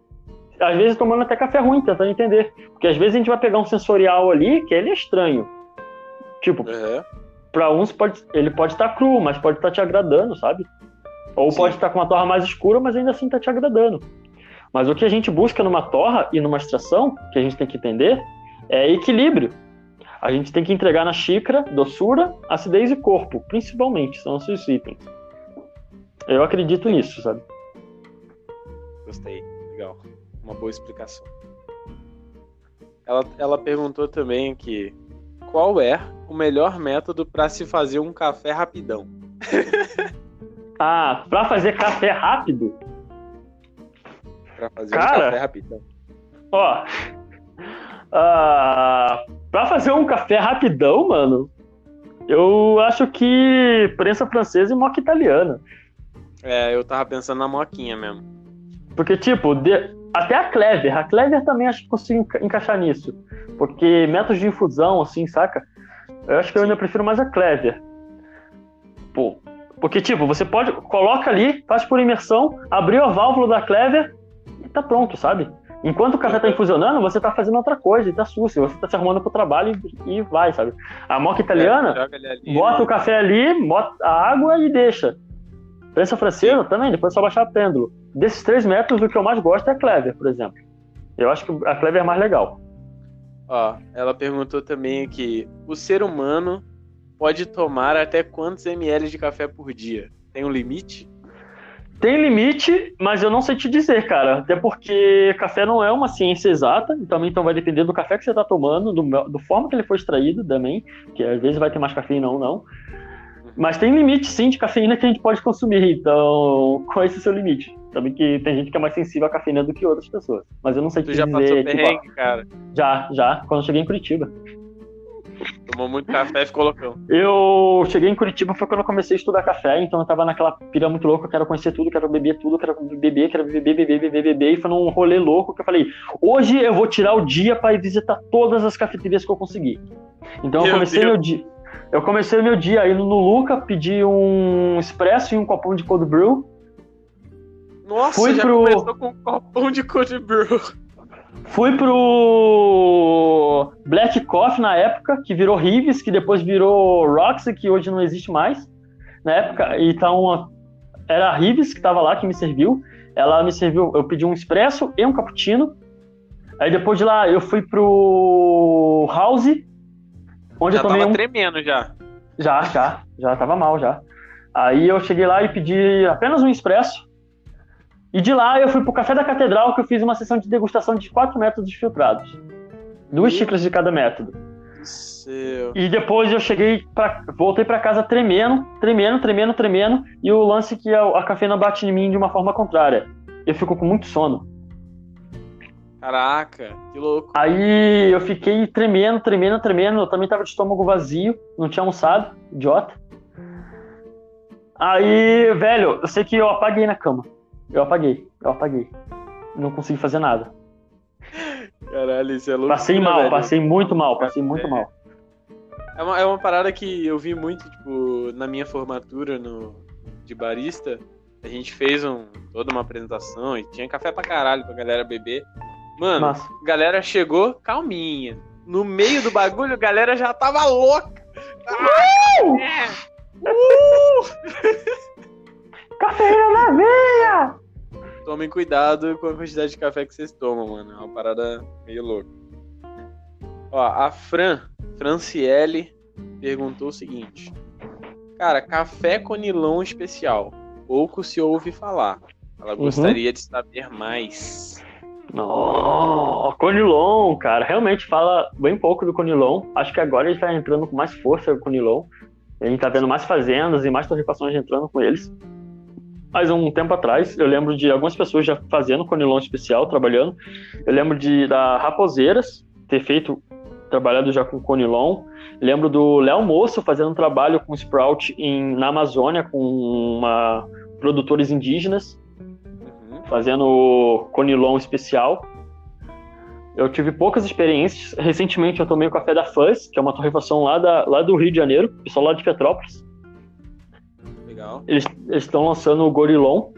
às vezes tomando até café ruim, tentando entender. Porque às vezes a gente vai pegar um sensorial ali que ele é estranho. Tipo, Aham. Pra uns pode, ele pode estar cru, mas pode estar te agradando, sabe? Ou Sim. pode estar com uma torra mais escura, mas ainda assim tá te agradando. Mas o que a gente busca numa torra e numa extração, que a gente tem que entender, é equilíbrio. A gente tem que entregar na xícara doçura, acidez e corpo, principalmente, são esses itens. Eu acredito nisso, sabe? Gostei. Legal. Uma boa explicação. Ela, ela perguntou também que qual é o melhor método para se fazer um café rapidão? [laughs] Ah, pra fazer café rápido, Para fazer Cara. um café rapidão. Ó. ah, pra fazer um café rapidão, mano, eu acho que prensa francesa e moca italiana. É, eu tava pensando na moquinha mesmo. Porque, tipo, de- até a Clever. A Clever também acho que consigo enca- encaixar nisso. Porque métodos de infusão, assim, saca? Eu acho que eu ainda prefiro mais a Clever. Pô. Porque, tipo, você pode. Coloca ali, faz por imersão, abriu a válvula da Clever e tá pronto, sabe? Enquanto o café tá infusionando, você tá fazendo outra coisa tá sucio. Você tá se arrumando pro trabalho e, e vai, sabe? A moca italiana. É, joga ele ali, Bota né? o café ali, bota a água e deixa. Prensa francesa também, depois é só baixar a pêndulo. Desses três métodos, o que eu mais gosto é a Clever, por exemplo. Eu acho que a Clever é mais legal. Ó, ela perguntou também aqui: o ser humano pode tomar até quantos ml de café por dia? Tem um limite? Tem limite, mas eu não sei te dizer, cara. Até porque café não é uma ciência exata, e também então vai depender do café que você está tomando, do, do forma que ele foi extraído também, que às vezes vai ter mais cafeína ou não. Mas tem limite, sim, de cafeína que a gente pode consumir, então [laughs] qual é esse seu limite? Também que tem gente que é mais sensível à cafeína do que outras pessoas. Mas eu não sei te Tu já dizer. passou tipo, perrengue, cara? já, já, quando eu cheguei em Curitiba. Tomou muito café e ficou loucão. Eu cheguei em Curitiba foi quando eu comecei a estudar café, então eu tava naquela pira muito louca, eu quero conhecer tudo, quero beber tudo, quero beber, quero beber, beber, beber, beber, e foi num rolê louco que eu falei, hoje eu vou tirar o dia pra ir visitar todas as cafeterias que eu conseguir. Então eu Meu comecei Deus. meu dia. Eu comecei meu dia indo no Luca, pedi um expresso e um copão de cold brew. Nossa, Fui já pro- começou com um copão de cold brew. Fui pro Black Coffee na época, que virou Rives, que depois virou Roxy, que hoje não existe mais. Na época, então era a Rives que tava lá, que me serviu. Ela me serviu, eu pedi um expresso e um cappuccino. Aí depois de lá eu fui pro House, onde Já eu tomei tava um tremendo já. já, já, já tava mal já. Aí eu cheguei lá e pedi apenas um expresso. E de lá eu fui pro Café da Catedral, que eu fiz uma sessão de degustação de quatro métodos filtrados. Duas Meu xícaras de cada método. Seu. E depois eu cheguei pra, voltei pra casa tremendo, tremendo, tremendo, tremendo. E o lance que a, a cafeína bate em mim de uma forma contrária. Eu fico com muito sono. Caraca, que louco. Aí eu fiquei tremendo, tremendo, tremendo. Eu também tava de estômago vazio, não tinha almoçado, idiota. Aí, velho, eu sei que eu apaguei na cama. Eu apaguei, eu apaguei. Não consegui fazer nada. Caralho, isso é louco. Passei mal, passei muito mal, passei muito É. mal. É uma, é uma parada que eu vi muito, tipo, na minha formatura no, de barista. A gente fez um, toda uma apresentação e tinha café pra caralho pra galera beber. Mano, Massa. a galera chegou calminha. No meio do bagulho, a galera já tava louca. Ah, é. Cafeína na veia! Tomem cuidado com a quantidade de café que vocês tomam, mano. É uma parada meio louca. Ó, a Fran, Franciele, perguntou o seguinte. Cara, café conilon especial. Pouco se ouve falar. Ela Uhum. gostaria de saber mais. Não, Conilon, cara, realmente fala bem pouco do Conilon. Acho que agora ele tá entrando com mais força o Conilon. A gente tá vendo mais fazendas e mais torrefações entrando com eles. Mas um tempo atrás, eu lembro de algumas pessoas já fazendo Conilon especial, trabalhando. Eu lembro de da Raposeiras ter feito, trabalhado já com Conilon. Lembro do Léo Moço fazendo um trabalho com Sprout em, na Amazônia com uma, produtores indígenas Uhum. fazendo conilon especial. Eu tive poucas experiências. Recentemente eu tomei o café da Fuzz, que é uma torrefação lá, da, lá do Rio de Janeiro, pessoal lá de Petrópolis. Legal. Eles estão lançando o Gorilon,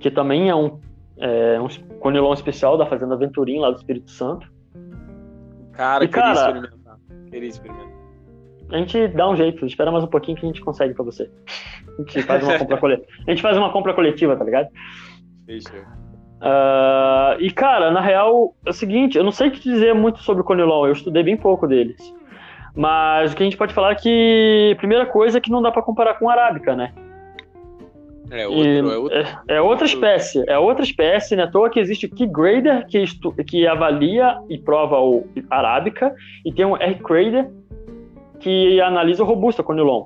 que também é um, é um conilon especial da Fazenda Venturim, lá do Espírito Santo. Cara, E, queria cara- experimentar. Queria experimentar. A gente dá um jeito, espera mais um pouquinho que a gente consegue pra você. A gente faz uma compra coletiva. [laughs] A gente faz uma compra coletiva, tá ligado? Fechou. Ah, e cara, na real, é o seguinte, eu não sei te dizer muito sobre o Conilon, eu estudei bem pouco deles. Mas o que a gente pode falar é que, primeira coisa é que não dá pra comparar com a arábica, né? É outro, é outro. é, é outra espécie, é outra espécie, né? À toa que existe o Key Grader, que, estu- que avalia e prova o arábica, e tem o R Grader, que analisa o robusta Conilon.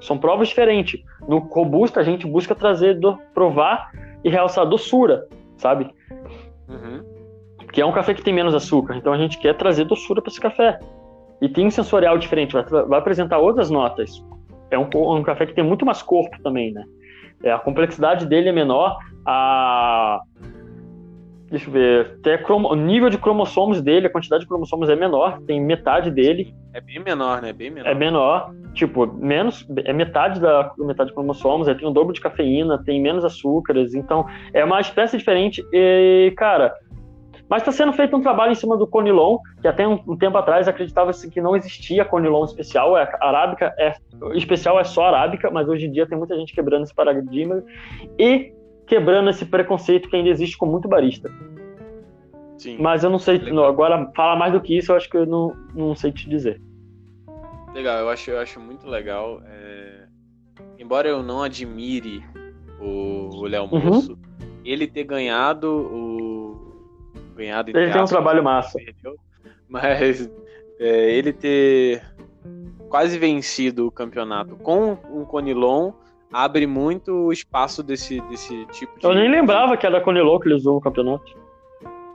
São provas diferentes. No robusta, a gente busca trazer, do- provar e realçar a doçura, sabe? Uhum. que é um café que tem menos açúcar. Então a gente quer trazer doçura para esse café. E tem um sensorial diferente, vai, vai apresentar outras notas. É um, um café que tem muito mais corpo também, né? É, a complexidade dele é menor, a deixa eu ver, até cromo- o nível de cromossomos dele, a quantidade de cromossomos é menor, tem metade dele É bem menor, né? Bem menor. é menor, tipo, menos, é metade da metade de cromossomos, aí tem o dobro de cafeína, tem menos açúcares, então é uma espécie diferente e, cara, mas está sendo feito um trabalho em cima do Conilon, que até um, um tempo atrás acreditava-se que não existia Conilon especial, é, arábica é especial é só arábica, mas hoje em dia tem muita gente quebrando esse paradigma e quebrando esse preconceito que ainda existe com muito barista. Sim. Mas eu não sei, Legal. agora falar mais do que isso, eu acho que eu não, não sei te dizer. Legal, eu acho, eu acho muito legal. é, Embora eu não admire o Léo Uhum. Moço, ele ter ganhado o. Ganhado Ele tem um trabalho massa. perdeu, mas [laughs] é, ele ter quase vencido o campeonato com um Conilon abre muito o espaço desse, desse tipo de. Eu nem lembrava que era Conilon que ele usou no campeonato.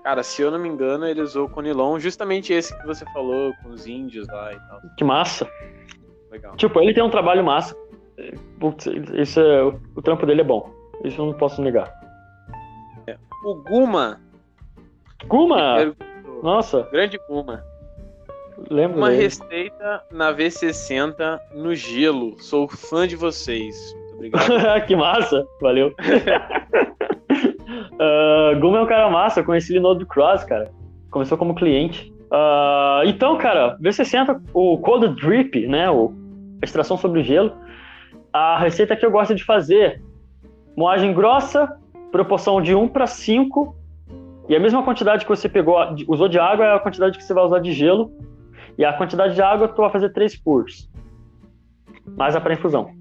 Cara, se eu não me engano, ele usou o Conilon, justamente esse que você falou, com os índios lá e tal. Que massa. Legal. Tipo, ele tem um trabalho massa. Putz, isso é, o, o trampo dele é bom. Isso eu não posso negar. O Guma, Perguntou- Nossa, grande Guma. lembro Uma dele. receita na V60 no gelo. Sou fã de vocês. Muito obrigado. [laughs] que massa, valeu. [laughs] Ah, Guma é um cara massa, eu conheci ele no Old Cross, cara. Começou como cliente. Ah, então, cara, V60, o Cold Drip, né? O, a extração sobre o gelo. A receita que eu gosto de fazer: moagem grossa, proporção de 1 para 5. E a mesma quantidade que você pegou, usou de água é a quantidade que você vai usar de gelo. E a quantidade de água tu vai fazer 3 purs. Mais a pré-infusão.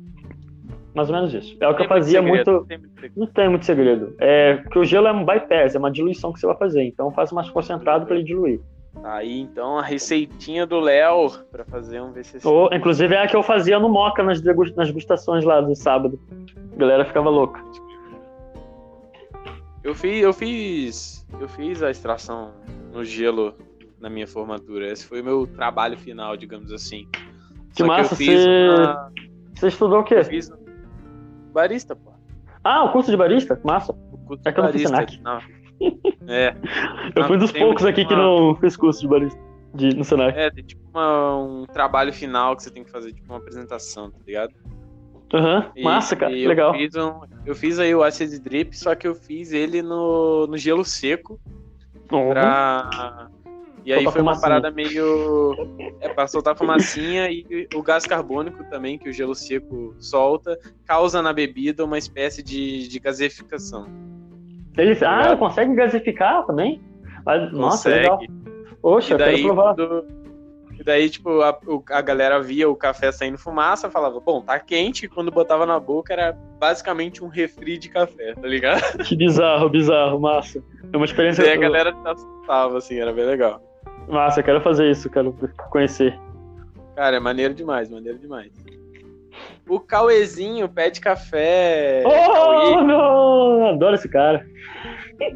Mais ou menos isso. É o que eu fazia segredo, muito. tem muito. Não tem muito segredo. É que o gelo é um bypass, é uma diluição que você vai fazer. Então faz mais concentrado para ele diluir. Aí então a receitinha do Léo pra fazer um V60. Ou, inclusive é a que eu fazia no Moca nas degustações lá do sábado. A galera ficava louca. Eu fiz, eu fiz, eu fiz a extração no gelo na minha formatura. Esse foi o meu trabalho final, digamos assim. Que Só massa, que eu fiz você- uma- Você estudou o quê? eu fiz um barista, pô. Ah, o curso de barista? Massa. O curso É de que eu não fiz barista. Senac. Não. [laughs] É, Eu Não, fui dos tem poucos uma- aqui que não fez curso de barista de, no Senac. é, tem tipo uma- um trabalho final que você tem que fazer, tipo uma apresentação, tá ligado? Aham, E- massa, cara. Legal. Eu fiz, um- eu fiz aí o acid drip, só que eu fiz ele no, no gelo seco Uhum. pra... E aí foi uma parada meio... É, pra soltar fumacinha e o gás carbônico também, que o gelo seco solta, causa na bebida uma espécie de, de gaseificação. Ele, ah, Obrigado. consegue gasificar também? Mas, nossa, legal. Poxa, daí, quero provar. quando- e daí, tipo, a, a galera via o café saindo fumaça, falava, bom, tá quente, e quando botava na boca era basicamente um refri de café, tá ligado? [laughs] Que bizarro, bizarro, massa. É uma E experiência daí a galera se assustava, assim, era bem legal. massa, eu quero fazer isso, quero conhecer. Cara, é maneiro demais, maneiro demais. O Cauezinho pede café. Oh, Cauê, não! Adoro esse cara.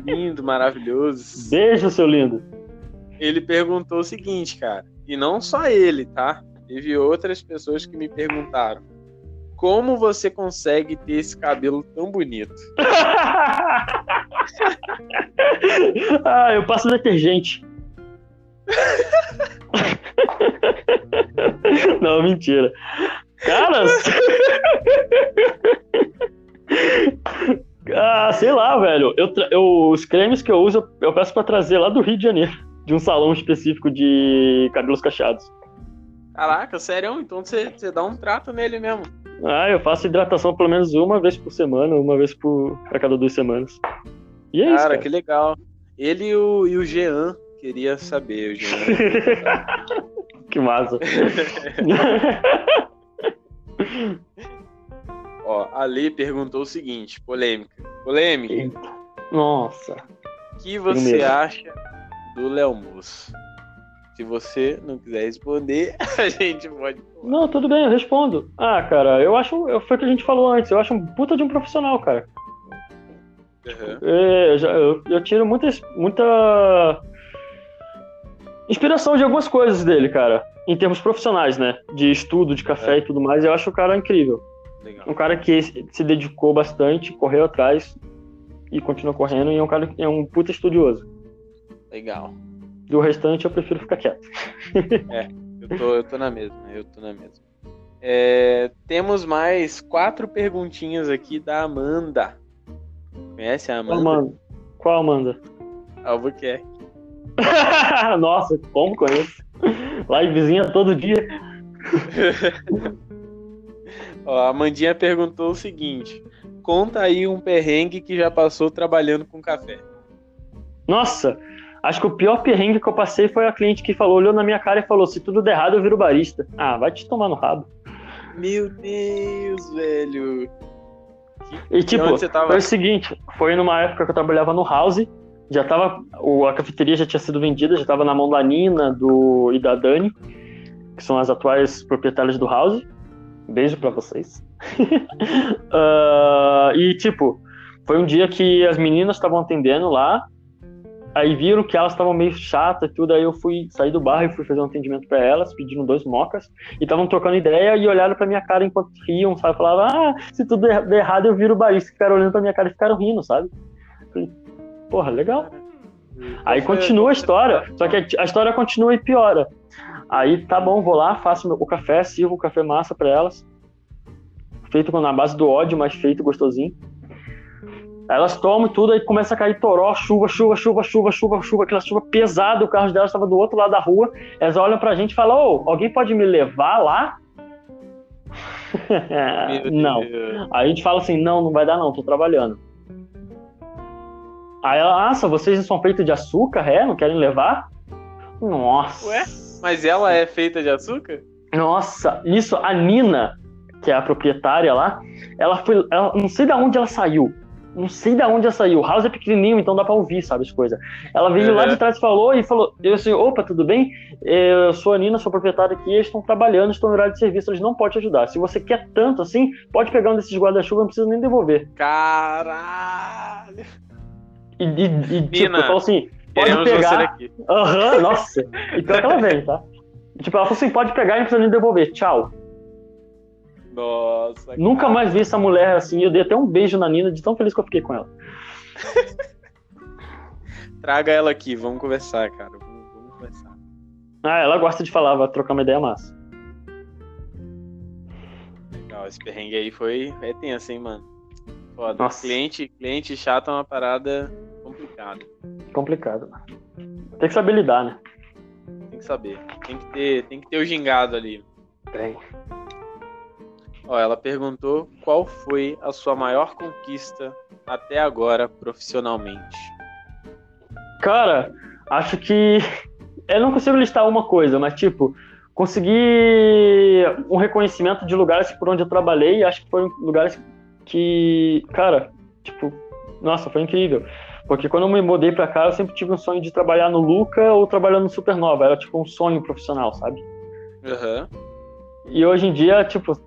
lindo, maravilhoso. Beijo, seu lindo. Ele perguntou o seguinte, cara, e não só ele, tá? Teve outras pessoas que me perguntaram. Como você consegue ter esse cabelo tão bonito? [laughs] ah, eu passo detergente. [laughs] Não, mentira. Cara. [laughs] ah, sei lá, velho. Eu, os cremes que eu uso, eu- peço pra trazer lá do Rio de Janeiro. De um salão específico de cabelos cacheados. Caraca, sério? Então você, você dá um trato nele mesmo. Ah, eu faço hidratação pelo menos uma vez por semana, uma vez por a cada duas semanas. E é isso, cara, cara. que legal. Ele e o, e o Jean, queria saber, o Jean. [laughs] que massa. [laughs] Ó, a Lê perguntou o seguinte, polêmica. Polêmica. Nossa. O que você acha do Léo Moço? Se você não quiser responder, [laughs] a gente pode. Não, tudo bem, eu respondo. Ah, cara, eu acho. Foi o que a gente falou antes. Eu acho um puta de um profissional, cara. Uhum. É, eu, eu- eu tiro muita, muita inspiração de algumas coisas dele, cara. Em termos profissionais, né? De estudo, de café É. e tudo mais. Eu acho o cara incrível. Legal. Um cara que se dedicou bastante, correu atrás e continua correndo. E é um cara que é um puta estudioso. Legal. Do restante, eu prefiro ficar quieto. [laughs] Eu tô, eu tô na mesma, eu tô na mesma. É, temos mais quatro perguntinhas aqui da Amanda. Conhece a Amanda? Amanda? Qual Amanda? Albuquerque. [laughs] Nossa, como conheço? Livezinha todo dia. [laughs] Ó, a Amandinha perguntou o seguinte: conta aí um perrengue que já passou trabalhando com café. Nossa, acho que o pior perrengue que eu passei foi a cliente que falou, olhou na minha cara e falou: se tudo der errado, eu viro barista. Ah, vai te tomar no rabo. Meu Deus, velho. E tipo, tava? foi o seguinte: foi numa época que eu trabalhava no House, já tava. o- a cafeteria já tinha sido vendida, já tava na mão da Nina do, e da Dani, que são as atuais proprietárias do House. Beijo pra vocês. [laughs] Ah, e tipo, foi um dia que as meninas estavam atendendo lá. Aí viram que elas estavam meio chatas e tudo, aí eu fui sair do bar e fui fazer um atendimento pra elas, pedindo dois mocas, e estavam trocando ideia e olharam pra minha cara enquanto riam, sabe? Falavam, ah, se tudo der errado eu viro barista, ficaram olhando pra minha cara e ficaram rindo, sabe? Falei, porra, legal. Aí Qual foi- continua a história, só que a história continua e piora. Aí tá bom, vou lá, faço meu- o café, sirvo o café massa pra elas, feito na base do ódio, mas feito gostosinho. Elas tomam tudo, aí começa a cair toró, chuva, chuva, chuva, chuva, chuva, chuva, aquela chuva pesada, o carro delas estava do outro lado da rua. Elas olham pra gente e falam, ô, alguém pode me levar lá? [laughs] Não. Aí a gente fala assim, não, não vai dar não, tô trabalhando. Aí ela, nossa, vocês não são feitos de açúcar, é? Não querem levar? Nossa. Ué? Mas ela é feita de açúcar? Nossa, isso, a Nina, que é a proprietária lá, ela foi. Ela, não sei de onde ela saiu. Não sei de onde ela saiu. O house é pequenininho, então dá pra ouvir, sabe, as coisas. Ela veio lá Uhum. de trás e falou, e falou, eu assim, opa, tudo bem? Eu sou a Nina, sou proprietária aqui, eles estão trabalhando, estão no horário de serviço, eles não podem te ajudar. Se você quer tanto assim, pode pegar um desses guarda-chuva, não precisa nem devolver. Caralho! E, e, e tipo, Mina, falou assim, pode pegar. Aham, nossa. E pior que ela veio, tá? Tipo, ela falou assim, pode pegar e não precisa nem devolver. Tchau. Nossa. Nunca mais vi essa mulher assim. Eu dei até um beijo na Nina de tão feliz que eu fiquei com ela. [laughs] Traga ela aqui, vamos conversar, cara. Vamos, vamos conversar. Ah, ela gosta de falar, vai trocar uma ideia massa. Legal, esse perrengue aí foi é tenso, hein, mano. Foda. Nossa. Cliente, cliente chato é uma parada complicada. Complicado. Tem que saber lidar, né? Tem que saber. Tem que ter, tem que ter o gingado ali. Tem. Ó, ela perguntou qual foi a sua maior conquista até agora profissionalmente. Cara, acho que. [laughs] Eu não consigo listar uma coisa, mas tipo, conseguir um reconhecimento de lugares por onde eu trabalhei, acho que foram lugares que. Cara, tipo, nossa, foi incrível. Porque quando eu me mudei pra cá, eu sempre tive um sonho de trabalhar no Luca ou trabalhar no Supernova. Era tipo um sonho profissional, sabe? Aham. E hoje em dia, tipo,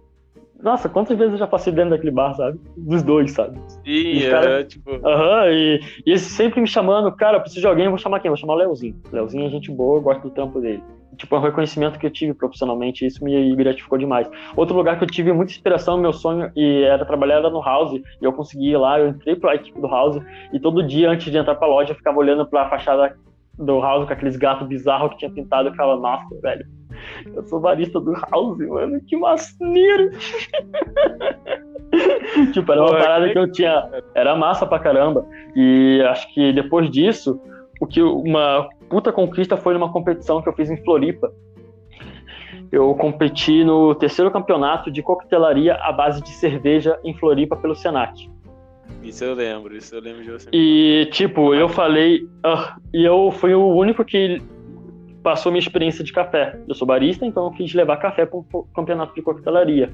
nossa, quantas vezes eu já passei dentro daquele bar, sabe? Dos dois, sabe? Sim, Os cara- é, tipo, Aham, e, e eles sempre me chamando, cara, eu preciso de alguém, eu vou chamar quem? Eu Vou chamar o Leozinho. Leozinho é gente boa, eu gosto do trampo dele. Tipo, é um reconhecimento que eu tive profissionalmente, e isso me gratificou demais. Outro lugar que eu tive muita inspiração, meu sonho, e era trabalhar era no House, e eu consegui ir lá, eu entrei pra equipe do House, e todo dia antes de entrar pra loja, eu ficava olhando pra fachada do House com aqueles gatos bizarros que tinha pintado, eu ficava, nossa, velho, eu sou barista do House, mano, que maneiro! [laughs] tipo, era uma que parada que eu tinha era massa pra caramba. E acho que depois disso, o que uma puta conquista foi numa competição que eu fiz em Floripa. Eu competi no terceiro campeonato de coquetelaria à base de cerveja em Floripa pelo Senac. isso eu lembro, isso eu lembro de você. E tipo, eu falei, ah, e eu fui o único que passou minha experiência de café. Eu sou barista, então eu quis levar café para um campeonato de coquetelaria.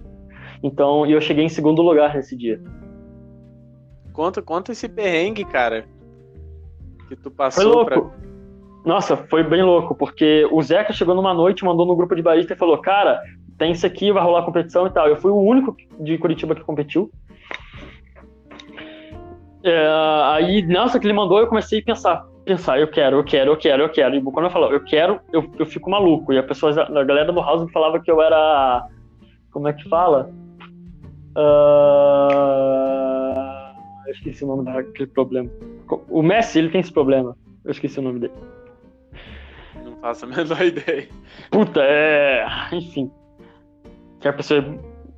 Então, e eu cheguei em segundo lugar nesse dia. Conta, conta esse perrengue, cara. Que tu Foi passou louco. pra. Nossa, foi bem louco, porque o Zeca chegou numa noite, mandou no grupo de barista e falou: Cara, tem isso aqui, vai rolar competição e tal. Eu fui o único de Curitiba que competiu. É, aí, nossa, que ele mandou, eu comecei a pensar: pensar, eu quero, eu quero, eu quero, eu quero. E quando eu falo, eu quero, eu, eu fico maluco. E a pessoa, a galera do House me falava que eu era. Como é que fala? Ah, eu esqueci o nome daquele problema. O Messi, ele tem esse problema. Eu esqueci o nome dele. Não faço a menor ideia. Puta, é. Enfim. Que a pessoa.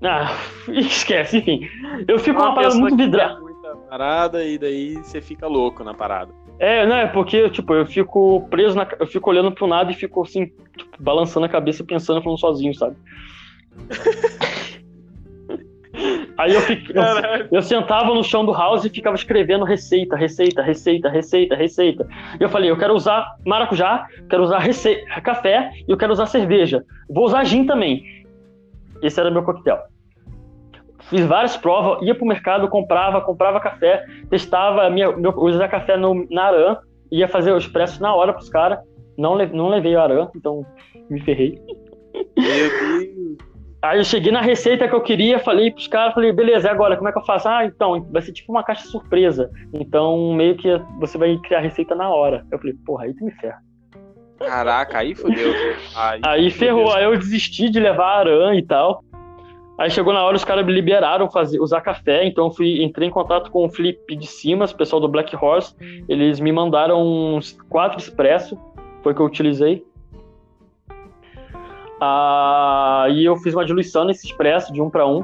Ah, [laughs] esquece, enfim. Eu fico uma parada pessoa muito vidrada. parada e daí você fica louco na parada. É, não, é porque, tipo, eu fico preso na. Eu fico olhando pro nada e fico assim, tipo, balançando a cabeça, pensando, falando sozinho, sabe? [laughs] Aí eu fico. Eu, eu sentava no chão do house e ficava escrevendo receita, receita, receita, receita, receita. E eu falei, eu quero usar maracujá, quero usar rece... café e eu quero usar cerveja. Vou usar gin também. Esse era meu coquetel. Fiz várias provas, ia pro mercado, comprava, comprava café, testava, minha, meu, eu usava café no, na Aran, ia fazer o expresso na hora pros caras. Não, não levei o Aran, então me ferrei. Meu [laughs] Deus. Aí eu cheguei na receita que eu queria, falei pros caras, falei, beleza, agora, como é que eu faço? Ah, então, vai ser tipo uma caixa surpresa. Então, meio que você vai criar a receita na hora. Eu falei, porra, aí tu me ferra. Caraca, aí fodeu. [laughs] Aí, Aí ferrou, aí eu desisti de levar arã e tal. Aí chegou na hora, os caras me liberaram fazer, usar café, então eu fui, entrei em contato com o Felipe de Simas, pessoal do Black Horse. Eles me mandaram uns quatro expresso, foi o que eu utilizei. Aí eu fiz uma diluição nesse expresso de um para um.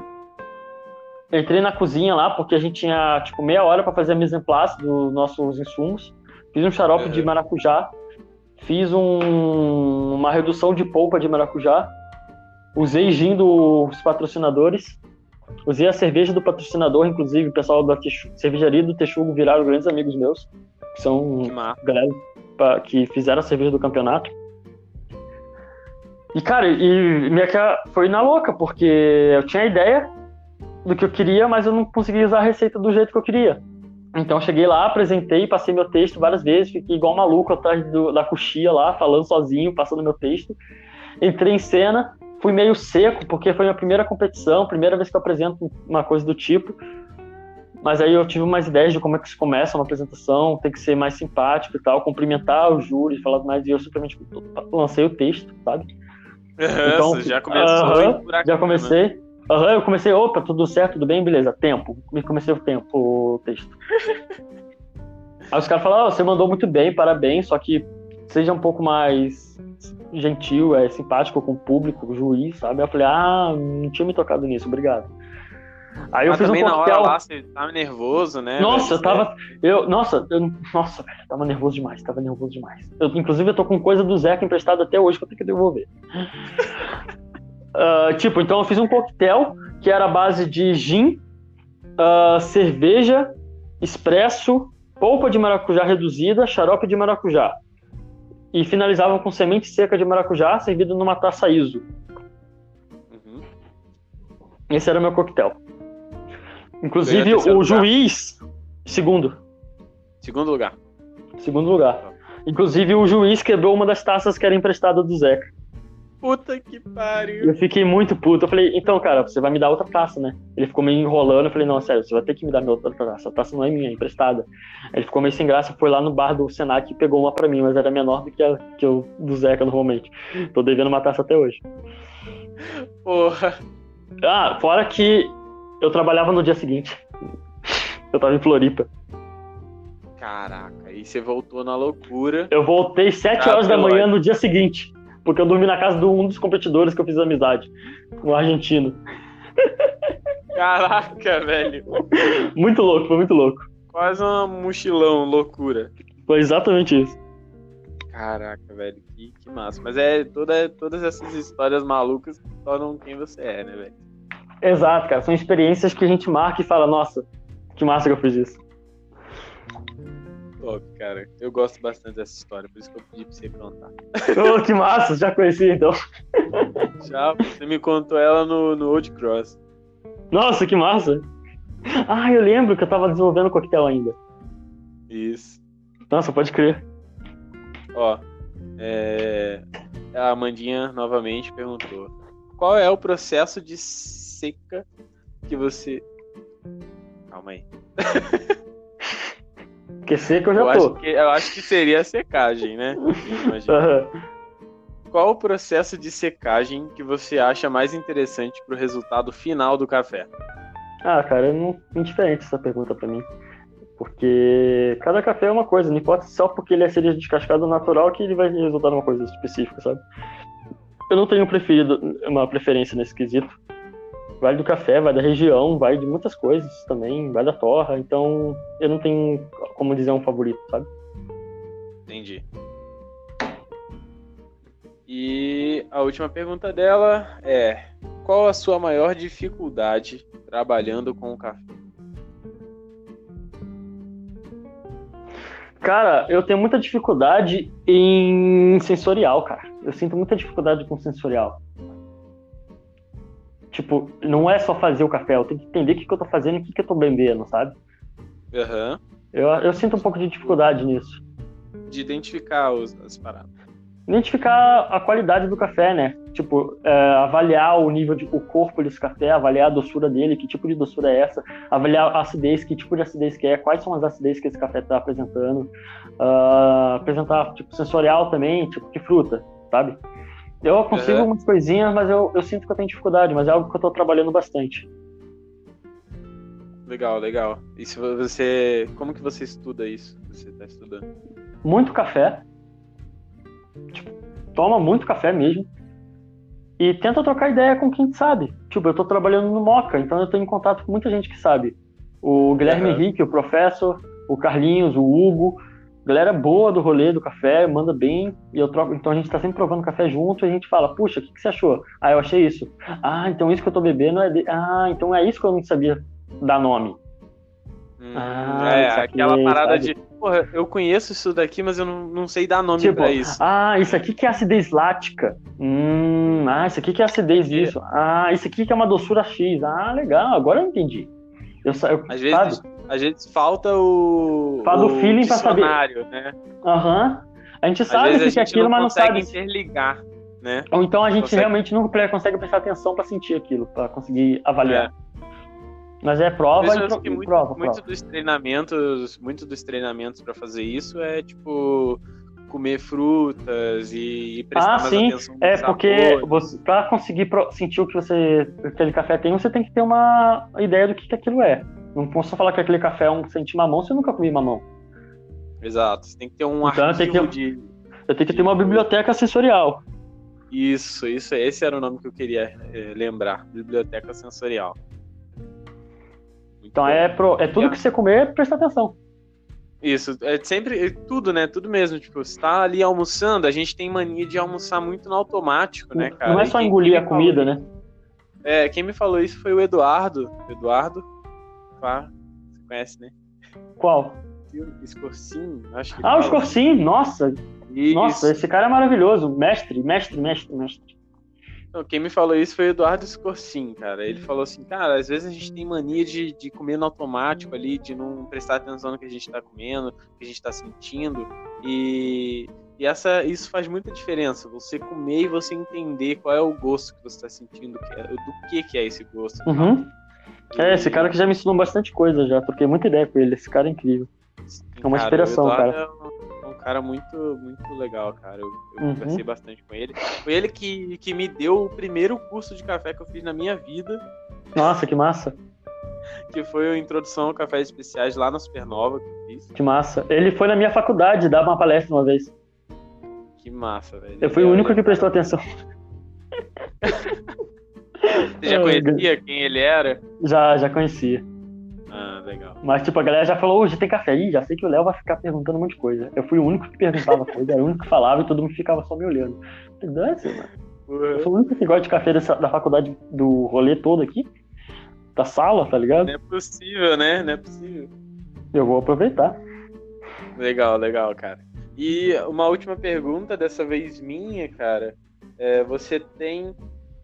Entrei na cozinha lá, porque a gente tinha tipo meia hora para fazer a mise en place dos nossos insumos. Fiz um xarope Uhum. de maracujá, fiz um- uma redução de polpa de maracujá, usei gin dos patrocinadores, usei a cerveja do patrocinador, inclusive o pessoal da cervejaria do Texugo viraram grandes amigos meus, que são Que galera pa- que fizeram a cerveja do campeonato. E, cara, e minha foi na louca, porque eu tinha a ideia do que eu queria, mas eu não conseguia usar a receita do jeito que eu queria. Então eu cheguei lá, apresentei, passei meu texto várias vezes, fiquei igual maluco atrás do- da coxia lá, falando sozinho, passando meu texto. Entrei em cena, fui meio seco, porque foi minha primeira competição, primeira vez que eu apresento uma coisa do tipo. Mas aí eu tive umas ideias de como é que se começa uma apresentação, tem que ser mais simpático e tal, cumprimentar os júris, falar mais, e eu simplesmente lancei o texto, sabe? Então, Nossa, já começou por aqui, Já né? comecei. Aham, eu comecei, opa, tudo certo, tudo bem, beleza, tempo. Me comecei o tempo, o texto. [laughs] Aí os caras falaram, "Ah, você mandou muito bem, parabéns, só que seja um pouco mais gentil, é simpático com o público, o juiz, sabe? Eu falei, ah, não tinha me tocado nisso, obrigado. Aí eu Mas fiz um também na hora coquetel. lá, você tava nervoso, né? Nossa, velho? eu tava. Eu, nossa, eu, nossa, velho, tava nervoso demais, tava nervoso demais. Eu, inclusive, eu tô com coisa do Zeca emprestado até hoje que eu tenho que devolver. [laughs] Ah, tipo, então eu fiz um coquetel que era a base de gin, ah, cerveja, expresso, polpa de maracujá reduzida, xarope de maracujá. E finalizava com semente seca de maracujá servido numa taça ISO. Uhum. Esse era o meu coquetel. Inclusive, o lugar? juiz. Segundo. Segundo lugar. Segundo lugar. Inclusive, o juiz quebrou uma das taças que era emprestada do Zeca. Puta que E pariu. Eu fiquei muito puto. Eu falei, então, cara, você vai me dar outra taça, né? Ele ficou meio enrolando. Eu falei, não, sério, você vai ter que me dar minha outra taça. A taça não é minha, é emprestada. Aí Ele ficou meio sem graça, foi lá no bar do Senac e pegou uma pra mim, mas era menor do que a que eu, do Zeca normalmente. Tô devendo uma taça até hoje. Porra. Ah, fora que eu trabalhava no dia seguinte. Eu tava em Floripa. Caraca, aí você voltou na loucura. Eu voltei 7 Ah, horas da manhã no dia seguinte. Porque eu dormi na casa de um dos competidores que eu fiz amizade. Um argentino. Caraca, velho. Muito louco, foi muito louco. Quase um mochilão, loucura. Foi exatamente isso. Caraca, velho, que, que massa. Mas é toda, todas essas histórias malucas que tornam quem você é, né, velho? Exato, cara. São experiências que a gente marca e fala, nossa, que massa que eu fiz isso. Top, cara. Eu gosto bastante dessa história, por isso que eu pedi pra você contar. Ô, que massa, já conheci então. Já, você me contou ela no, no Old Cross. Nossa, que massa. Ah, eu lembro que eu tava desenvolvendo coquetel ainda. Isso. Nossa, pode crer. Ó, é... a Amandinha novamente perguntou: Qual é o processo de seca que você. Calma aí. [laughs] Eu já Eu acho, tô. que, eu acho que seria a secagem, né? [laughs] Aham. Qual o processo de secagem que você acha mais interessante pro resultado final do café? Ah, cara, é não- indiferente essa pergunta pra mim. Porque cada café é uma coisa, não importa só porque ele é cereja descascado natural que ele vai resultar numa coisa específica, sabe? Eu não tenho preferido, uma preferência nesse quesito. Vai do café, vai da região, vai de muitas coisas também, vai da torra, então eu não tenho como dizer um favorito, sabe? Entendi. E a última pergunta dela é: Qual a sua maior dificuldade trabalhando com o café? Cara, eu tenho muita dificuldade em sensorial, cara. Eu sinto muita dificuldade com sensorial. Tipo, não é só fazer o café, eu tenho que entender o que, que eu tô fazendo e o que, que eu tô bebendo, sabe? Aham. Eu, eu sinto um pouco de dificuldade nisso. De identificar os- as paradas. Identificar a qualidade do café, né? Tipo, é, avaliar o nível de o corpo desse café, avaliar a doçura dele, que tipo de doçura é essa, avaliar a acidez, que tipo de acidez que é, quais são as acidez que esse café está apresentando, ah, apresentar tipo sensorial também, tipo que fruta, sabe? Eu consigo Uhum. umas coisinhas, mas eu, eu sinto que eu tenho dificuldade, mas é algo que eu tô trabalhando bastante. Legal, legal. E se você. Como que você estuda isso? Você tá estudando? muito café. Tipo, toma muito café mesmo. E tenta trocar ideia com quem sabe. Tipo, eu tô trabalhando no Moca, então eu tô em contato com muita gente que sabe. O Guilherme Aham. Henrique, o Professor, o Carlinhos, o Hugo. Galera boa do rolê do café, manda bem. E eu troco. Então a gente tá sempre provando café junto e a gente fala, puxa, o que, que você achou? Ah, eu achei isso. Ah, então isso que eu tô bebendo é. De... Ah, então é isso que eu não sabia dar nome. Hum, Ah, é, aquela parada sabe? de. Porra, eu conheço isso daqui, mas eu não, não sei dar nome Tipo, pra isso. ah, isso aqui que é acidez lática. Hum, ah, isso aqui que é acidez disso. Ah, isso aqui que é uma doçura X. Ah, legal, agora eu entendi. Eu, eu Às sabe? vezes, às vezes falta o. Falta o feeling pra saber. né? Aham. A gente sabe o a que é gente aquilo, não mas não consegue sabe. interligar, né? Ou então a gente consegue- realmente não consegue prestar atenção pra sentir aquilo, pra conseguir avaliar. Mas é prova e, pro- que muito, prova, muito prova. dos treinamentos, muito dos treinamentos para fazer isso é tipo comer frutas e, e prestar Ah, mais sim. atenção no É sabor. porque pra conseguir sentir o que você, aquele café tem, você tem que ter uma ideia do que, que aquilo é. Não posso falar que aquele café é um sente mamão se eu nunca comi mamão. Exato. Você tem que ter um Então, arquivo tem que- de Eu tenho que ter uma biblioteca sensorial. isso, isso, esse era o nome que eu queria eh, lembrar, biblioteca sensorial. Muito Então bom. é, pro, é tudo que você comer, presta atenção. Isso, é sempre é tudo, né? Tudo mesmo. Tipo, você tá ali almoçando, a gente tem mania de almoçar muito no automático, né, cara? não é só engolir a comida, falou- né? É, quem me falou isso foi o Eduardo. Eduardo, pá, você conhece, né? Qual? Escorcinho, acho que. Ah, o. Scorsin, nossa, Isso. nossa, esse cara é maravilhoso. Mestre, mestre, mestre, mestre. Não, quem me falou isso foi o Eduardo Scorsin, cara. Ele falou assim, cara, às vezes a gente tem mania de, de comer no automático ali, de não prestar atenção no que a gente tá comendo, no que a gente tá sentindo. E, e essa, isso faz muita diferença. Você comer e você entender qual é o gosto que você tá sentindo, que é- do que que é esse gosto. e tal. É, esse cara que já me ensinou bastante coisa já, troquei muita ideia com ele. Esse cara é incrível. É uma Cara, inspiração, cara. É um, é um cara muito, muito legal, cara. Eu, eu Uhum. conversei bastante com ele. Foi ele que, que me deu o primeiro curso de café que eu fiz na minha vida, Nossa, que massa, que foi a introdução ao cafés especiais lá na Supernova que eu fiz. que massa. Ele foi na minha faculdade dar uma palestra uma vez. Que massa, velho. Eu fui o único que prestou atenção. [laughs] Você já conhecia quem ele era? Já, já conhecia. Ah, legal. Mas, tipo, a galera já falou, hoje tem café aí, já sei que o Léo vai ficar perguntando um monte de coisa. Eu fui o único que perguntava [laughs] coisa, era o único que falava e todo mundo ficava só me olhando. "Dane-se, mano. Eu sou o único que gosta de café dessa- da faculdade, do rolê todo aqui, da sala, tá ligado? Não é possível, né? Não é possível. Eu vou aproveitar. Legal, legal, cara. E uma última pergunta, dessa vez minha, cara. É, você tem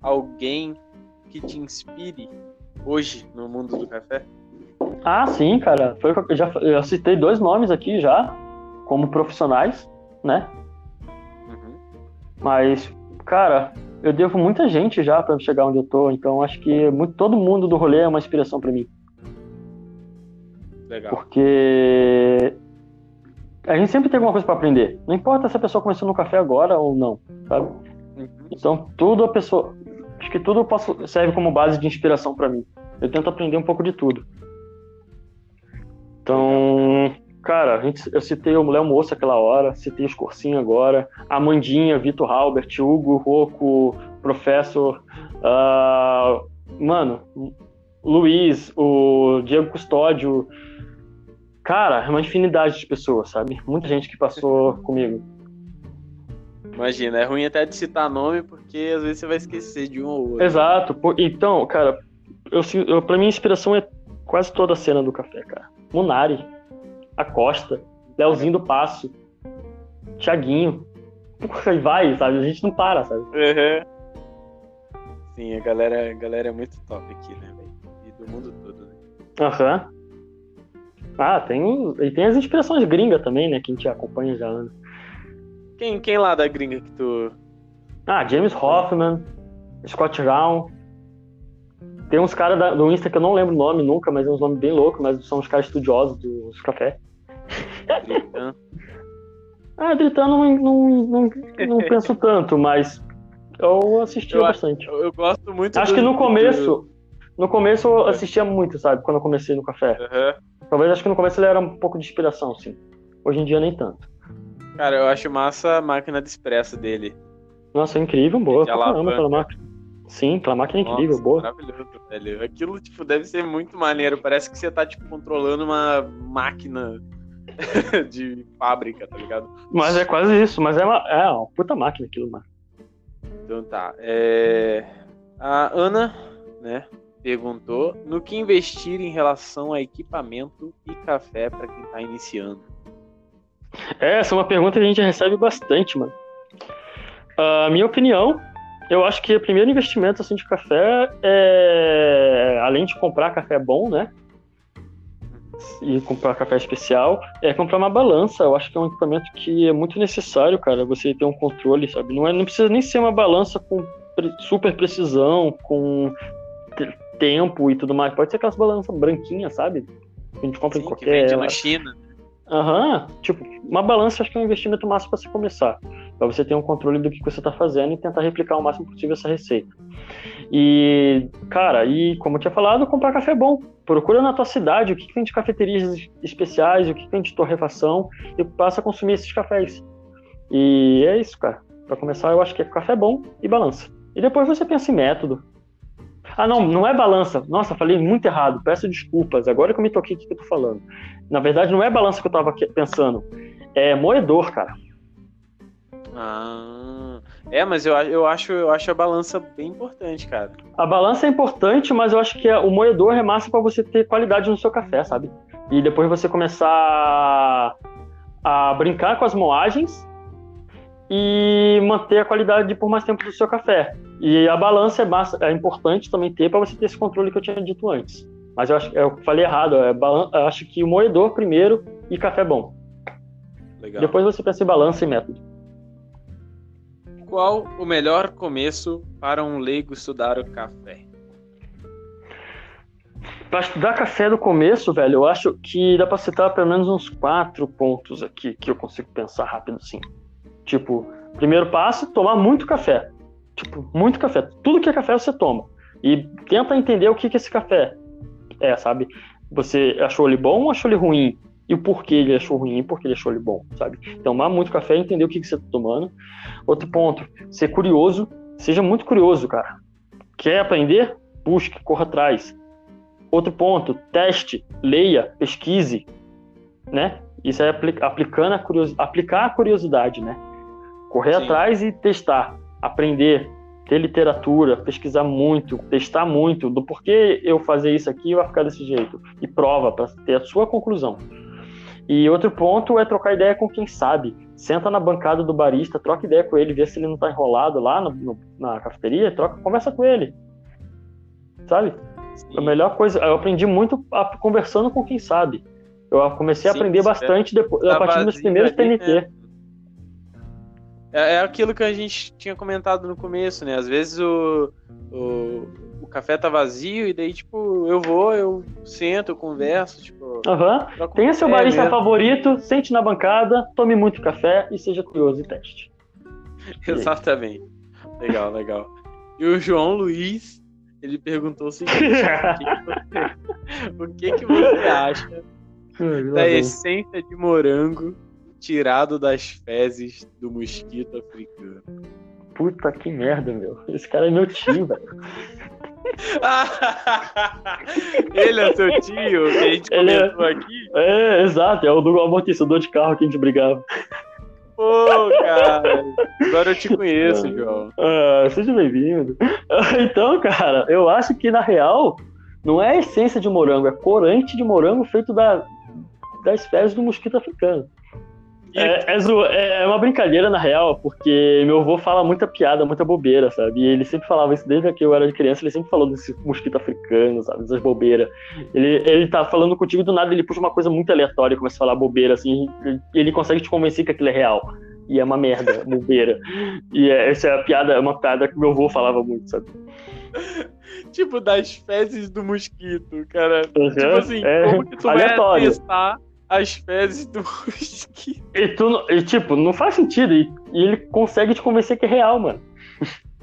alguém que te inspire hoje no mundo do café? Ah, sim, cara. Foi, eu já eu citei dois nomes aqui já, como profissionais, né? Uhum. Mas, cara, eu devo muita gente já pra chegar onde eu tô, então acho que muito, todo mundo do rolê é uma inspiração pra mim. Legal. Porque a gente sempre tem alguma coisa pra aprender. Não importa se a pessoa começou no café agora ou não, sabe? Uhum. Então, tudo a pessoa. Acho que tudo posso, serve como base de inspiração pra mim. Eu tento aprender um pouco de tudo. Então, cara, a gente, eu citei o Léo Moça aquela hora, citei os Cursinho agora, Amandinha, Vitor Halbert, Hugo, Rocco, Professor, ah, mano, Luiz, o Diego Custódio. Cara, é uma infinidade de pessoas, sabe? Muita gente que passou comigo. Imagina, é ruim até de citar nome, porque às vezes você vai esquecer de um ou outro. Exato. Então, cara, eu, eu, pra mim a inspiração é quase toda a cena do café, cara. Munari, Acosta, Leozinho do Passo, Thiaguinho. Porra, [laughs] vai, sabe? A gente não para, sabe? Uhum. Sim, a galera, a galera é muito top aqui, né, velho? E do mundo todo, né? Aham. Ah, tem, e tem as inspirações gringas também, né? Que a gente acompanha já anos. Quem, quem lá da gringa que tu. Ah, James Hoffman, Scott Brown. Tem uns caras do Insta que eu não lembro o nome nunca, mas é uns nomes bem loucos, mas são os caras estudiosos dos café. [laughs] Ah, Britano não, não, não, não penso tanto, mas eu assistia Eu- bastante. Eu, eu gosto muito Acho do- que no do- começo, no começo eu assistia muito, sabe? Quando eu comecei no café. Aham. Talvez acho que no começo ele era um pouco de inspiração, sim. Hoje em dia nem tanto. Cara, eu acho massa a máquina de expresso dele. Nossa, é incrível, boa pra caramba aquela máquina. Sim, aquela máquina é incrível, Nossa, boa. Maravilhoso, velho. Aquilo, tipo, deve ser muito maneiro. Parece que você tá, tipo, controlando uma máquina [laughs] de fábrica, tá ligado? Mas é quase isso, mas é uma, é uma puta máquina aquilo, mano. Então tá. É... A Ana, né, perguntou no que investir em relação a equipamento e café pra quem tá iniciando. Essa é uma pergunta que a gente recebe bastante, mano. A minha opinião, eu acho que o primeiro investimento assim, de café é. Além de comprar café bom, né? E comprar café especial, é comprar uma balança. Eu acho que é um equipamento que é muito necessário, cara. Você ter um controle, sabe? Não, é, não precisa nem ser uma balança com super precisão, com tempo e tudo mais. Pode ser aquelas balanças branquinhas, sabe? Que a gente compra Sim, em que qualquer. vende na China. Aham, tipo, uma balança acho que é um investimento máximo para você começar. Para você ter um controle do que você está fazendo e tentar replicar o máximo possível essa receita. E, cara, e como eu tinha falado, comprar café bom. Procura na tua cidade o que, que tem de cafeterias especiais, o que, que tem de torrefação e passa a consumir esses cafés. E é isso, cara. Para começar, eu acho que é café bom e balança. E depois você pensa em método. Ah, não, não é balança. Nossa, falei muito errado. Peço desculpas. Agora que eu me toquei o que eu tô falando. Na verdade, não é balança que eu tava que- pensando. É moedor, cara. Ah, é, mas eu, eu, acho, eu acho a balança bem importante, cara. A balança é importante, mas eu acho que o moedor é massa para você ter qualidade no seu café, sabe? E depois você começar a brincar com as moagens e manter a qualidade por mais tempo do seu café. E a balança é, massa, é importante também ter para você ter esse controle que eu tinha dito antes. Mas eu acho eu falei errado. É balan- eu acho que o moedor primeiro e café bom. Legal. Depois você pensa em balança e método. Qual o melhor começo para um leigo estudar o café? Pra estudar café do começo, velho, eu acho que dá pra citar pelo menos uns quatro pontos aqui que eu consigo pensar rápido assim. Tipo, primeiro passo, tomar muito café. Tipo, muito café. Tudo que é café você toma. E tenta entender o que, que esse café é, sabe? Você achou ele bom ou achou ele ruim? E o porquê ele achou ruim e por que ele achou ele bom, sabe? Tomar muito café e entender o que, que você tá tomando. Outro ponto, ser curioso. Seja muito curioso, cara. Quer aprender? Busque, corra atrás. Outro ponto, teste, leia, pesquise, né? Isso é apli- aplicando a curiosi- aplicar a curiosidade, né? Correr Sim. atrás e testar, aprender, ter literatura, pesquisar muito, testar muito do porquê eu fazer isso aqui vai ficar desse jeito e prova para ter a sua conclusão. E outro ponto é trocar ideia com quem sabe. Senta na bancada do barista, troca ideia com ele, vê se ele não tá enrolado lá no- no- na cafeteria, troca, conversa com ele. Sabe? A melhor coisa, eu aprendi muito a- conversando com quem sabe. Eu comecei a Sim, aprender se bastante depois, a partir dos primeiros TNT. né? É, é aquilo que a gente tinha comentado no começo, né? Às vezes o, o café tá vazio e daí, tipo, eu vou, eu sento, eu converso, tipo. Aham. troco Tenha seu barista mesmo. favorito, sente na bancada, tome muito café e seja curioso e teste. [laughs] Exatamente. Legal, legal. E o João Luiz, ele perguntou o seguinte: [laughs] o que, que você, o que, que você acha [laughs] da essência de morango tirado das fezes do mosquito africano? Puta que merda, meu. Esse cara é meu tio, velho. [laughs] Ele é seu tio, que a gente Ele é- aqui? É, exato, é o do amortecedor de carro que a gente brigava. Pô, cara, agora eu te conheço, João. Ah, seja bem-vindo. [laughs] Então, cara, eu acho que na real não é essência de morango, é corante de morango feito da, das fezes do mosquito africano. É, é, zo- é- é uma brincadeira, na real, porque meu avô fala muita piada, muita bobeira, sabe? E ele sempre falava isso desde que eu era criança, ele sempre falou desse mosquito africano, sabe? Dessas bobeiras. Ele, ele tá falando contigo do nada, ele puxa uma coisa muito aleatória e começa a falar bobeira, assim, e ele consegue te convencer que aquilo é real. E é uma merda, [laughs] bobeira. E é, essa é a piada, é uma piada que meu avô falava muito, sabe? [laughs] Tipo, das fezes do mosquito, cara. Uhum, Tipo assim, é como que tu aleatório. vai testar as fezes do [laughs] mosquito? E, tu, e, tipo, não faz sentido. E, e ele consegue te convencer que é real, mano.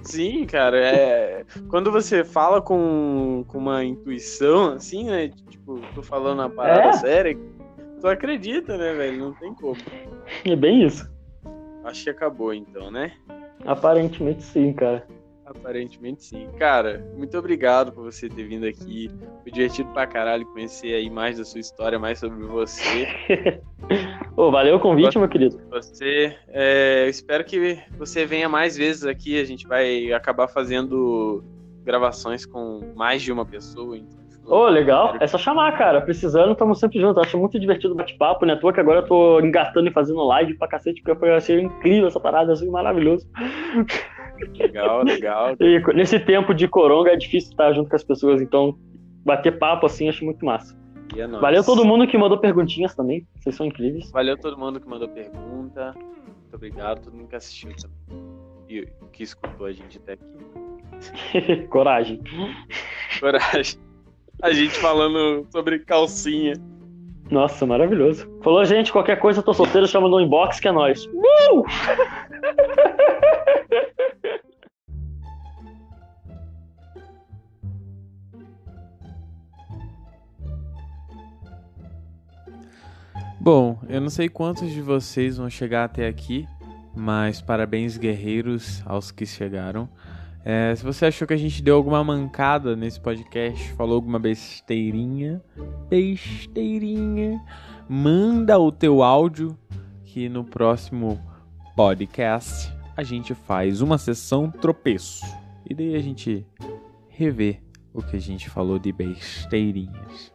Sim, cara, é. Quando você fala com, com uma intuição, assim, né? Tipo, tô falando uma parada É. séria, tu acredita, né, velho? Não tem como. É bem isso. Acho que acabou então, né? Aparentemente sim, cara. Aparentemente sim. Cara, muito obrigado por você ter vindo aqui. Foi divertido pra caralho conhecer aí mais da sua história, mais sobre você. [laughs] Ô, valeu o convite, meu querido. Você, é, eu espero que você venha mais vezes aqui. A gente vai acabar fazendo gravações com mais de uma pessoa. então, Ô, legal. É só chamar, cara. Precisando, estamos sempre juntos. Acho muito divertido o bate-papo, né? Toa que agora eu tô engatando e fazendo live pra cacete, porque eu achei incrível essa parada, assim, maravilhoso. [laughs] Legal, legal. E nesse tempo de coronga é difícil estar junto com as pessoas, então bater papo assim acho muito massa. E é. Valeu todo mundo que mandou perguntinhas também. Vocês são incríveis. Valeu todo mundo que mandou pergunta. Muito obrigado. Todo mundo que assistiu também. E que escutou a gente até aqui. [laughs] Coragem. Coragem. A gente falando sobre calcinha. Nossa, maravilhoso. Falou, gente, qualquer coisa, eu tô solteiro, chama no inbox que é nóis. Uh! [laughs] Bom, eu não sei quantos de vocês vão chegar até aqui, mas parabéns, guerreiros, aos que chegaram. É, se você achou que a gente deu alguma mancada nesse podcast, falou alguma besteirinha, besteirinha, manda o teu áudio que no próximo podcast a gente faz uma sessão tropeço. E daí a gente revê o que a gente falou de besteirinhas.